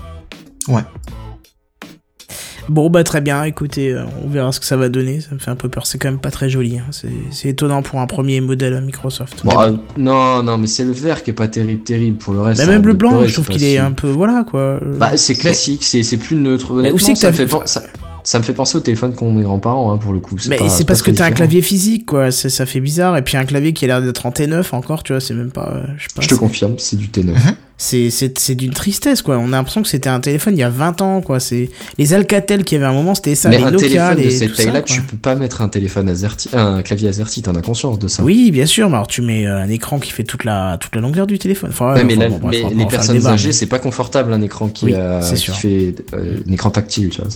Bon, bah très bien, écoutez, euh, on verra ce que ça va donner, ça me fait un peu peur, c'est quand même pas très joli, hein. c'est, étonnant pour un premier modèle à Microsoft. Bon, euh, non, non, mais c'est le vert qui est pas terrible, terrible. Pour le reste, Bah, même le blanc, pleurer, je trouve qu'il est un peu, voilà, quoi. Euh, Bah, c'est classique, c'est c'est plus neutre. où Honnêtement, c'est que ça fait ça- Ça me fait penser au téléphone qu'ont mes grands-parents, hein, pour le coup. Mais c'est pas parce que t'as un clavier physique, quoi. Ça fait bizarre. Et puis un clavier qui a l'air d'être en T9 encore, tu vois. C'est même pas. euh, Je sais pas. Je te confirme, c'est du T9. C'est c'est c'est d'une tristesse, quoi. On a l'impression que c'était un téléphone il y a 20 ans, quoi. C'est les Alcatel qui avaient un moment, c'était ça. Mais les un Nokia, téléphone de cette taille-là, tu peux pas mettre un téléphone AZERTY, un clavier AZERTY, t'en as conscience de ça. Oui, bien sûr. Mais alors tu mets euh, un écran qui fait toute la toute la longueur du téléphone. Enfin, Ouais, mais enfin, bon, les personnes âgées, mais- c'est pas confortable un écran qui, Oui, c'est qui fait euh, un écran tactile, tu vois.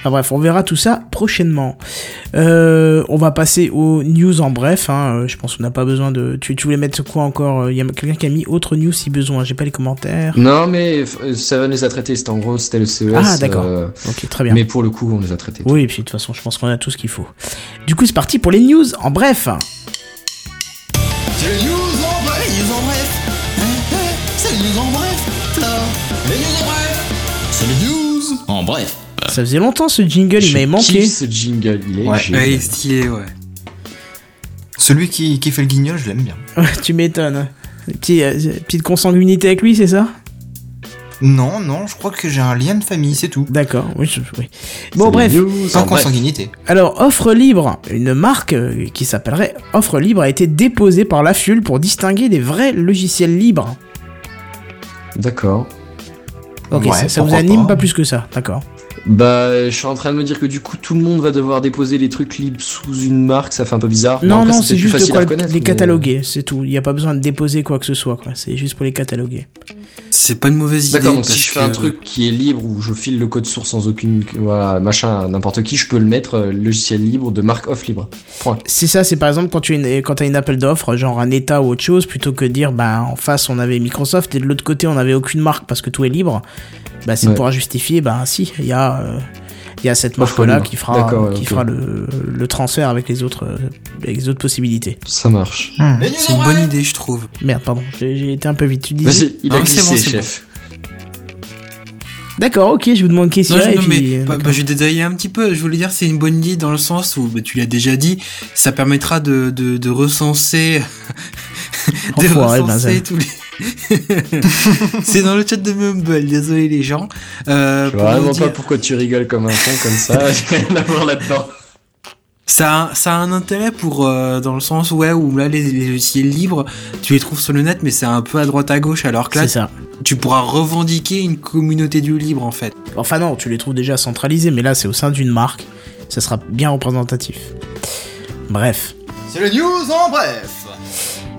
Enfin bref, on verra tout ça prochainement. Euh, on va passer aux news en bref. Hein. Euh, Je pense qu'on n'a pas besoin de. Tu, tu voulais mettre quoi encore Il y a quelqu'un qui a mis autre news si besoin. J'ai pas les commentaires. Non, mais euh, Seven les a traités. C'était en gros, c'était le CES. Ah, d'accord. euh, Ok, très bien. mais pour le coup, on les a traités. Oui, et puis de toute façon, je pense qu'on a tout ce qu'il faut. Du coup, c'est parti pour les news en bref. C'est les news en bref, les news en bref. Hein, hein, C'est les news en bref, là. Les news en bref. C'est les news en bref. Ça faisait longtemps ce jingle, il m'avait manqué. ce jingle, il est Ouais. génial. Ouais, il est stylé, ouais. Celui qui, qui fait le guignol, je l'aime bien. tu m'étonnes. Petit, euh, petite consanguinité avec lui, c'est ça? Non, non, je crois que j'ai un lien de famille, c'est tout. D'accord, oui, je- oui. Bon, C'est bref. Sans consanguinité. Alors, Offre Libre, une marque euh, qui s'appellerait Offre Libre, a été déposée par la FUL pour distinguer les vrais logiciels libres. D'accord. Ok, Ouais, ça, ça vous anime pas. pas plus que ça, d'accord. Bah, je suis en train de me dire que du coup, tout le monde va devoir déposer les trucs libres sous une marque, ça fait un peu bizarre. Non, non, c'est juste de facile quoi à reconnaître, les mais- cataloguer, c'est tout. Il n'y a pas besoin de déposer quoi que ce soit, quoi. C'est juste pour les cataloguer. C'est pas une mauvaise idée. D'accord, donc si je fais un truc qui est libre où je file le code source sans aucune voilà, machin n'importe qui, je peux le mettre euh, logiciel libre de marque off libre. Point. C'est ça, c'est par exemple quand tu as une, quand as une appel d'offres, genre un État ou autre chose, plutôt que de dire, bah, en face on avait Microsoft et de l'autre côté on avait aucune marque parce que tout est libre, bah, c'est Ouais. pour justifier, bah, si, il y a, euh, il y a cette marque-là qui fera, qui fera le, le transfert avec les autres, euh, avec les autres possibilités. Ça marche. Hmm. C'est une bonne idée, je trouve. Merde, pardon, j'ai été un peu vite. Tu disais Vas-y, il a Non, c'est glissé, bon, chef. D'accord, ok, je vous demande question Non, je- et non, puis. mais euh, bah, bah, je vais détailler un petit peu. Je voulais dire, c'est une bonne idée dans le sens où, bah, tu l'as déjà dit, ça permettra de, de, de recenser, de Enfoiré, recenser tous les. c'est dans le chat de Mumble, désolé les gens. Euh, Je vois vraiment dire- pas pourquoi tu rigoles comme un con comme ça. J'ai rien à voir là-dedans. Ça a, ça a un intérêt pour euh, dans le sens ouais où là les, les logiciels libres tu les trouves sur le net mais c'est un peu à droite à gauche alors que là ça. tu pourras revendiquer une communauté du libre en fait. Enfin non, tu les trouves déjà centralisés, mais là c'est au sein d'une marque, ça sera bien représentatif. Bref. C'est les news en bref.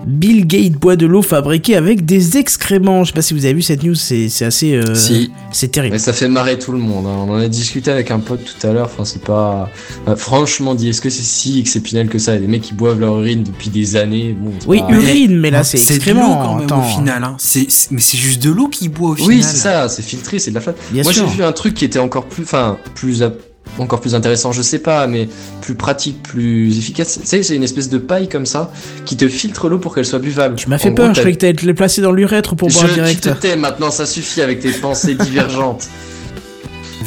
Bill Gates boit de l'eau fabriquée avec des excréments. Je sais pas si vous avez vu cette news, c'est assez. euh, Si. C'est terrible. Mais ça fait marrer tout le monde. hein. On en a discuté avec un pote tout à l'heure. Enfin, c'est pas. euh, franchement, dit, est-ce que c'est si exceptionnel que ça? Il y a des mecs qui boivent leur urine depuis des années. Bon, Oui, pas- urine, mais là c'est excrément. quand même au final. Hein. Mais c'est juste de l'eau qui boit au final. Oui, c'est ça. C'est filtré, c'est de la flotte. Moi, j'ai vu un truc qui était encore plus, enfin, plus, encore plus intéressant. Je sais pas, mais plus pratique, plus efficace. Tu sais, c'est une espèce de paille comme ça qui te filtre l'eau pour qu'elle soit buvable. Tu m'as fait En peur, gros, je croyais que t'allais te le placer dans l'urètre pour boire Je, direct. tu te tais maintenant, ça suffit avec tes pensées divergentes.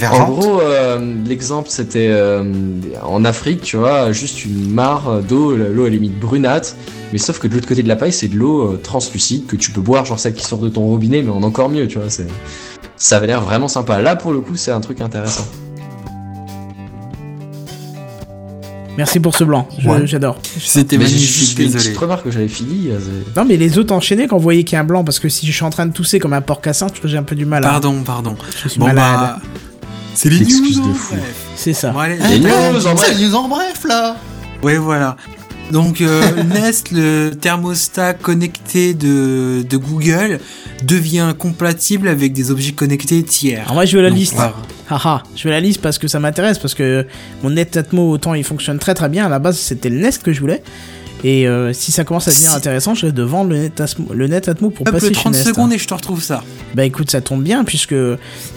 En gros, euh, l'exemple c'était euh, en Afrique, tu vois, juste une mare d'eau, l'eau elle est limite brunâtre, mais sauf que de l'autre côté de la paille, c'est de l'eau euh, translucide que tu peux boire, genre celle qui sort de ton robinet, mais en encore mieux, tu vois. Ça avait l'air vraiment sympa. Là, pour le coup, c'est un truc intéressant. Merci pour ce blanc, Ouais. j'adore. C'était magnifique, désolé. petite remarque que j'avais fini. euh, Non, mais les autres enchaînés quand vous voyez qu'il y a un blanc, parce que si je suis en train de tousser comme un porc cassin, j'ai un peu du mal à. Pardon, pardon. Je suis Bon malade. bah c'est les news. de en fou. bref. C'est ça. Bon, allez, Les news, en C'est vrai. les news en bref, là. Ouais, voilà. Donc euh, Nest, le thermostat connecté de, de Google, devient compatible avec des objets connectés tiers. Alors moi je veux la Donc, liste. voilà. Haha, je veux la liste parce que ça m'intéresse, parce que mon Net Atmo, autant il fonctionne très très bien. À la base, c'était le Nest que je voulais. Et euh, si ça commence à devenir Si- intéressant, je vais de vendre le Net, Atmo, le Net Atmo pour Hop, passer le chez 30 Nest. secondes et je te retrouve ça. Bah écoute, ça tombe bien puisque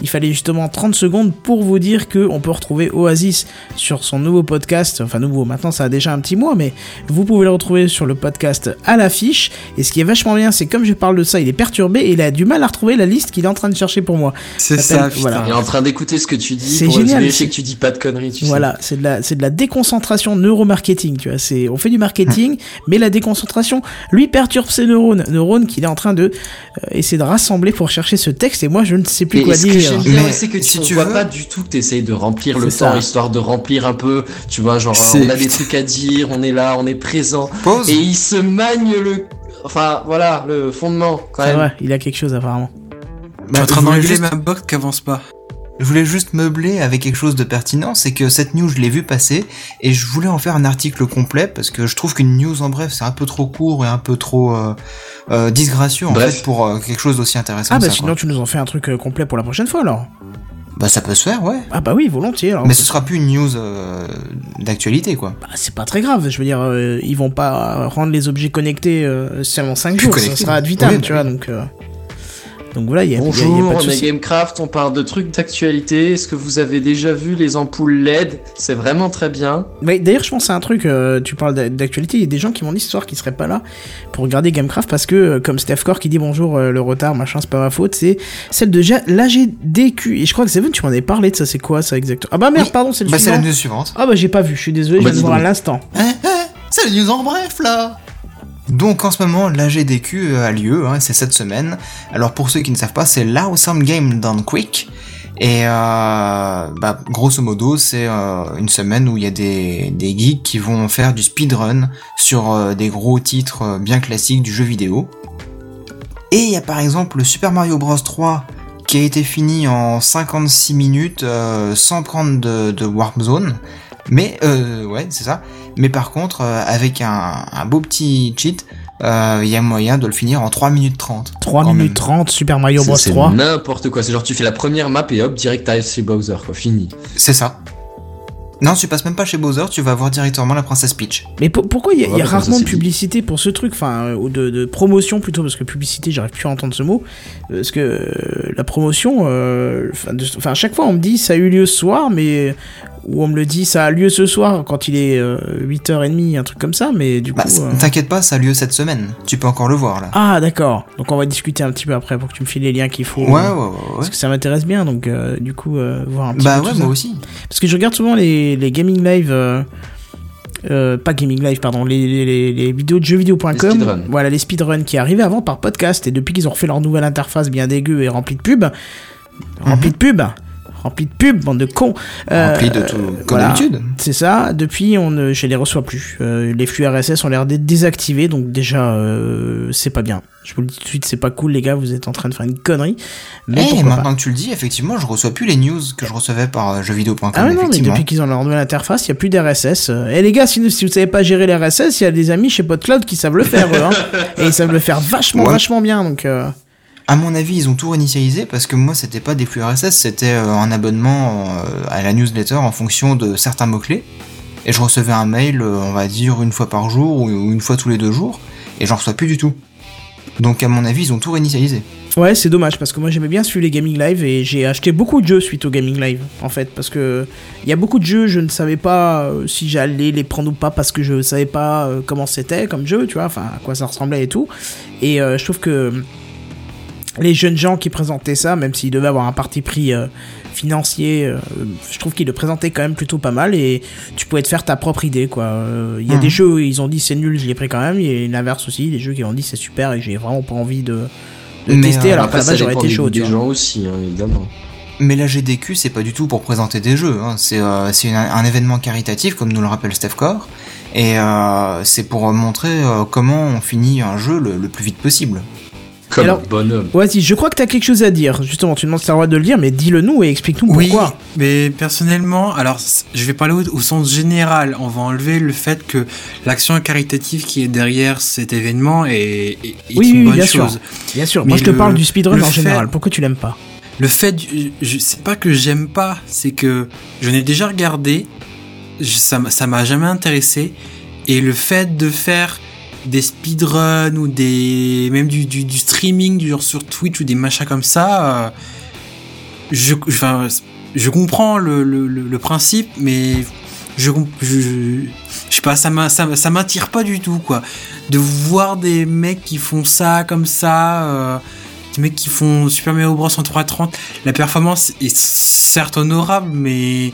il fallait justement 30 secondes pour vous dire que on peut retrouver Oasis sur son nouveau podcast. Enfin nouveau, maintenant ça a déjà un petit mois, mais vous pouvez le retrouver sur le podcast à l'affiche. Et ce qui est vachement bien, c'est comme je parle de ça, il est perturbé et il a du mal à retrouver la liste qu'il est en train de chercher pour moi. C'est Ça voilà. Il est en train d'écouter ce que tu dis C'est pour génial, vérifier c'est- que tu dis pas de conneries, tu. Voilà, c'est de la, c'est de la déconcentration neuromarketing, tu vois. C'est, on fait du marketing mais la déconcentration lui perturbe ses neurones, neurones qu'il est en train de euh, essayer de rassembler pour chercher ce texte, et moi je ne sais plus Et quoi ce que dire. j'aime bien, Mais c'est que si tu, vois veux- pas du tout que t'essayes de remplir le C'est temps, ça. histoire de remplir un peu, tu vois, genre, C'est- on a des trucs à dire, on est là, on est présent. Pause. Et il se magne le, enfin, voilà, le fondement, quand C'est même. vrai, il a quelque chose apparemment. Je suis en train juste- ma box qui avance pas. Je voulais juste meubler avec quelque chose de pertinent, c'est que cette news je l'ai vue passer et je voulais en faire un article complet parce que je trouve qu'une news en bref c'est un peu trop court et un peu trop euh, euh, disgracieux en Bref. fait pour euh, quelque chose d'aussi intéressant. Ah bah ça, sinon quoi. tu nous en fais un truc complet pour la prochaine fois alors. bah ça peut se faire ouais. Ah bah oui, volontiers. Alors, Mais ce sera plus une news euh, d'actualité quoi. Bah, c'est pas très grave, je veux dire, euh, ils vont pas rendre les objets connectés euh, seulement 5 Plus jours, ça sera ad vitam, Oui, tu vois, donc... Donc voilà, il y a, il y a- il y a Bonjour, pas de on est. Gamecraft, on parle de trucs d'actualité. Est-ce que vous avez déjà vu les ampoules LED C'est vraiment très bien. Ouais, D'ailleurs, je pense à un truc, euh, tu parles d'a- d'actualité, il y a des gens qui m'ont dit ce soir qui seraient pas là pour regarder Gamecraft parce que, euh, comme Steph Core qui dit bonjour, euh, le retard, machin, c'est pas ma faute, c'est celle de Ja- l'AGDQ. Et je crois que Seven, tu m'en avais parlé de ça, c'est quoi ça exactement? Ah bah merde, Oui. pardon, c'est le Bah c'est la suivant. news suivante. Ah bah j'ai pas vu, je suis désolé, Oh, je bah, viens de dis voir à l'instant. Hein, hein, c'est la news en bref là Donc en ce moment, l'AGDQ a lieu, hein, c'est cette semaine. Alors pour ceux qui ne savent pas, c'est l'Awesome Game Done Quick. Et euh, bah, grosso modo, c'est euh, une semaine où il y a des, geeks qui vont faire du speedrun sur euh, des gros titres euh, bien classiques du jeu vidéo. Et il y a par exemple le Super Mario Bros 3 qui a été fini en 56 minutes euh, sans prendre de, de Warp Zone. Mais euh, ouais, c'est ça. Mais par contre, euh, avec un, un beau petit cheat, euh, il y a moyen de le finir en 3 minutes 30. 3 Quand minutes même. 30, Super Mario Bros C'est 3. n'importe quoi. C'est genre, tu fais la première map et hop, direct t'arrives chez Bowser, quoi. Fini. C'est ça. Non, tu passes même pas chez Bowser, tu vas voir directement la princesse Peach. Mais pour- pourquoi il y a, Ouais, y rarement de publicité pour ce truc, enfin, euh, ou de, de promotion plutôt, parce que publicité, j'arrive plus à entendre ce mot, parce que euh, la promotion, enfin, à chaque fois on me dit ça a eu lieu ce soir, mais ou on me le dit ça a lieu ce soir quand il est euh, 8h30, un truc comme ça, mais du coup. Bah, c- euh, t'inquiète pas, ça a lieu cette semaine. Tu peux encore le voir là. Ah d'accord, donc on va discuter un petit peu après pour que tu me files les liens qu'il faut. ouais, ouais, ouais, ouais. Parce que ça m'intéresse bien, donc euh, du coup, euh, voir un petit Bah peu ouais, tout moi ça. aussi. Parce que je regarde souvent les, les gaming live. euh, euh, pas gaming live, pardon, les, les, les, les vidéos de Les jeuxvideo.com. speedruns. Voilà, les speedruns qui arrivaient avant par podcast. Et depuis qu'ils ont refait leur nouvelle interface bien dégueu et remplie de pubs, remplie de pubs, remplie de pubs, bande de cons. euh, Rempli de tout, comme voilà. d'habitude. C'est ça. Depuis, on ne, je les reçois plus. Euh, les flux RSS ont l'air d'être désactivés, donc déjà, euh, c'est pas bien. Je vous le dis tout de suite, c'est pas cool, les gars. Vous êtes en train de faire une connerie. Mais Eh, pas. maintenant que tu le dis, effectivement, je reçois plus les news que je recevais par jeuxvideo.com. Ah non, mais depuis qu'ils ont leur nouvelle interface, il n'y a plus d'RSS. Et les gars, si, si vous savez pas gérer les RSS, il y a des amis chez PodCloud qui savent le faire, eux, hein. Et ils savent le faire vachement, Ouais. vachement bien, donc... À mon avis, ils ont tout réinitialisé parce que moi, c'était pas des flux RSS, c'était euh, un abonnement euh, à la newsletter en fonction de certains mots-clés. Et je recevais un mail, euh, on va dire, une fois par jour ou une fois tous les deux jours, et j'en reçois plus du tout. Donc, à mon avis, ils ont tout réinitialisé. Ouais, c'est dommage, parce que moi j'aimais bien suivre les Gaming Live, et j'ai acheté beaucoup de jeux suite au Gaming Live, en fait, parce que il y a beaucoup de jeux, je ne savais pas si j'allais les prendre ou pas, parce que je savais pas comment c'était comme jeu, tu vois, enfin, à quoi ça ressemblait et tout. Et je trouve que les jeunes gens qui présentaient ça, même s'ils devaient avoir un parti pris euh, financier, euh, je trouve qu'ils le présentaient quand même plutôt pas mal et tu pouvais te faire ta propre idée quoi. Euh, Il y a Mhm. des jeux où ils ont dit c'est nul, je l'ai pris quand même, il y a l'inverse aussi, des jeux qui ont dit c'est super et j'ai vraiment pas envie de, de Mais, tester euh, alors Après, que j'aurais été des chaud. des vois. gens aussi, hein, évidemment. Mais la GDQ, c'est pas du tout pour présenter des jeux, hein. c'est euh, un événement caritatif, comme nous le rappelle Steph Core, et euh, c'est pour montrer euh, comment on finit un jeu le, le plus vite possible. Comme Alors- bonhomme. Vas-y, je crois que t'as quelque chose à dire. Justement, tu demandes si t'as le droit de le dire, mais dis-le nous et explique-nous Oui, pourquoi. mais personnellement, alors je vais parler au, au sens général. On va enlever le fait que l'action caritative qui est derrière cet événement est, est- est Oui, une oui, bonne bien sûr. chose. Bien sûr, Mais moi je te le- parle du speedrun en fait- général. Pourquoi tu l'aimes pas? Le fait, du- je c'est pas que j'aime pas, c'est que je n'ai déjà regardé, je- ça ça m'a jamais intéressé, et le fait de faire des speedruns ou des même du, streaming sur Twitch ou des machins comme ça, euh, je, comprends le, principe, mais je, je, je, sais pas, ça m'a- ça, ça m'attire pas du tout quoi, de voir des mecs qui font ça comme ça. euh, des mecs qui font Super Mario Bros en 3.30, la performance est certes honorable, mais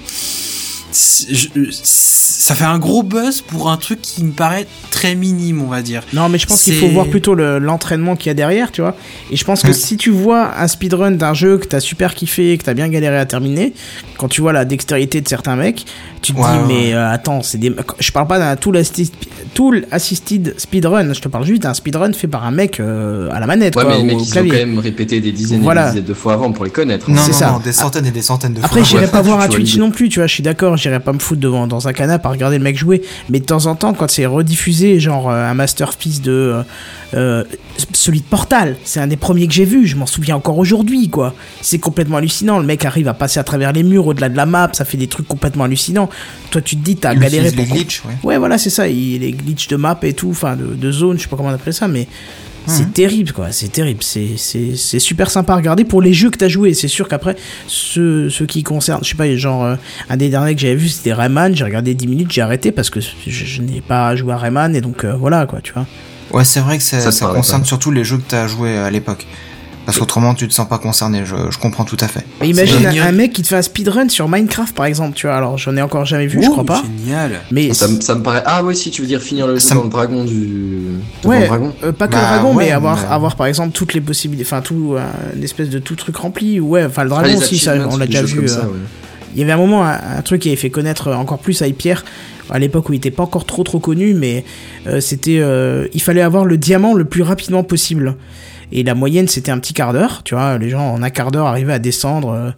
ça fait un gros buzz pour un truc qui me paraît très minime, on va dire. Non, mais je pense qu'il faut voir plutôt le- l'entraînement qu'il y a derrière, tu vois. Et je pense que si tu vois un speedrun d'un jeu que t'as super kiffé, que t'as bien galéré à terminer, quand tu vois la dextérité de certains mecs, tu te Ouais, dis, ouais. mais euh, attends, c'est des. Je parle pas d'un tool, assisted speedrun, je te parle juste d'un speedrun fait par un mec euh, à la manette, Ouais, quoi, mais les mecs, ils ont quand même répété des dizaines et Voilà. des dizaines de fois avant pour les connaître. Non, C'est non, ça. non, des centaines et des centaines de Après, fois. j'irai Ouais. pas voir un Twitch non plus, tu vois, je suis d'accord, j'irai pas me foutre devant dans un canapé à regarder le mec jouer, mais de temps en temps, quand c'est rediffusé, genre euh, un masterpiece de euh, euh, celui de Portal, c'est un des premiers que j'ai vu, je m'en souviens encore aujourd'hui, quoi. C'est complètement hallucinant, le mec arrive à passer à travers les murs, au-delà de la map, ça fait des trucs complètement hallucinants. Toi, tu te dis, t'as galéré pour les glitches, ouais. Ouais, voilà, c'est ça. Il, les glitches de map et tout, enfin de, de zone, je sais pas comment on appelle ça, mais Mhm. c'est terrible, quoi. C'est terrible. C'est, c'est, c'est super sympa à regarder pour les jeux que t'as joué. C'est sûr qu'après, ceux, ceux qui concernent, je sais pas, genre, euh, un des derniers que j'avais vu, c'était Rayman. J'ai regardé 10 minutes, j'ai arrêté parce que je, je n'ai pas joué à Rayman et donc euh, voilà, quoi, tu vois. Ouais, c'est vrai que ça, Ça concerne pas. surtout les jeux que t'as joué à l'époque. Parce qu'autrement, tu te sens pas concerné, je, je comprends tout à fait. Mais imagine un, mec qui te fait un speedrun sur Minecraft, par exemple, tu vois. Alors, j'en ai encore jamais vu, je crois pas. Génial. Mais Ça, me- ça me paraît. Ah ouais, si tu veux dire finir le jeu Ça me- le dragon du. Ouais, le dragon. euh, pas que Bah, le dragon, ouais, mais avoir, mais- avoir par exemple toutes les possibilités, enfin tout, euh, une espèce de tout truc rempli. Ouais, enfin le Ah, dragon aussi, ça, on l'a déjà vu. comme euh, ça, ouais. Il y avait un moment, un, un truc qui avait fait connaître encore plus à Pierre à l'époque où il était pas encore trop trop connu, mais euh, c'était, euh, il fallait avoir le diamant le plus rapidement possible. Et la moyenne, c'était un petit quart d'heure, tu vois. Les gens en un quart d'heure arrivaient à descendre euh,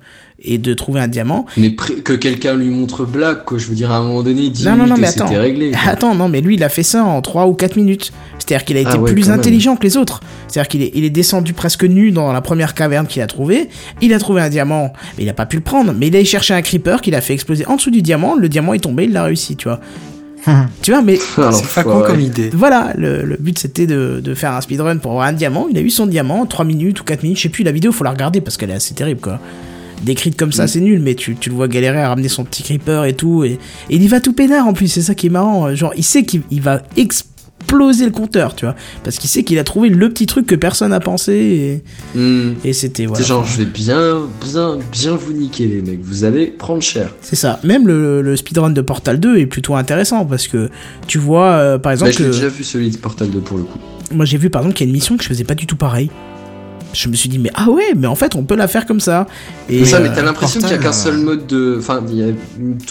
et de trouver un diamant. Mais que quelqu'un lui montre blague, quoi. Je veux dire, à un moment donné, 10 Non, non, non, mais attends. réglé. quoi. Attends, non, mais lui, il a fait ça en 3 ou 4 minutes. C'est-à-dire qu'il a été Ah ouais, plus même. intelligent que les autres. C'est-à-dire qu'il est, il est descendu presque nu dans la première caverne qu'il a trouvée. Il a trouvé un diamant, mais il a pas pu le prendre. Mais il a cherché un creeper qu'il a fait exploser en dessous du diamant. Le diamant est tombé, il l'a réussi, tu vois. tu vois, mais C'est pas con comme idée. voilà, le, le but c'était de, de faire un speedrun pour avoir un diamant. Il a eu son diamant en 3 minutes ou 4 minutes. Je sais plus, la vidéo, faut la regarder parce qu'elle est assez terrible, quoi. Décrite comme ça, Mm. c'est nul, mais tu, tu le vois galérer à ramener son petit creeper et tout. Et, et il y va tout peinard en plus, c'est ça qui est marrant. Genre, il sait qu'il il va exploser le compteur, tu vois. Parce qu'il sait qu'il a trouvé le petit truc que personne n'a pensé. Hmm. Et, et c'était, C'est voilà. genre, je vais bien, bien, bien vous niquer, les mecs. Vous allez prendre cher. C'est ça. Même le, le speedrun de Portal 2 est plutôt intéressant parce que tu vois, euh, par Bah, exemple, l'ai que- déjà vu celui de Portal 2 pour le coup. Moi, j'ai vu par exemple qu'il y a une mission que je faisais pas du tout pareil. Je me suis dit, mais ah ouais, mais en fait, on peut la faire comme ça. Et Mais ça, euh, mais t'as l'impression qu'il y a qu'un euh, seul mode de. Enfin, il y a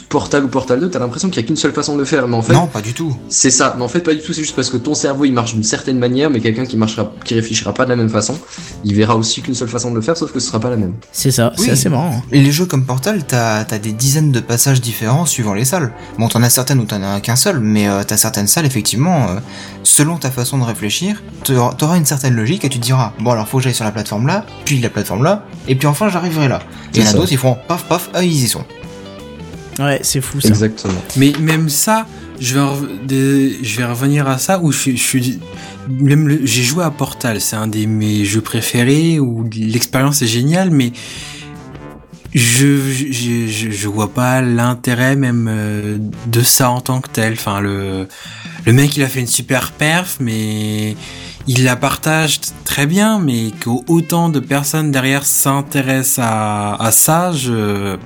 Portal ou Portal 2, t'as l'impression qu'il y a qu'une seule façon de le faire. Mais en fait, non, pas du tout. c'est ça. Mais en fait, pas du tout. C'est juste parce que ton cerveau il marche d'une certaine manière, mais quelqu'un qui marchera, qui réfléchira pas de la même façon, il verra aussi qu'une seule façon de le faire, sauf que ce sera pas la même. c'est ça, Oui. c'est assez marrant. Et les jeux comme Portal, t'as as des dizaines de passages différents suivant les salles. Bon, t'en as certaines où t'en as qu'un seul, mais euh, t'as certaines salles, effectivement, euh, selon ta façon de réfléchir, t'auras t'auras une certaine logique et tu te diras, bon alors faut que j'aille sur la plateforme là, puis la plateforme là, et puis enfin j'arriverai là. Et il y en a d'autres, ils font paf paf, ah ils y sont. Ouais, c'est fou ça. Exactement. Mais même ça, je vais, des- je revenir à ça où je, suis- je suis. Même le- j'ai joué à Portal, c'est un de mes jeux préférés où l'expérience est géniale, mais je, je, je, je vois pas l'intérêt même euh, de ça en tant que tel. Enfin, le, le mec, il a fait une super perf, mais il la partage très bien, mais qu'autant de personnes derrière s'intéressent à, à ça, je,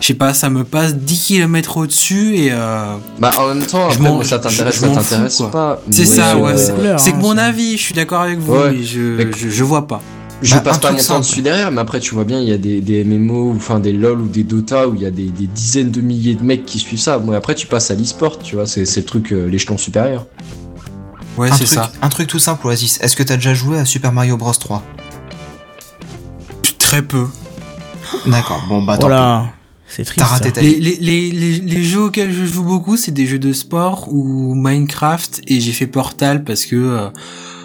je sais pas, ça me passe 10 km au-dessus et euh, Bah, en même temps, Je après, moi, ça t'intéresse, ça t'intéresse pas. c'est ça, ouais. c'est- C'est hein, que mon avis, je suis d'accord avec vous, Ouais. mais je, Mais- je, je vois pas. Je Bah, passe pas mon temps dessus derrière, mais après, tu vois bien, il y a des, des MMO, ou enfin des LOL ou des Dota où il y a des, des dizaines de milliers de mecs qui suivent ça. Bon, après, tu passes à l'e-sport, tu vois, c'est c'est le truc, euh, l'échelon supérieur. Ouais, c'est ça. un truc tout simple, Oasis. Est-ce que t'as déjà joué à Super Mario Bros 3 Très peu. D'accord, bon bah tant Voilà, c'est triste. T'as raté ça. ta Les, vie. les, les, les, les jeux auxquels je joue beaucoup, c'est des jeux de sport ou Minecraft et j'ai fait Portal parce que euh,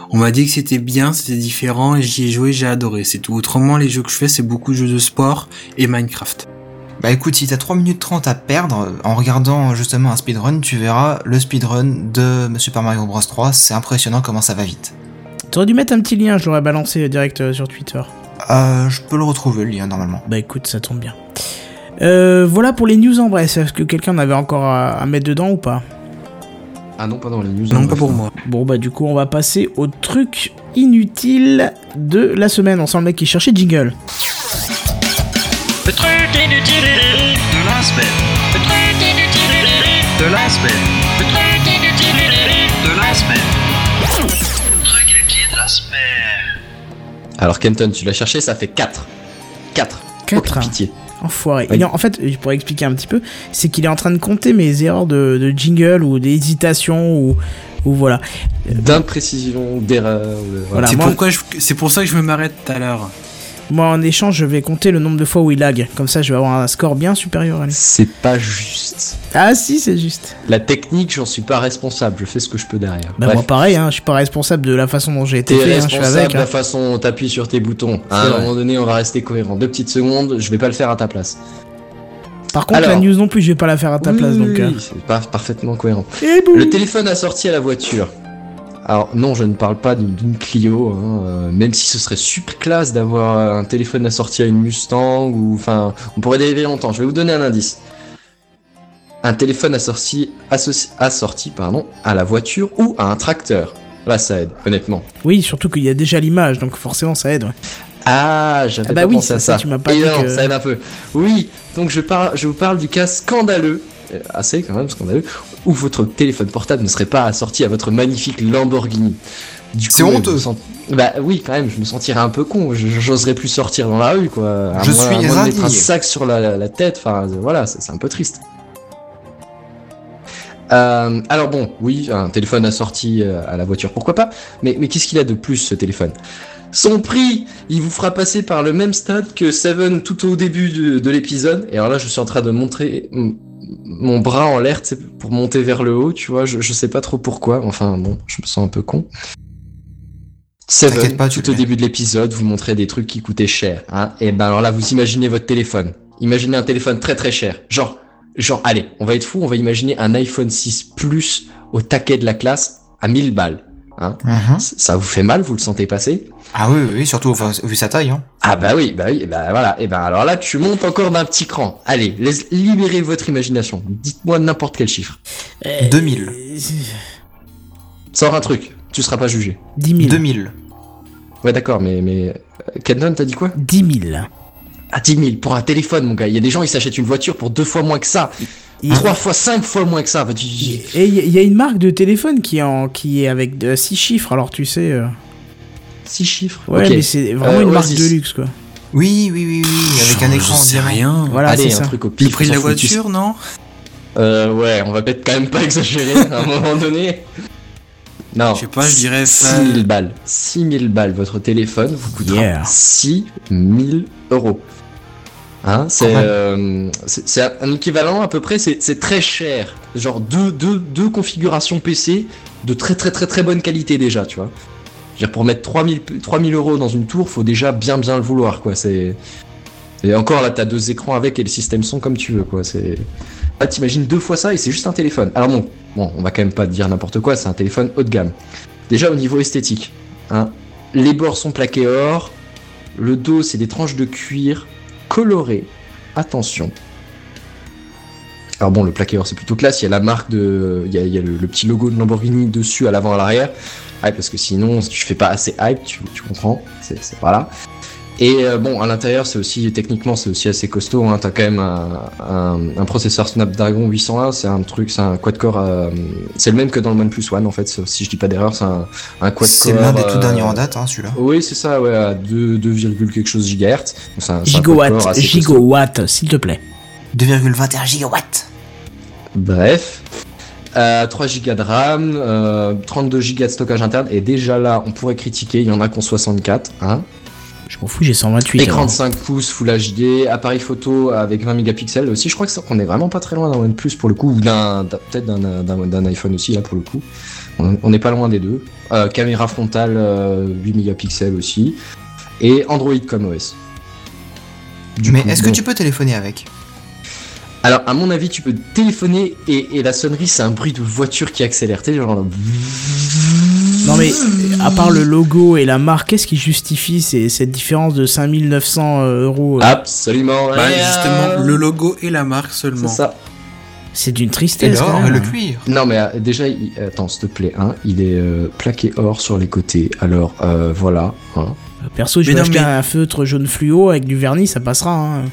on m'a dit que c'était bien, c'était différent et j'y ai joué, j'ai adoré. C'est tout. Autrement, les jeux que je fais, c'est beaucoup de jeux de sport et Minecraft. Bah écoute, si t'as 3 minutes 30 à perdre, euh, en regardant justement un speedrun, tu verras le speedrun de Super Mario Bros 3, c'est impressionnant comment ça va vite. T'aurais dû mettre un petit lien, je l'aurais balancé direct euh, sur Twitter. Euh, je peux le retrouver le lien normalement. Bah écoute, ça tombe bien. Euh, voilà pour les news en bref. Est-ce que quelqu'un avait encore à, à mettre dedans ou pas? Ah non, pas dans les news. Non, pas bref. pour moi. Bon bah du coup on va passer au truc inutile de la semaine. On sent le mec qui cherchait jingle. Le truc inutile de la semaine. Le truc de la semaine. Le truc inutile de la semaine. Le truc inutile de la semaine. Alors Kenton, tu l'as cherché, ça fait 4. 4. Quatre, hein. pitié. Enfoiré. Oui. Est en fait, je pourrais expliquer un petit peu, c'est qu'il est en train de compter mes erreurs de, de jingle ou d'hésitation ou, ou voilà. D'imprécision, d'erreur. de- Voilà. Voilà, c'est moi- pourquoi je- c'est pour ça que je me m'arrête tout à l'heure. Moi, en échange, je vais compter le nombre de fois où il lag. Comme ça, je vais avoir un score bien supérieur à lui. C'est pas juste. Ah si, c'est juste. La technique, j'en suis pas responsable. Je fais ce que je peux derrière. Bah Bref. moi pareil, hein, je suis pas responsable de la façon dont j'ai été T'es fait, hein, je suis responsable avec. de la hein. façon dont t'appuies sur tes boutons. À C'est un vrai. moment donné, on va rester cohérent. Deux petites secondes, je vais pas le faire à ta place. Par contre, Alors. la news non plus, je vais pas la faire à ta Oui, place, oui, donc. euh. oui, c'est pas parfaitement cohérent. Boum. Le téléphone assorti à la voiture. Alors non, je ne parle pas d'une Clio, hein, euh, même si ce serait super classe d'avoir euh, un téléphone assorti à une Mustang ou enfin, on pourrait dériver longtemps. Je vais vous donner un indice. Un téléphone assorti, associ- assorti pardon, à la voiture ou à un tracteur. Là, ça aide, honnêtement. Oui, surtout qu'il y a déjà l'image, donc forcément ça aide. ouais. Ah, j'avais Ah bah pas oui, pensé ça, à ça, ça. tu m'as pas Et dit non, que- ça aide un peu. Oui, donc je, parle, je vous parle du cas scandaleux, assez quand même scandaleux, où votre téléphone portable ne serait pas assorti à votre magnifique Lamborghini. Du C'est honteux. Bah oui, quand même, je me sentirais un peu con. J'oserais plus sortir dans la rue, quoi. À Je moins- suis à moins de mettre un sac sur la, la- la tête. Enfin, euh, voilà, c'est un peu triste. Euh, alors bon, oui, un téléphone assorti euh, à la voiture, pourquoi pas Mais, mais qu'est-ce qu'il a de plus ce téléphone? Son prix, il vous fera passer par le même stade que Seven tout au début de, de l'épisode. Et alors là, je suis en train de montrer mon bras en l'air pour monter vers le haut, tu vois. Je, je sais pas trop pourquoi. Enfin bon, je me sens un peu con. Seven, pas, tout au début de l'épisode, vous montrez des trucs qui coûtaient cher. Hein. Et ben alors là, vous imaginez votre téléphone. Imaginez un téléphone très très cher. Genre, genre, allez, on va être fou, on va imaginer un iPhone 6 Plus au taquet de la classe à 1000 balles. Hein. Mhm. Ça vous fait mal, vous le sentez passer? Ah oui, oui, oui, surtout enfin, vu sa taille. Hein. Ah bah oui, bah oui, bah voilà. Et ben alors là, tu montes encore d'un petit cran. Allez, laisse, libérez votre imagination. Dites-moi n'importe quel chiffre. Euh, 2000. Sors un truc, tu seras pas jugé. 10 000. 2000. Ouais d'accord, mais mais euh, Canon, t'as dit quoi? 10 000. Ah 10 000 pour un téléphone, mon gars. Il y a des gens, ils s'achètent une voiture pour deux fois moins que ça, Il- trois fois, cinq fois moins que ça. Et il y, a une marque de téléphone qui est, en, qui est avec 6 chiffres, alors tu sais. euh, Six chiffres. Ouais, mais c'est vraiment Euh, une marque de luxe, quoi. Oui, oui, oui, oui, avec un écran sais diamant. rien. Voilà, Allez, c'est un ça. truc au pif. Le prix de on la voiture, non? Euh, ouais, on va peut-être quand même pas exagérer à un moment donné. Non. Je sais pas, je dirais 6000 balles. 6000 balles, votre téléphone vous coûtera Yeah. 6000 euros. Hein, c'est euh, un équivalent à peu près, c'est c'est très cher. Genre deux, deux, deux configurations PC de très très très très bonne qualité déjà, tu vois. Je veux dire, pour mettre 3000, 3000 euros dans une tour, faut déjà bien bien le vouloir, quoi. C'est et encore là, t'as deux écrans avec et le système son comme tu veux, quoi. C'est là, t'imagines deux fois ça et c'est juste un téléphone. Alors bon, bon, on va quand même pas dire n'importe quoi, c'est un téléphone haut de gamme. Déjà au niveau esthétique, hein, les bords sont plaqués or, le dos c'est des tranches de cuir colorées. Attention. Alors bon, le plaqué or c'est plutôt classe. Il y a la marque de, il y a, le, petit logo de Lamborghini dessus à l'avant à l'arrière. Ouais, parce que sinon, si tu fais pas assez hype, tu, tu comprends. C'est c'est- voilà. Et euh, bon, à l'intérieur, c'est aussi techniquement, c'est aussi assez costaud. Hein. T'as quand même un, un, un processeur Snapdragon 801. C'est un truc, c'est un quad-core. euh, c'est le même que dans le OnePlus One en fait. Si je dis pas d'erreur, c'est un, un quad-core. C'est l'un des tout euh, derniers en date, hein, celui-là. Oui, c'est ça, ouais, à 2, 2, quelque chose gigahertz. Donc, Gigawatt, gigawatt, s'il te plaît. 2,21 gigawatts. Bref. Euh, 3 Go de RAM, euh, 32 Go de stockage interne, et déjà là, on pourrait critiquer, il y en a qui ont 64, hein. Je m'en fous, j'ai 128. Écran de 5 pouces Full HD, appareil photo avec 20 mégapixels aussi. Je crois qu'on est vraiment pas très loin d'un OnePlus pour le coup, ou d'un peut-être d'un iPhone aussi là pour le coup. On n'est pas loin des deux. Euh, caméra frontale euh, 8 mégapixels aussi, et Android comme OS. Du Mais est-ce que tu peux téléphoner avec? Alors, à mon avis, tu peux téléphoner et, et la sonnerie, c'est un bruit de voiture qui accélère. Tu sais, genre. Non mais, à part le logo et la marque, qu'est-ce qui justifie ces- cette différence de 5900 euros euh, Absolument. Bah, rien. justement, le logo et la marque seulement. C'est ça. C'est d'une tristesse. le cuir. Non, mais euh, déjà, il- attends, s'il te plaît, hein, il est euh, plaqué or sur les côtés. Alors, euh, voilà. hein. Perso, je vais acheter mais- un feutre jaune fluo avec du vernis, ça passera. hein.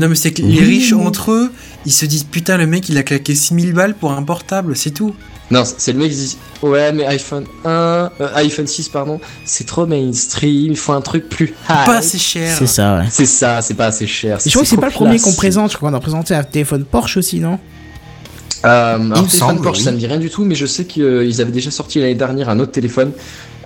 Non, mais c'est que les riches entre eux, ils se disent putain, le mec il a claqué 6000 balles pour un portable, c'est tout. Non, c'est le mec qui dit Ouais, mais iPhone 1, euh, iPhone 6, pardon, c'est trop mainstream, il faut un truc plus high. Pas assez cher. C'est ça, ouais. C'est ça, c'est pas assez cher. Et je crois que c'est pas le premier qu'on présente. Je crois qu'on a présenté un téléphone Porsche aussi, non? Euh, alors, me téléphone semble, Porsche, oui. ça me dit rien du tout, mais je sais qu'ils avaient déjà sorti l'année dernière un autre téléphone.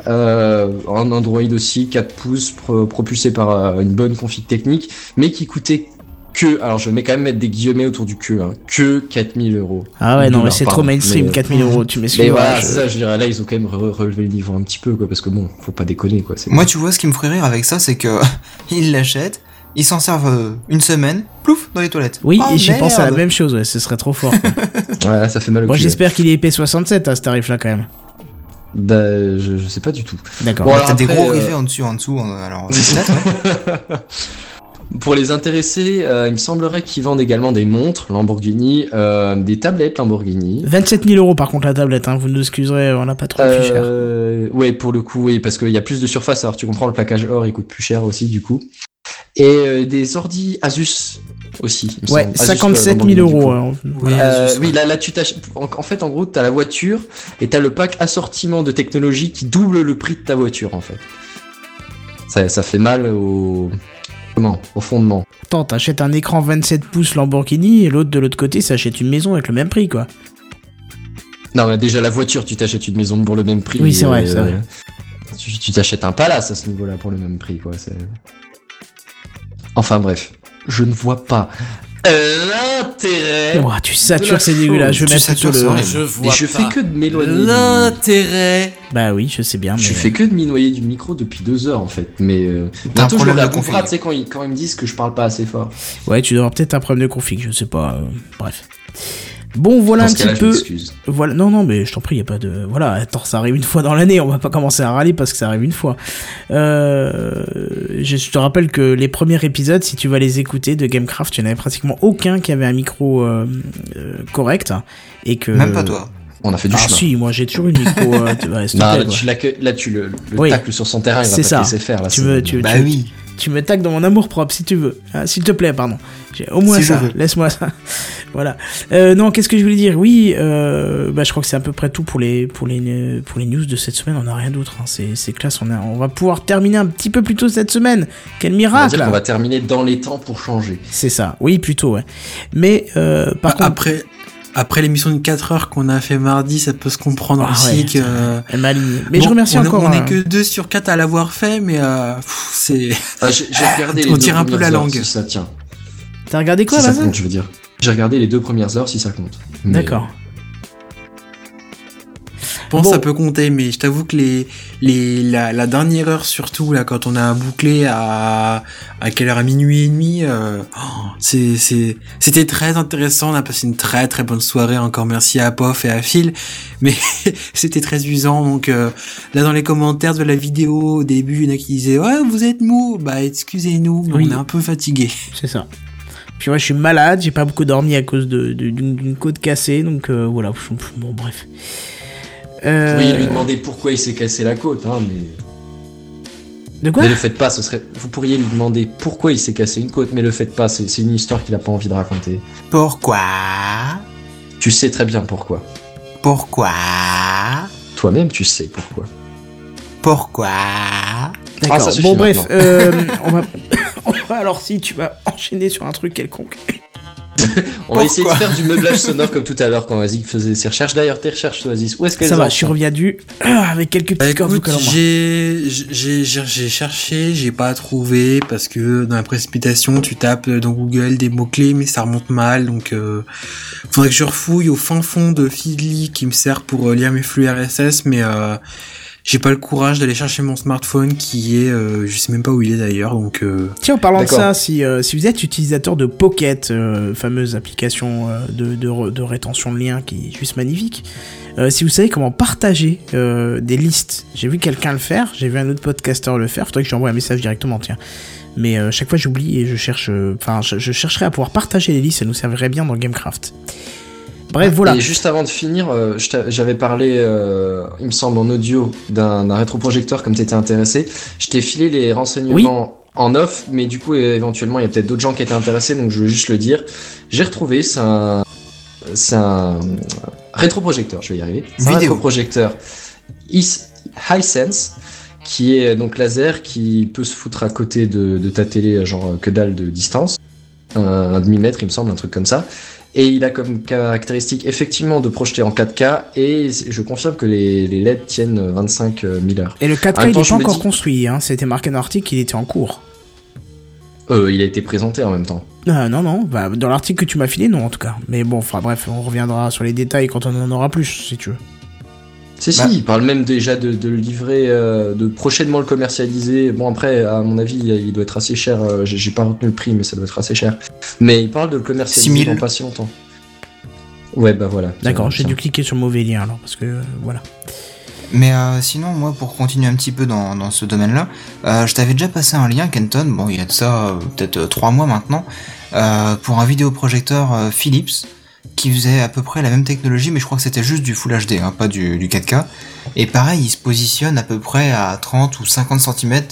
Euh, en Android aussi, 4 pouces, pro- propulsé par euh, une bonne config technique, mais qui coûtait que, alors je vais quand même mettre des guillemets autour du que, hein, que 4000 euros. Ah ouais, non, mais c'est trop mainstream, mais- 4000 euros, tu Mais m'excuses. voilà, je- c'est ça, je dirais là, ils ont quand même re- relevé le niveau un petit peu, quoi, parce que bon, faut pas déconner, quoi. c'est- Moi, tu vois, ce qui me ferait rire avec ça, c'est que ils l'achètent, ils s'en servent euh, une semaine, plouf, dans les toilettes. Oui, Oh, et j'y pense à la même chose, ouais, ce serait trop fort. quoi. Ouais, ça fait mal au cul. j'espère qu'il est IP67 à ce tarif-là quand même. Bah, je, je sais pas du tout. D'accord. Bon, T'as des gros euh, rivets en dessus, en dessous, en- alors peut-être, ouais. Pour les intéressés, euh, il me semblerait qu'ils vendent également des montres Lamborghini, euh, des tablettes Lamborghini. 27 000 euros par contre la tablette, hein, vous nous excuserez, on n'a pas trop plus cher. Euh, ouais, pour le coup, oui, parce qu'il y a plus de surface. Alors tu comprends, le plaquage or, il coûte plus cher aussi, du coup. Et des ordi Asus aussi. il me Ouais. Asus, 57 000 Lamborghini, du euros. hein. Oui, Asus, oui, ouais. là, là, tu t'achètes. En, en fait, en gros, t'as la voiture et t'as le pack assortiment de technologie qui double le prix de ta voiture, en fait. Ça, ça fait mal au. Comment Au fondement. Attends, t'achètes un écran 27 pouces Lamborghini et l'autre de l'autre côté s'achète une maison avec le même prix quoi. Non, mais déjà, la voiture, tu t'achètes une maison pour le même prix. Oui, c'est vrai, euh, c'est vrai. Tu tu t'achètes un palace à ce niveau-là pour le même prix, quoi. Enfin, bref. Je ne vois pas euh, l'intérêt. Ouah, tu satures, c'est dégueulasse. Je vais Tu mettre c'est le. Je Mais vois je pas fais que de m'éloigner. l'intérêt. Bah oui, je sais bien. Mais... Je fais que de m'y noyer du micro depuis deux heures en fait, mais euh, T'as un bientôt je problème le de config. tu sais quand ils, quand ils me disent que je parle pas assez fort. Ouais, tu dois avoir peut-être un problème de config, je sais pas. euh, bref. Bon, voilà Dans un ce petit peu. Voilà, non, non, mais je t'en prie, y a pas de. Voilà, attends, ça arrive une fois dans l'année, on va pas commencer à râler parce que ça arrive une fois. Euh, je te rappelle que les premiers épisodes, si tu vas les écouter de Gamecraft, il n'y en avait pratiquement aucun qui avait un micro euh, euh, correct. Et que. Même pas toi. On a fait du Ah chemin. si, moi j'ai toujours une micro. euh, tu- ouais, Non, là, tu, l'accueilles- là, tu le, le Oui. tacles sur son terrain, il va C'est ça. te laisser faire. Là, Tu c'est- veux- tu- Bah tu- oui. Tu me taques dans mon amour propre si tu veux. Hein, S'il te plaît, pardon. J'ai- Au moins Si ça. Laisse-moi ça. voilà. Euh, non, qu'est-ce que je voulais dire? Oui, euh, bah, je crois que c'est à peu près tout pour les pour les pour les news de cette semaine. On n'a rien d'autre. hein. C'est classe. On a on va pouvoir terminer un petit peu plus tôt cette semaine. Quel On va miracle qu'on va terminer dans les temps pour changer. C'est ça. Oui, plutôt. Ouais. Mais euh, par contre, Après, après l'émission de 4 heures qu'on a fait mardi, ça peut se comprendre Ah aussi ouais, que. elle m'a aligné. Mais je remercie on est- encore. On hein. est que 2 sur 4 à l'avoir fait, mais euh, c'est. Ah, J'ai regardé On tire un peu la heures, langue. Si ça tient. T'as regardé quoi si là ça compte, je veux dire. J'ai regardé les deux premières heures si ça compte. Mais- D'accord. Je pense Bon. que ça peut compter, mais je t'avoue que les, les, la, la dernière heure surtout, là, quand on a bouclé à, à quelle heure, à minuit et demi, euh, oh, c'est, c'est, c'était très intéressant, on a passé une très très bonne soirée, encore merci à Pof et à Phil, mais c'était très usant, donc, euh, là, dans les commentaires de la vidéo, au début, il y en a qui disaient, ouais, vous êtes mou, bah, excusez-nous, Oui. on est un peu fatigué. C'est ça. Puis moi, je suis malade, j'ai pas beaucoup dormi à cause de- de- d'une d'une côte cassée, donc euh, voilà. Bon, bref. Vous Euh, pourriez lui demander pourquoi il s'est cassé la côte, hein, mais... De quoi mais le faites pas, ce serait. Vous pourriez lui demander pourquoi il s'est cassé une côte, mais le faites pas, c'est c'est une histoire qu'il a pas envie de raconter. Pourquoi? Tu sais très bien pourquoi. Pourquoi? Toi-même, tu sais pourquoi. Pourquoi? D'accord. Ah, bon, bref, euh, on, va... on va. Alors, si tu vas enchaîner sur un truc quelconque. On va essayer de faire du meublage sonore comme tout à l'heure quand Aziz faisait ses recherches. D'ailleurs, tes recherches, Aziz, où est-ce qu'elles Ça va, je suis revenu avec quelques Bah, petites cordes j'ai cherché, j'ai pas trouvé parce que dans la précipitation, tu tapes dans Google des mots-clés, mais ça remonte mal, donc euh, faudrait que je refouille au fin fond de Feedly qui me sert pour euh, lire mes flux RSS, mais euh, j'ai pas le courage d'aller chercher mon smartphone qui est, euh, je sais même pas où il est d'ailleurs, donc euh, Tiens, en parlant de ça, si, euh, si vous êtes utilisateur de Pocket, euh, fameuse application euh, de, de, rétention de liens qui est juste magnifique, euh, si vous savez comment partager euh, des listes, j'ai vu quelqu'un le faire, j'ai vu un autre podcaster le faire, faudrait que j'envoie un message directement, tiens. Mais euh, chaque fois j'oublie et je cherche, euh, enfin je, je chercherai à pouvoir partager les listes, ça nous servirait bien dans Gamecraft. Bref, voilà. Et juste avant de finir, euh, j'avais parlé, euh, il me semble, en audio d'un rétroprojecteur comme tu étais intéressé. Je t'ai filé les renseignements en off, mais du coup, euh, éventuellement, il y a peut-être d'autres gens qui étaient intéressés, donc je veux juste le dire. J'ai retrouvé, c'est un, c'est un rétroprojecteur, je vais y arriver. C'est un Vidéo. rétroprojecteur Is- Hisense, qui est donc laser, qui peut se foutre à côté de, de ta télé, genre euh, que dalle de distance. Un, un demi-mètre, il me semble, un truc comme ça. Et il a comme caractéristique effectivement de projeter en 4K et je confirme que les, les LED tiennent 25 000 heures. Et le 4K, En même il n'est pas encore dis- construit. Hein. C'était marqué dans l'article qu'il était en cours. Euh, il a été présenté en même temps. Euh, non, non. Bah, dans l'article que tu m'as filé, non, en tout cas. Mais bon, enfin bref, on reviendra sur les détails quand on en aura plus, si tu veux. Si, Bah. si, il parle même déjà de, de le livrer, euh, de prochainement le commercialiser. Bon, après, à mon avis, il doit être assez cher. euh, J'ai pas retenu le prix, mais ça doit être assez cher. Mais il parle de le commercialiser 6 000. dans pas si longtemps. Ouais, bah voilà. D'accord, j'ai dû cliquer sur le mauvais lien alors, parce que euh, voilà. Mais euh, sinon, moi, pour continuer un petit peu dans, dans ce domaine-là, euh, je t'avais déjà passé un lien, Kenton, bon, il y a de ça euh, peut-être trois mois maintenant, euh, pour un vidéoprojecteur euh, Philips qui faisait à peu près la même technologie, mais je crois que c'était juste du Full HD, hein, pas du, du 4K. Et pareil, il se positionne à peu près à 30 ou 50 cm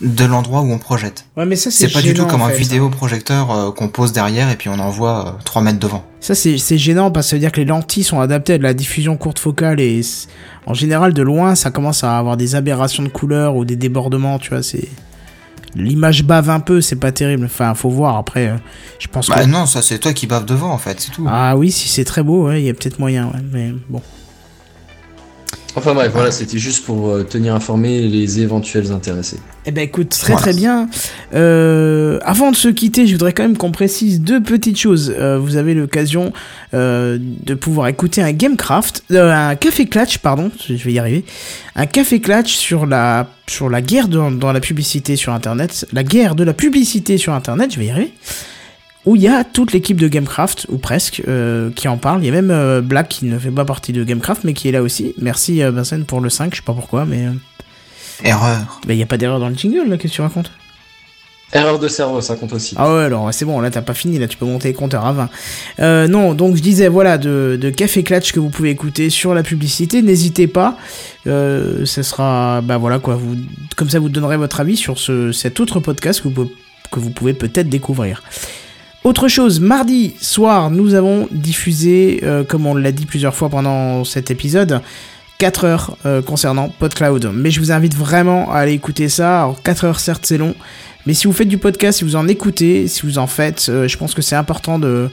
de l'endroit où on projette. Ouais, mais ça, C'est pas du tout comme en un vidéoprojecteur euh, qu'on pose derrière et puis on envoie euh, 3 mètres devant. Ça, c'est gênant parce que ça veut dire que les lentilles sont adaptées à de la diffusion courte focale et en général, de loin, ça commence à avoir des aberrations de couleurs ou des débordements, tu vois, c'est... L'image bave un peu, c'est pas terrible. Enfin, faut voir après. euh, je pense Bah que. non, ça c'est toi qui bave devant en fait, c'est tout. Ah oui, si c'est très beau, ouais, il y a peut-être moyen, ouais, mais bon. Enfin bref, voilà, c'était juste pour euh, tenir informés les éventuels intéressés. Eh ben écoute, très Voilà. très bien. Euh, avant de se quitter, je voudrais quand même qu'on précise deux petites choses. Euh, vous avez l'occasion euh, de pouvoir écouter un Gamecraft, euh, un Café Clutch, pardon, je vais y arriver. Un Café Clutch sur la sur la guerre dans, dans la publicité sur Internet, la guerre de la publicité sur Internet, je vais y arriver. Où il y a toute l'équipe de Gamecraft, ou presque, euh, qui en parle. Il y a même euh, Black qui ne fait pas partie de Gamecraft, mais qui est là aussi. Merci euh, Vincent pour le 5, je sais pas pourquoi, mais... Erreur. bah, il n'y a pas d'erreur dans le jingle, là, qu'est-ce que tu racontes? Erreur de cerveau, ça compte aussi. Ah ouais, alors c'est bon, là t'as pas fini, là tu peux monter les compteurs à 20. Euh, non, donc je disais, voilà, de, de Café Clutch que vous pouvez écouter sur la publicité, n'hésitez pas. Euh, ça sera, bah voilà quoi, vous, comme ça vous donnerez votre avis sur ce, cet autre podcast que vous, que vous pouvez peut-être découvrir. Autre chose, mardi soir, nous avons diffusé, euh, comme on l'a dit plusieurs fois pendant cet épisode, 4 heures euh, concernant PodCloud. Mais je vous invite vraiment à aller écouter ça. Alors 4 heures, certes, c'est long. Mais si vous faites du podcast, si vous en écoutez, si vous en faites, euh, je pense que c'est important de,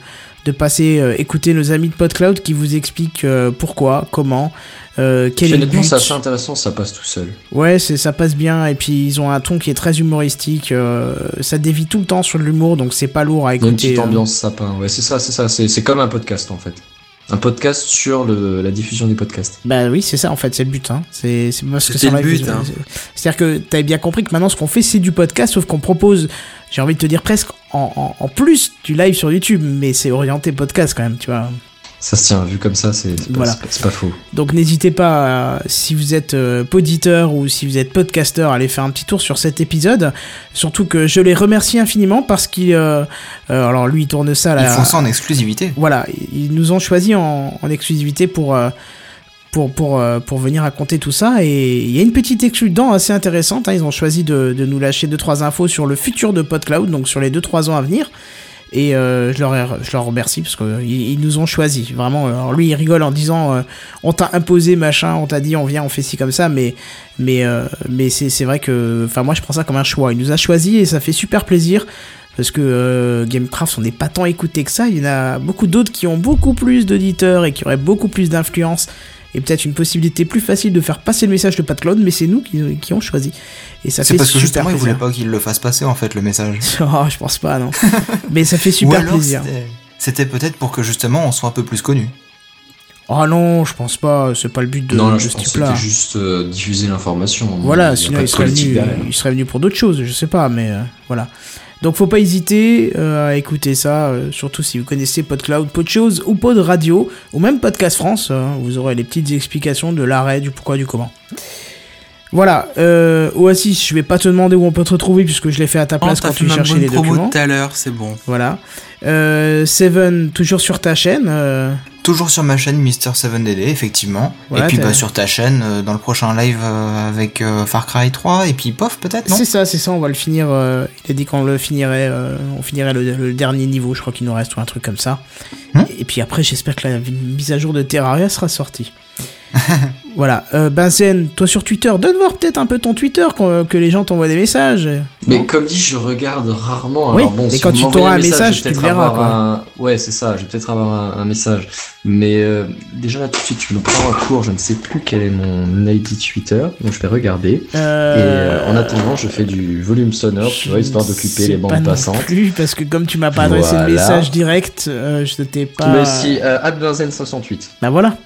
de passer écouter nos amis de PodCloud qui vous expliquent pourquoi, comment, euh, quel est le Honnêtement, but. c'est assez intéressant, ça passe tout seul. Ouais, c'est ça passe bien et puis ils ont un ton qui est très humoristique. euh, ça dévie tout le temps sur l'humour, donc c'est pas lourd à Il y a une écouter. petite euh. ambiance sapin. Ouais, c'est ça, c'est ça. C'est comme un podcast en fait. Un podcast sur le, la diffusion du podcast. Bah oui, c'est ça en fait, c'est le but. Hein. C'est parce que c'est le but, hein. c'est- C'est-à-dire que t'avais bien compris que maintenant ce qu'on fait c'est du podcast, sauf qu'on propose, j'ai envie de te dire presque en, en, en plus du live sur YouTube, mais c'est orienté podcast quand même, tu vois. Ça se tient, vu comme ça, c'est pas, Voilà. c'est pas- c'est pas faux. Donc n'hésitez pas, euh, si vous êtes euh, poditeur ou si vous êtes podcasteur, à aller faire un petit tour sur cet épisode. Surtout que je les remercie infiniment parce qu'il, euh, euh, alors lui il tourne ça là. Ils font ça en exclusivité. Voilà, ils nous ont choisi en, en exclusivité pour, euh, pour, pour, pour venir raconter tout ça. Et il y a une petite exclu dedans assez intéressante. hein. Ils ont choisi de, de nous lâcher 2-3 infos sur le futur de PodCloud, donc sur les 2-3 ans à venir. Et euh, je, leur, remercie parce qu'ils ils nous ont choisi. Vraiment, alors lui il rigole en disant euh, on t'a imposé machin, on t'a dit on vient, on fait ci comme ça, mais, mais, euh, c'est vrai que. Enfin, moi je prends ça comme un choix. Il nous a choisi et ça fait super plaisir. Parce que euh, Gamecraft, on n'est pas tant écouté que ça. Il y en a beaucoup d'autres qui ont beaucoup plus d'auditeurs et qui auraient beaucoup plus d'influence et peut-être une possibilité plus facile de faire passer le message de PodCloud, mais c'est nous qui, qui ont choisi. Et ça C'est fait parce que super justement, ils plaisir. voulaient pas qu'ils le fassent passer en fait le message. Oh, je pense pas, non. mais ça fait Ou super alors plaisir. c'était- peut-être pour que justement on soit un peu plus connu. Oh non, je pense pas. C'est pas le but de, non, là, de je ce type-là. c'était juste euh, diffuser l'information. Voilà, sinon serait, venu, il serait venu pour d'autres choses, je sais pas, mais euh, voilà. Donc faut pas hésiter euh, à écouter ça, euh, surtout si vous connaissez PodCloud, PodChose ou Pod Radio, ou même Podcast France, euh, vous aurez les petites explications de l'arrêt, du pourquoi, du comment. Voilà, euh, Oasis, je vais pas te demander où on peut te retrouver puisque je l'ai fait à ta Oh, place quand fait tu ma cherchais bonne les promo documents. tout à l'heure, c'est bon. Voilà. Euh, Seven, toujours sur ta chaîne. euh, toujours sur ma chaîne Mister7DD, effectivement. Voilà, et puis bah, sur ta chaîne, euh, dans le prochain live euh, avec euh, Far Cry 3, et puis POF peut-être, C'est ça, c'est ça, on va le finir. euh, il a dit qu'on le finirait, euh, on finirait le, le dernier niveau, je crois qu'il nous reste ou un truc comme ça. Hmm? et puis après, j'espère que la mise à jour de Terraria sera sortie. voilà, euh, Benzen, toi sur Twitter, donne voir peut-être un peu ton Twitter, qu'on- que les gens t'envoient des messages. Mais comme dit, je regarde rarement. Oui, Alors bon, et si quand tu t'auras un vais message, tu verras, quoi. un- Ouais, c'est ça, je vais peut-être avoir un, un message. Mais euh, déjà là tout de suite, tu me prends un cours, je ne sais plus quel est mon ID Twitter, donc je vais regarder. Et euh, en attendant, je fais du volume sonore, tu vois, histoire d'occuper les bandes passantes. plus, parce que comme tu m'as pas adressé Voilà. le message direct, euh, je t'ai pas. Mais si, euh, Adbenzen 68. Bah voilà.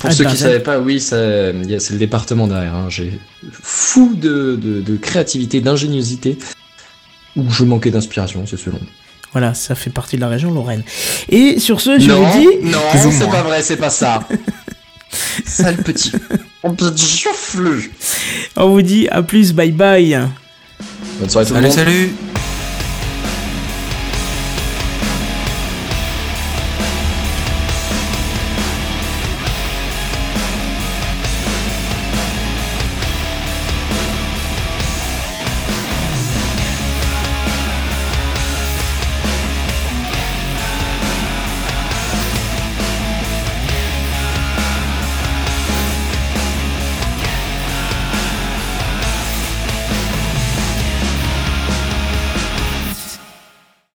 Pour ceux qui Adbenzen. savaient pas, oui, c'est le département derrière. hein. J'ai fou de, de, de créativité, d'ingéniosité, ou je manquais d'inspiration, c'est selon. Voilà, ça fait partie de la région Lorraine. Et sur ce, je non, vous dis. non, c'est pas vrai, c'est pas ça. Sale petit. On peut On vous dit à plus, bye bye. Bonne soirée tout le Salut, monde. salut